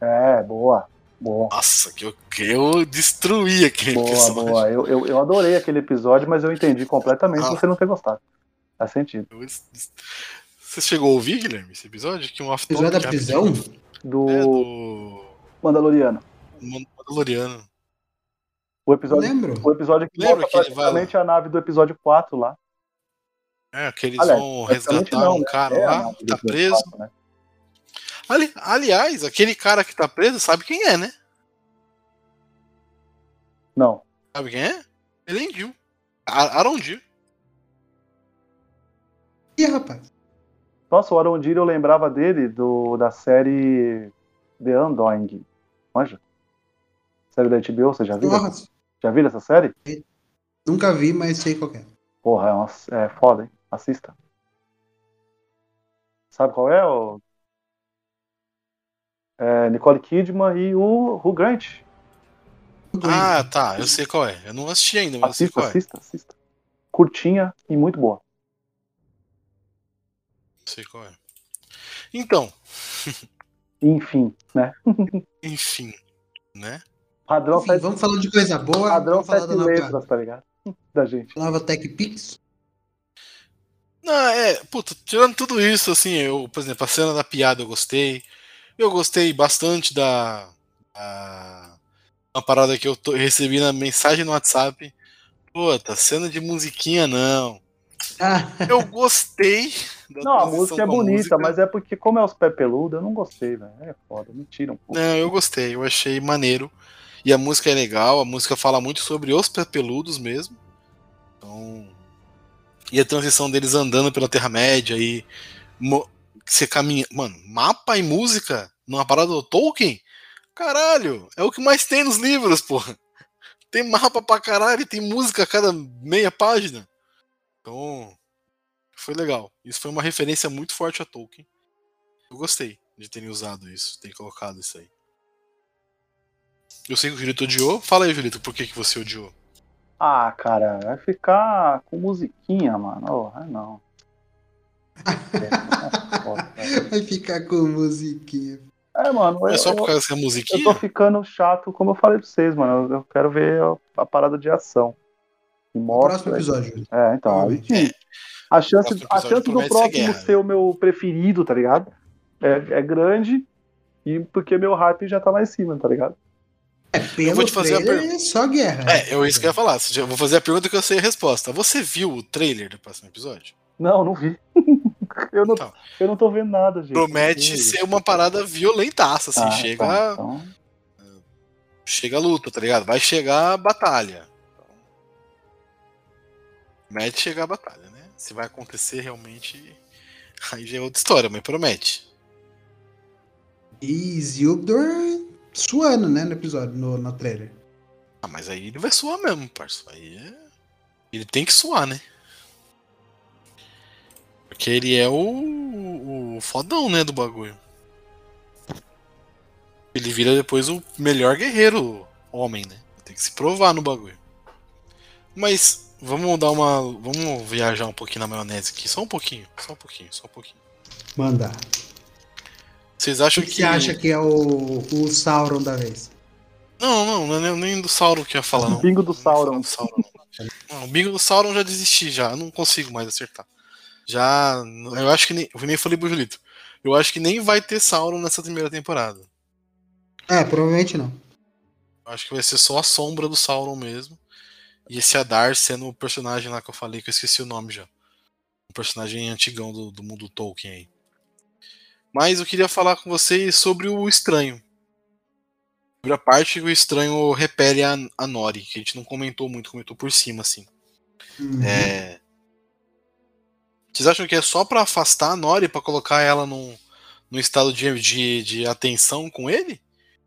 [SPEAKER 2] É, boa. Boa.
[SPEAKER 1] Nossa, que eu, que eu destruí aquele
[SPEAKER 2] Boa,
[SPEAKER 1] episódio.
[SPEAKER 2] boa. Eu, eu, eu adorei aquele episódio, mas eu entendi completamente
[SPEAKER 1] Ah.
[SPEAKER 2] você não ter gostado. Faz sentido.
[SPEAKER 1] Eu- Você chegou a ouvir, Guilherme, esse episódio? Que um
[SPEAKER 3] Episódio da prisão?
[SPEAKER 2] Do
[SPEAKER 1] É, do
[SPEAKER 2] Mandaloriano.
[SPEAKER 1] Mandaloriano.
[SPEAKER 2] O episódio,
[SPEAKER 3] lembro.
[SPEAKER 2] o episódio que
[SPEAKER 1] Lembra
[SPEAKER 2] mostra
[SPEAKER 1] que ele vai
[SPEAKER 2] praticamente a nave do episódio 4 lá.
[SPEAKER 1] É, que eles
[SPEAKER 2] Aliás,
[SPEAKER 1] vão
[SPEAKER 2] praticamente
[SPEAKER 1] resgatar
[SPEAKER 2] não,
[SPEAKER 1] um
[SPEAKER 2] né?
[SPEAKER 1] cara
[SPEAKER 2] É
[SPEAKER 1] lá, que tá preso.
[SPEAKER 2] 4, né?
[SPEAKER 1] Ali- aliás, aquele cara que tá preso sabe quem é, né?
[SPEAKER 2] Não.
[SPEAKER 1] Sabe quem é? Elendil. A- Arondir.
[SPEAKER 3] Ih, rapaz.
[SPEAKER 2] Nossa, o Arondir eu lembrava dele do, da série The Undoing. Manja? Série da HBO, você já viu?
[SPEAKER 3] Nossa,
[SPEAKER 2] Já viu essa série?
[SPEAKER 3] nunca vi, mas sei qual é.
[SPEAKER 2] Porra, é, uma, é foda, hein? Assista. Sabe qual é? O... É Nicole Kidman e o Hugh Grant.
[SPEAKER 1] Ah, tá. Eu sei qual é. Eu não assisti ainda, mas eu sei
[SPEAKER 2] Assista,
[SPEAKER 1] é.
[SPEAKER 2] assista, assista. Curtinha e muito boa.
[SPEAKER 1] Sei qual é. Então,
[SPEAKER 2] Enfim, né?
[SPEAKER 1] enfim, né?
[SPEAKER 2] Padrão,
[SPEAKER 3] Enfim,
[SPEAKER 2] sete,
[SPEAKER 3] vamos falar de coisa boa.
[SPEAKER 2] padrão
[SPEAKER 3] vamos falar
[SPEAKER 2] sete
[SPEAKER 3] da nova,
[SPEAKER 2] letras, tá ligado? Da gente.
[SPEAKER 3] nova Tech Pix.
[SPEAKER 1] Não, é, puta, tirando tudo isso, assim, eu, por exemplo, a cena da piada eu gostei. Eu gostei bastante da. da uma parada que eu tô- recebi na mensagem no WhatsApp. Puta, cena de musiquinha não.
[SPEAKER 3] Ah,
[SPEAKER 1] Eu gostei da
[SPEAKER 2] Não, a música é
[SPEAKER 1] a
[SPEAKER 2] bonita,
[SPEAKER 1] música.
[SPEAKER 2] mas é porque, como é os pé peludo, eu não gostei, velho. É foda, me tira um pouco.
[SPEAKER 1] Não, eu gostei, eu achei maneiro. E a música é legal, a música fala muito sobre os peludos mesmo. Então. E a transição deles andando pela Terra-média e. Você caminha. Mano, mapa e música numa parada do Tolkien? Caralho, é o que mais tem nos livros, porra. Tem mapa pra caralho tem música a cada meia página. Então. Foi legal. Isso foi uma referência muito forte a Tolkien. Eu gostei de terem usado isso, terem colocado isso aí. Eu sei que o Julito odiou. Fala aí, Julito, por que, que você odiou?
[SPEAKER 2] Ah, cara, vai ficar com musiquinha, mano. Oh, não. É, velho.
[SPEAKER 3] vai ficar com musiquinha.
[SPEAKER 2] é, mano,
[SPEAKER 1] É
[SPEAKER 2] eu,
[SPEAKER 1] só por
[SPEAKER 2] eu,
[SPEAKER 1] causa dessa
[SPEAKER 2] eu
[SPEAKER 1] musiquinha?
[SPEAKER 2] tô ficando chato, como eu falei pra vocês, mano. Eu, eu quero ver a, a parada de ação. E mostra.
[SPEAKER 3] próximo episódio.
[SPEAKER 2] É, então, aí. A chance, a chance do
[SPEAKER 1] ser
[SPEAKER 2] próximo
[SPEAKER 1] guerra,
[SPEAKER 2] ser o meu preferido, tá ligado? É, é grande. E porque meu hype já tá lá em cima, tá ligado?
[SPEAKER 3] É, pelo
[SPEAKER 1] vou te fazer a
[SPEAKER 3] trailer,
[SPEAKER 1] pergunta.
[SPEAKER 3] é só guerra.
[SPEAKER 1] É, eu isso que eu ia falar. Eu vou fazer a pergunta que eu sei a resposta. Você viu o trailer do próximo episódio?
[SPEAKER 2] Não, não vi. eu, não,
[SPEAKER 1] Então.
[SPEAKER 2] eu não tô vendo nada, gente.
[SPEAKER 1] Promete ser uma parada violentaça, assim.
[SPEAKER 2] Ah,
[SPEAKER 1] chega,
[SPEAKER 2] tá, então.
[SPEAKER 1] chega a luta, tá ligado? Vai chegar a batalha. Promete chegar a batalha, né? Se vai acontecer realmente. Aí já é outra história, mas promete.
[SPEAKER 3] E Isildur suando, né, no episódio, no, no trailer.
[SPEAKER 1] Ah, mas aí ele vai suar mesmo, parça. Aí é... Ele tem que suar, né? Porque ele é o, o fodão, né, do bagulho. Ele vira depois o melhor guerreiro homem, né? Tem que se provar no bagulho. Mas vamos dar uma. Vamos viajar um pouquinho na maionese aqui. Só um pouquinho. Só um pouquinho, só um pouquinho.
[SPEAKER 3] Manda.
[SPEAKER 1] Vocês acham
[SPEAKER 3] O que
[SPEAKER 1] que.
[SPEAKER 3] você acha que é o, o Sauron da vez?
[SPEAKER 1] Não, não, não é nem- do Sauron que eu ia falar, não.
[SPEAKER 2] Bingo do Sauron.
[SPEAKER 1] do Sauron, não. Não, o bingo do Sauron já desisti, já. Eu não consigo mais acertar. Já. Eu acho que nem. Eu nem falei pro Julito. Eu acho que nem vai ter Sauron nessa primeira temporada.
[SPEAKER 3] É, provavelmente não.
[SPEAKER 1] Eu acho que vai ser só a sombra do Sauron mesmo. E esse Adar sendo o personagem lá que eu falei, que eu esqueci o nome já. Um personagem antigão do, do mundo Tolkien aí. Mas eu queria falar com vocês sobre o estranho. Sobre a parte que o estranho repele a, a Nori, que a gente não comentou muito, comentou por cima, assim.
[SPEAKER 3] Uhum.
[SPEAKER 1] É... Vocês acham que é só pra afastar a Nori, pra colocar ela num, num estado de, de, de atenção com ele?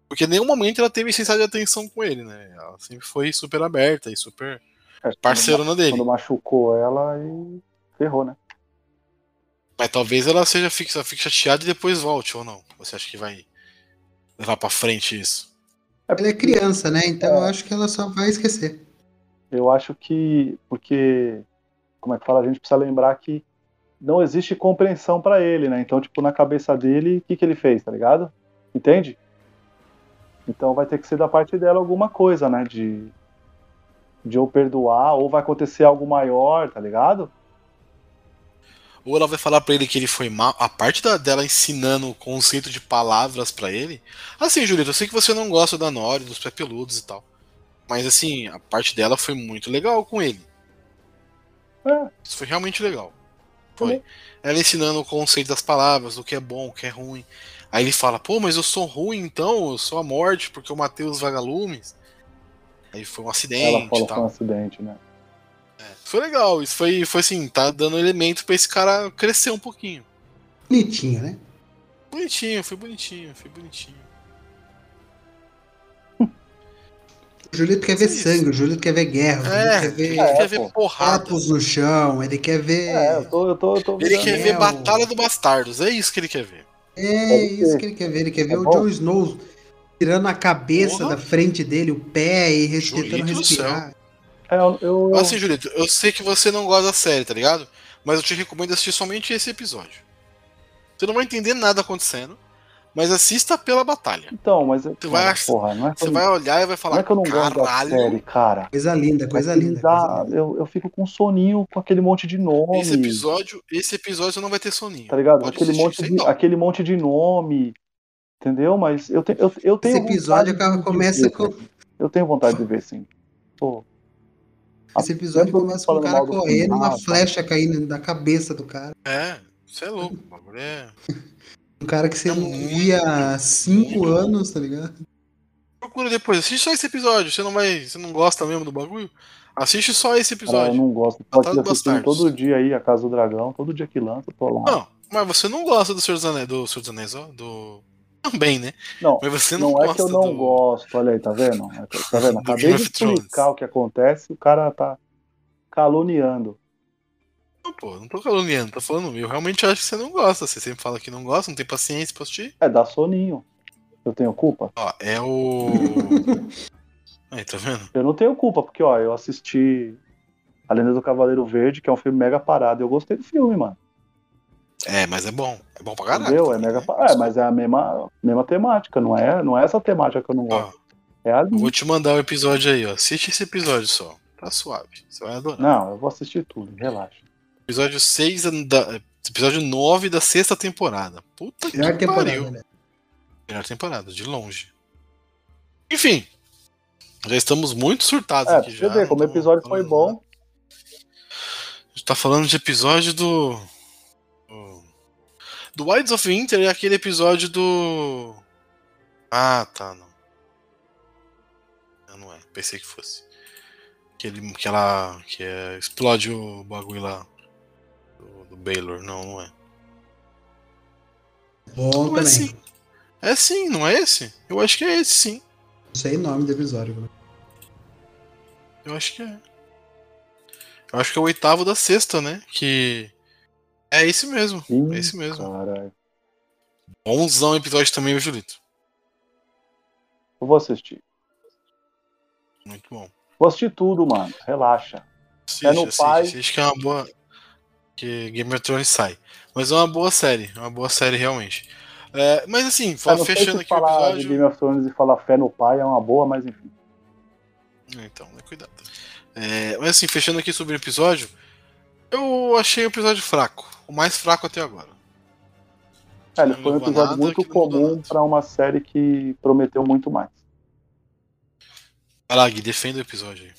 [SPEAKER 1] Porque em nenhum momento ela teve esse estado de atenção com ele, né? Ela sempre foi super aberta e super
[SPEAKER 2] É,
[SPEAKER 1] parceirona dele.
[SPEAKER 2] Quando machucou ela e ferrou, né?
[SPEAKER 1] Mas talvez ela seja fique, fique chateada e depois volte, ou não? Você acha que vai levar pra frente isso?
[SPEAKER 3] Ela é criança, né? Então eu acho que ela só vai esquecer.
[SPEAKER 2] Eu acho que. Porque. Como é que fala? A gente precisa lembrar que não existe compreensão pra ele, né? Então, tipo, na cabeça dele, o que, que ele fez, tá ligado? Entende? Então vai ter que ser da parte dela alguma coisa, né? De. De ou perdoar, ou vai acontecer algo maior, tá ligado?
[SPEAKER 1] Ou ela vai falar pra ele que ele foi mal. A parte da- dela ensinando o conceito de palavras pra ele. Assim, Julito, eu sei que você não gosta da Nori, dos pé peludos e tal. Mas assim, a parte dela foi muito legal com ele.
[SPEAKER 2] É.
[SPEAKER 1] Isso foi realmente legal. Foi. Ela ensinando o conceito das palavras, do que é bom, o que é ruim. Aí ele fala, pô, mas eu sou ruim então, eu sou a morte porque eu matei os vagalumes. Aí foi um
[SPEAKER 2] Ela
[SPEAKER 1] acidente
[SPEAKER 2] falou
[SPEAKER 1] e
[SPEAKER 2] que foi um acidente, né?
[SPEAKER 1] Foi legal, isso foi, foi assim, tá dando elemento pra esse cara crescer um pouquinho.
[SPEAKER 3] Bonitinho, né?
[SPEAKER 1] Bonitinho, foi bonitinho, foi bonitinho.
[SPEAKER 3] O Julito quer ver
[SPEAKER 1] Isso.
[SPEAKER 3] sangue, o Julito quer ver guerra, o Julito
[SPEAKER 1] É,
[SPEAKER 3] quer
[SPEAKER 1] ele
[SPEAKER 3] ver
[SPEAKER 2] É,
[SPEAKER 1] quer ver
[SPEAKER 2] pô.
[SPEAKER 1] porrada.
[SPEAKER 3] corpos no chão, ele quer ver.
[SPEAKER 2] É, eu tô, eu tô, eu tô
[SPEAKER 1] Ele quer ver. Batalha do Bastardos, é isso que ele quer ver.
[SPEAKER 3] É
[SPEAKER 2] Pode
[SPEAKER 3] isso que ele quer ver. Ele quer ver
[SPEAKER 2] Tá
[SPEAKER 3] o. Jon Snow tirando a cabeça
[SPEAKER 1] Porra.
[SPEAKER 3] da frente dele, o pé e tentando
[SPEAKER 1] do
[SPEAKER 3] respirar.
[SPEAKER 2] É, eu, eu,
[SPEAKER 1] Assim, Julito, eu sei que você não gosta da série, tá ligado? Mas eu te recomendo assistir somente esse episódio. Você não vai entender nada acontecendo, mas assista pela batalha.
[SPEAKER 2] Então, mas.
[SPEAKER 1] Você vai-
[SPEAKER 2] porra, não é que
[SPEAKER 1] Você
[SPEAKER 2] eu,
[SPEAKER 1] vai olhar e vai
[SPEAKER 2] não
[SPEAKER 1] falar,
[SPEAKER 2] é que eu não gosto da série, cara.
[SPEAKER 3] Coisa linda, coisa
[SPEAKER 2] É
[SPEAKER 3] linda.
[SPEAKER 2] dá-
[SPEAKER 3] coisa linda.
[SPEAKER 2] eu, eu fico com soninho com aquele monte de nome.
[SPEAKER 1] esse episódio, esse episódio você não vai ter soninho.
[SPEAKER 2] Tá ligado?
[SPEAKER 1] Pode
[SPEAKER 2] Aquele monte, de, aquele monte de nome. Entendeu? Mas eu, te, eu, eu tenho
[SPEAKER 3] Esse episódio
[SPEAKER 2] de
[SPEAKER 3] começa
[SPEAKER 2] ver,
[SPEAKER 3] com.
[SPEAKER 2] Eu tenho vontade de ver, sim. Pô.
[SPEAKER 3] Esse episódio começa com o cara correndo, uma
[SPEAKER 2] Renato?
[SPEAKER 3] flecha caindo da cabeça do cara.
[SPEAKER 1] É, você é louco, o bagulho é.
[SPEAKER 3] Um cara que você
[SPEAKER 1] É
[SPEAKER 3] não
[SPEAKER 1] muito,
[SPEAKER 3] via há cinco
[SPEAKER 1] muito
[SPEAKER 3] anos, tá ligado?
[SPEAKER 1] Procura depois, assiste só esse episódio. Você não vai. Você não gosta mesmo do bagulho? Assiste só esse
[SPEAKER 2] Cara, eu
[SPEAKER 1] episódio.
[SPEAKER 2] não gosto. Tô aqui
[SPEAKER 1] dos
[SPEAKER 2] assistindo todo dia aí a Casa do Dragão, todo dia que lança, tô lá.
[SPEAKER 1] Não, mas você não gosta do Senhor dos Anéis, do Senhor dos Anéis, ó, do. Também, né?
[SPEAKER 2] Não,
[SPEAKER 1] Mas você não,
[SPEAKER 2] não, é que eu não
[SPEAKER 1] do...
[SPEAKER 2] gosto, olha aí, tá vendo? É Tá vendo?
[SPEAKER 1] Do
[SPEAKER 2] Acabei de explicar o que acontece, o cara tá caluniando.
[SPEAKER 1] Não, pô, não tô caluniando, tô falando. Eu realmente acho que você não gosta. Você sempre fala que não gosta, não tem paciência pra assistir.
[SPEAKER 2] É, dá soninho. Eu tenho culpa?
[SPEAKER 1] Ó, é o. Aí, tá vendo?
[SPEAKER 2] Eu não tenho culpa, porque, ó, eu assisti A Lenda do Cavaleiro Verde, que é um filme mega parado, eu gostei do filme, mano.
[SPEAKER 1] É, mas é bom. É bom pra caralho.
[SPEAKER 2] Entendeu? É mega
[SPEAKER 1] né?
[SPEAKER 2] É, mas é a mesma, mesma temática, não é, não é essa temática que eu não gosto. É ali.
[SPEAKER 1] eu vou te mandar o episódio aí, ó. Assiste esse episódio só. Tá suave. Você vai adorar.
[SPEAKER 2] Não, eu vou assistir tudo, relaxa.
[SPEAKER 1] Episódio 6 da. Episódio 9 da sexta temporada. Puta
[SPEAKER 3] Melhor
[SPEAKER 1] que
[SPEAKER 3] temporada,
[SPEAKER 1] pariu.
[SPEAKER 3] né?
[SPEAKER 1] Melhor temporada, de longe. Enfim. Já estamos muito surtados
[SPEAKER 2] É,
[SPEAKER 1] aqui
[SPEAKER 2] pra
[SPEAKER 1] já.
[SPEAKER 2] você ver, como o
[SPEAKER 1] não
[SPEAKER 2] episódio foi bom,
[SPEAKER 1] nada. A gente tá falando de episódio do- Do Wilds of Winter é aquele episódio do. Ah, tá, não. Não, é. Pensei que fosse. Que, ele, que ela. Que é, explode o bagulho lá. Do, do Baylor. Não, não é.
[SPEAKER 3] Bom
[SPEAKER 1] Não é
[SPEAKER 3] também.
[SPEAKER 1] sim. É sim, não é esse? Eu acho que é esse sim.
[SPEAKER 3] Não sei o nome do episódio. mano.
[SPEAKER 1] Eu acho que é. Eu acho que é o oitavo da sexta, né? Que. É esse mesmo.
[SPEAKER 2] Ih,
[SPEAKER 1] É esse mesmo.
[SPEAKER 2] Caralho.
[SPEAKER 1] Bonzão episódio também, viu, Julito?
[SPEAKER 2] Eu vou assistir.
[SPEAKER 1] Muito bom.
[SPEAKER 2] Vou assistir tudo, mano. Relaxa.
[SPEAKER 1] Assiste,
[SPEAKER 2] É no
[SPEAKER 1] assiste,
[SPEAKER 2] pai.
[SPEAKER 1] assiste que é uma boa. Que Game of Thrones sai. Mas é uma boa série. É uma boa série, realmente. É, mas assim,
[SPEAKER 2] Eu
[SPEAKER 1] fa-
[SPEAKER 2] não sei
[SPEAKER 1] fechando aqui o
[SPEAKER 2] falar de
[SPEAKER 1] episódio.
[SPEAKER 2] Game of Thrones e falar fé no pai é uma boa, mas enfim.
[SPEAKER 1] Então, né, cuidado. É, mas assim, fechando aqui sobre o episódio, eu achei o episódio fraco. O mais fraco até agora.
[SPEAKER 2] É, ele foi um episódio
[SPEAKER 1] nada,
[SPEAKER 2] muito comum pra uma série que prometeu muito mais.
[SPEAKER 1] Vai lá, Gui, defenda o episódio aí.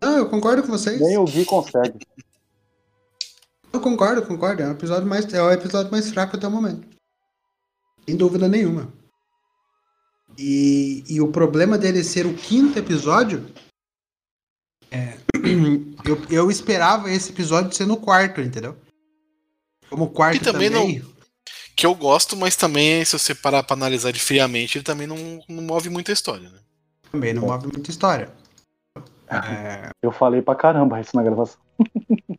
[SPEAKER 3] Não, eu concordo com vocês.
[SPEAKER 2] Nem o Gui consegue.
[SPEAKER 3] Eu concordo, concordo. É o episódio mais, é o episódio mais fraco até o momento. Sem dúvida nenhuma. E, e o problema dele ser o quinto episódio. É, eu, eu esperava esse episódio ser no quarto, entendeu? Como o quarto
[SPEAKER 1] E também
[SPEAKER 3] também.
[SPEAKER 1] Que eu gosto, mas também, se você parar pra analisar ele friamente, ele também não, não move muita história, né?
[SPEAKER 3] Também não move muita história. É,
[SPEAKER 2] Eu falei pra caramba isso na gravação.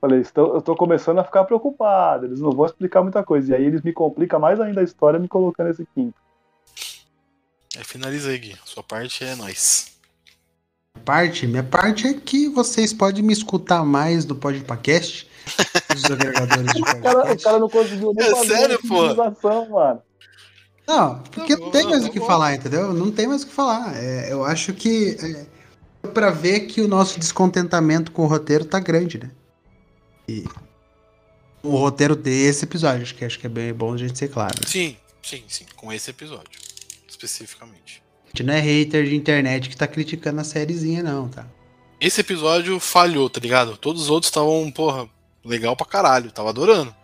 [SPEAKER 2] falei, estou, eu tô começando a ficar preocupado. Eles não vão explicar muita coisa. E aí eles me complicam mais ainda a história me colocando esse quinto.
[SPEAKER 1] Aí finaliza aí, Gui. Sua parte é nóis.
[SPEAKER 3] parte, minha parte é que vocês podem me escutar mais do Podpacast. Os agregadores de
[SPEAKER 2] O cara, o
[SPEAKER 3] podcast.
[SPEAKER 2] cara não conseguiu nem
[SPEAKER 1] É
[SPEAKER 2] fazer
[SPEAKER 1] sério,
[SPEAKER 2] a
[SPEAKER 1] pô?
[SPEAKER 2] mano.
[SPEAKER 3] Não, porque
[SPEAKER 1] Tá bom,
[SPEAKER 3] não tem mais
[SPEAKER 1] tá
[SPEAKER 3] o que
[SPEAKER 1] bom.
[SPEAKER 3] falar, entendeu? Não tem mais o que falar. É, eu acho que é para ver que o nosso descontentamento com o roteiro tá grande, né? E o roteiro desse episódio, acho que acho que é bem bom a gente ser claro. né?
[SPEAKER 1] Sim, sim, sim. Com esse episódio. Especificamente.
[SPEAKER 3] A gente não é hater de internet que tá criticando a sériezinha, não, tá?
[SPEAKER 1] Esse episódio falhou, tá ligado? Todos os outros estavam, porra, legal pra caralho. Tava adorando.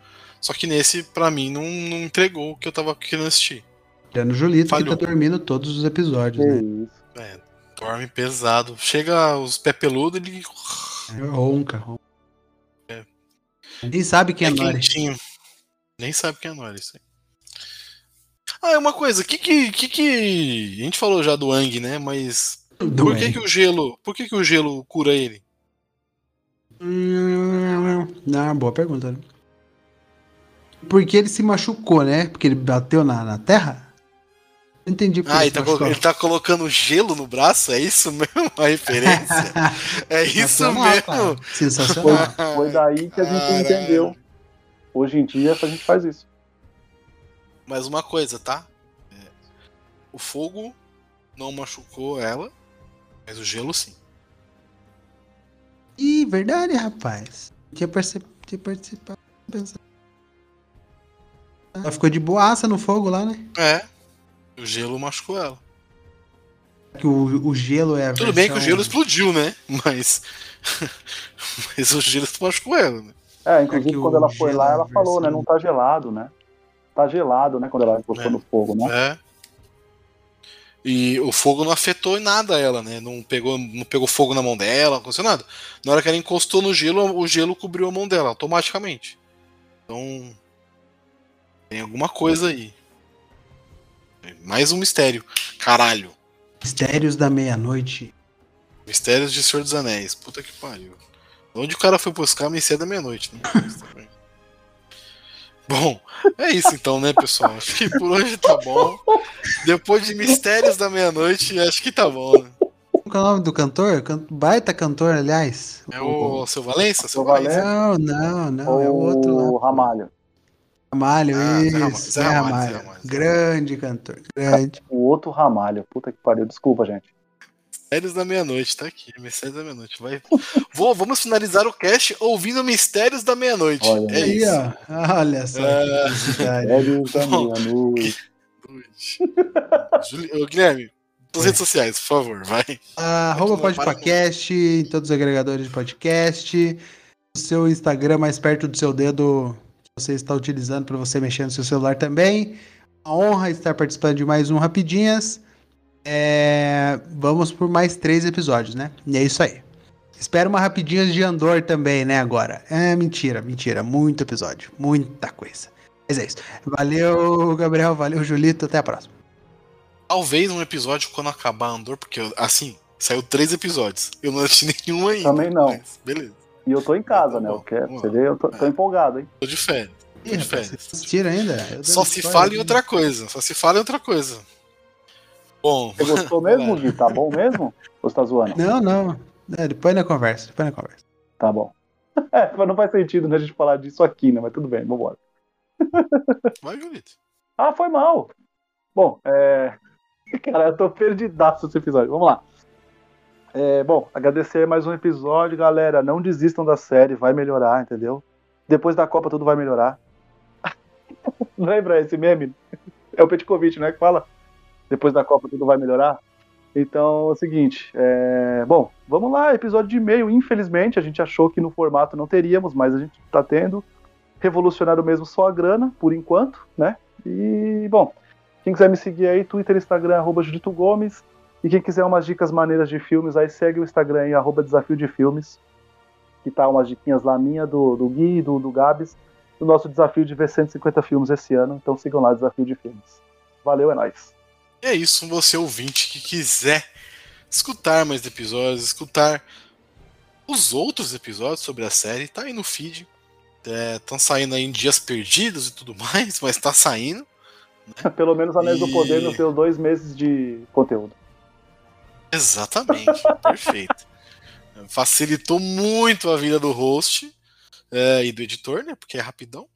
[SPEAKER 1] Só que nesse, pra mim, não, não entregou o que eu tava querendo assistir.
[SPEAKER 3] Tirando o Julito
[SPEAKER 1] Falhou.
[SPEAKER 3] que tá dormindo todos os episódios,
[SPEAKER 2] Que
[SPEAKER 3] né?
[SPEAKER 1] É, dorme pesado. Chega os pé peludo, ele
[SPEAKER 3] Ronca, ronca.
[SPEAKER 1] É.
[SPEAKER 3] Nem sabe quem é,
[SPEAKER 1] é
[SPEAKER 3] Nori.
[SPEAKER 1] quentinho. Nem sabe quem é Nori, isso aí. Ah, é uma coisa, que que, que que... A gente falou já do Ang, né? Mas por que que o gelo... Por que que o gelo cura ele?
[SPEAKER 3] Hum, Não, boa pergunta. né? Porque ele se machucou, né? Porque ele bateu na, na terra? Não entendi por
[SPEAKER 1] Ah,
[SPEAKER 3] que
[SPEAKER 1] ele
[SPEAKER 3] se
[SPEAKER 1] tá, ele tá colocando gelo no braço? É isso mesmo a referência? É isso
[SPEAKER 3] Sensacional,
[SPEAKER 1] mesmo?
[SPEAKER 3] cara.
[SPEAKER 2] Foi,
[SPEAKER 3] Sensacional.
[SPEAKER 2] foi daí que a gente
[SPEAKER 1] Caralho.
[SPEAKER 2] entendeu. Hoje em dia a gente faz isso.
[SPEAKER 1] Mas uma coisa, tá? É, o fogo não machucou ela, mas o gelo sim.
[SPEAKER 3] Ih, verdade, rapaz. Tinha perce- tinha participado. Ela ficou de boaça no fogo lá, né?
[SPEAKER 1] É, o gelo machucou ela.
[SPEAKER 3] Que o, o gelo é a
[SPEAKER 1] Tudo bem que o
[SPEAKER 3] versão-
[SPEAKER 1] gelo explodiu, né? Mas. mas o gelo machucou ela, né?
[SPEAKER 2] É, inclusive
[SPEAKER 3] que
[SPEAKER 2] quando ela foi lá,
[SPEAKER 3] é
[SPEAKER 2] ela falou, né?
[SPEAKER 3] versão-
[SPEAKER 2] Não tá gelado, né? Tá gelado, né? Quando ela encostou
[SPEAKER 1] É.
[SPEAKER 2] no fogo, né?
[SPEAKER 1] É. E o fogo não afetou em nada ela, né? Não pegou, não pegou fogo na mão dela, não aconteceu nada. Na hora que ela encostou no gelo, o gelo cobriu a mão dela automaticamente. Então. Tem alguma coisa aí. Mais um mistério. Caralho.
[SPEAKER 3] Mistérios da meia-noite.
[SPEAKER 1] Mistérios de Senhor dos Anéis. Puta que pariu. Onde o cara foi buscar a mistério da meia-noite, né? Bom, é isso então, né, pessoal? Acho que por hoje tá bom. Depois de Mistérios da Meia-Noite, acho que tá bom, né?
[SPEAKER 3] Qual é o nome do cantor? Can- Baita cantor, aliás.
[SPEAKER 1] É o seu Valença? Seu
[SPEAKER 2] Valença.
[SPEAKER 3] Não, não, não. É o outro lá.
[SPEAKER 2] O Ramalho.
[SPEAKER 3] Ramalho,
[SPEAKER 1] Ah, Zé
[SPEAKER 3] isso.
[SPEAKER 1] Ramalho,
[SPEAKER 3] Zé
[SPEAKER 1] Ramalho. Zé Ramalho.
[SPEAKER 3] Grande cantor, grande.
[SPEAKER 2] O outro Ramalho. Puta que pariu. Desculpa, gente.
[SPEAKER 1] Mistérios da Meia-Noite, tá aqui. Mistérios da Meia-Noite. Vai. Vou, vamos finalizar o cast ouvindo Mistérios da Meia-Noite.
[SPEAKER 2] Olha
[SPEAKER 1] É
[SPEAKER 3] Aí,
[SPEAKER 1] isso.
[SPEAKER 3] ó. Olha só.
[SPEAKER 1] É.
[SPEAKER 2] Sério da meia-noite.
[SPEAKER 1] Juli- Guilherme, suas redes sociais, por favor, vai.
[SPEAKER 3] Arroba
[SPEAKER 1] para
[SPEAKER 3] podcast em todos os agregadores de podcast. O seu Instagram mais perto do seu dedo que você está utilizando para você mexer no seu celular também. A honra estar participando de mais um Rapidinhas. É, vamos por mais três episódios, né? E é isso aí. Espera uma rapidinha de Andor também, né? Agora. É mentira, mentira. Muito episódio. Muita coisa. Mas é isso. Valeu, Gabriel. Valeu, Julito. Até a próxima.
[SPEAKER 1] Talvez um episódio quando acabar Andor, porque assim, saiu três episódios. Eu não assisti nenhum ainda.
[SPEAKER 2] Também não.
[SPEAKER 1] mas beleza.
[SPEAKER 2] E eu tô em casa, né?
[SPEAKER 1] Bom,
[SPEAKER 2] Eu quero, você vê, eu tô, tô
[SPEAKER 1] É.
[SPEAKER 2] empolgado, hein?
[SPEAKER 1] Tô de férias. Tô
[SPEAKER 3] Ih,
[SPEAKER 1] de férias.
[SPEAKER 3] assistiram ainda?
[SPEAKER 1] Só se fala em outra coisa. Só se fala em outra coisa. Bom,
[SPEAKER 2] Você gostou mesmo, Gui? Tá bom mesmo? Ou você tá zoando?
[SPEAKER 3] Não, não. É, depois na conversa. Depois na conversa.
[SPEAKER 2] Tá bom. É, mas não faz sentido né, a gente falar disso aqui, né? Mas tudo bem, vambora.
[SPEAKER 1] vai, Julito.
[SPEAKER 2] Ah, foi mal. Bom, é. Cara, eu tô perdidaço nesse episódio. Vamos lá. É, bom, agradecer mais um episódio, galera. Não desistam da série, vai melhorar, entendeu? Depois da Copa tudo vai melhorar. Lembra esse meme? É o Petkovic, né? Que fala. Depois da Copa tudo vai melhorar. Então é o seguinte, é... bom, vamos lá, episódio de e-mail. Infelizmente, a gente achou que no formato não teríamos, mas a gente tá tendo. Revolucionário mesmo só a grana, por enquanto, né? E, bom, quem quiser me seguir aí, Twitter, Instagram, arroba Judito Gomes. E quem quiser umas dicas maneiras de filmes, aí segue o Instagram aí, arroba Desafio de Filmes. Que tá umas diquinhas lá minha, do, do Gui, do, do Gabs, do nosso desafio de ver 150 filmes esse ano. Então sigam lá, Desafio de Filmes. Valeu, é nóis.
[SPEAKER 1] E é isso, você ouvinte que quiser escutar mais episódios, escutar os outros episódios sobre a série, tá aí no feed. Estão saindo aí em dias perdidos e tudo mais, mas tá saindo.
[SPEAKER 2] Pelo menos Anéis do
[SPEAKER 1] E-
[SPEAKER 2] Poder nos seus dois meses de conteúdo.
[SPEAKER 1] Exatamente, perfeito. Facilitou muito a vida do host é, e do editor, né? Porque é rapidão.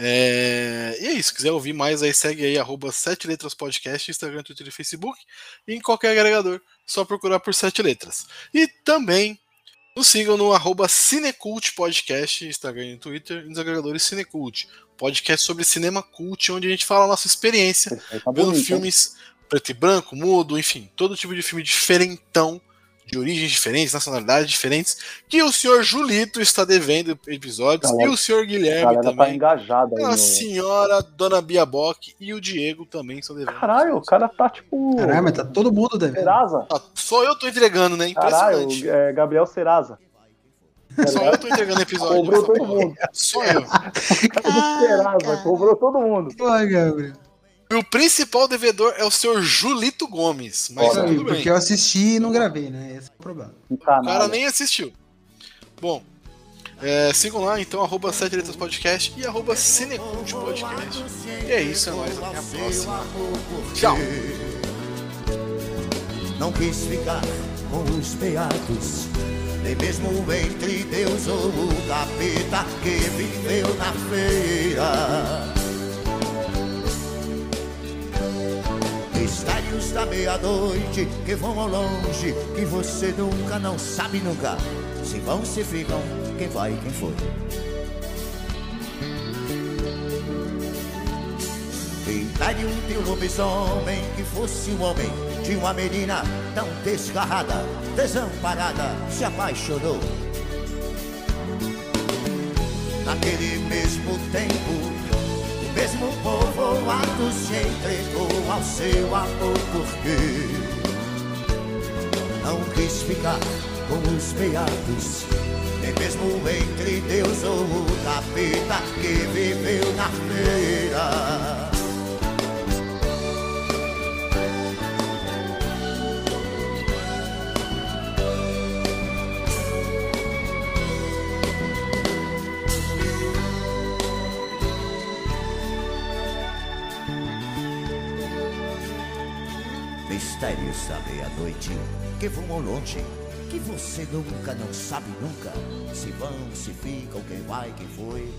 [SPEAKER 1] É, e é isso, quiser ouvir mais aí, segue aí, arroba 7 Letras Podcast, Instagram, Twitter e Facebook, e em qualquer agregador, só procurar por 7 Letras. E também nos sigam no arroba Cinecult Podcast, Instagram e Twitter, e nos agregadores Cinecult, podcast sobre cinema cult, onde a gente fala a nossa experiência
[SPEAKER 2] Esse aí tá
[SPEAKER 1] vendo
[SPEAKER 2] bonito, hein?
[SPEAKER 1] filmes preto e branco, mudo, enfim, todo tipo de filme diferentão, de origens diferentes, nacionalidades diferentes, que o senhor Julito está devendo episódios,
[SPEAKER 2] Galera-
[SPEAKER 1] e o senhor Guilherme
[SPEAKER 2] tá
[SPEAKER 1] também.
[SPEAKER 2] engajada aí
[SPEAKER 1] A
[SPEAKER 2] no...
[SPEAKER 1] senhora Dona Bia Bock e o Diego também estão devendo.
[SPEAKER 2] Caralho, o cara tá tipo.
[SPEAKER 3] Caralho, mas tá todo mundo devendo.
[SPEAKER 2] Serasa?
[SPEAKER 1] Ah, Só eu tô entregando, né?
[SPEAKER 2] Caralho,
[SPEAKER 1] Impressionante.
[SPEAKER 2] é, Gabriel Serasa.
[SPEAKER 1] Só eu tô entregando episódio.
[SPEAKER 2] Cobrou todo
[SPEAKER 1] porra.
[SPEAKER 2] mundo.
[SPEAKER 1] Só eu.
[SPEAKER 2] Serasa, cobrou todo mundo.
[SPEAKER 3] Pô, Gabriel.
[SPEAKER 1] E o principal devedor é o senhor Julito Gomes. Mas
[SPEAKER 2] Olha,
[SPEAKER 1] tudo bem.
[SPEAKER 3] Porque eu assisti e não gravei, né? Esse é o problema.
[SPEAKER 2] Um
[SPEAKER 1] O cara nem assistiu. Bom, é, sigam lá então, arroba 7 Letras Podcast e arroba Cinecult Podcast. E é isso, é nóis, até a próxima. Tchau.
[SPEAKER 4] Não quis ficar com os beatos, nem mesmo entre Deus ou o capeta que viveu na feira. Mistérios da meia-noite que vão ao longe, que você nunca, não sabe nunca. Se vão, se ficam, quem vai, quem foi. Império de um lobisomem que fosse um homem de uma menina tão desgarrada, desamparada, se apaixonou. Naquele mesmo tempo, o mesmo povoado se entregou ao seu amor porque não quis ficar com os beatos, nem mesmo entre Deus ou o capeta que viveu na feira. Da meia-noite que ao longe, que você nunca, não sabe nunca. Se vão, se ficam, quem vai, quem foi.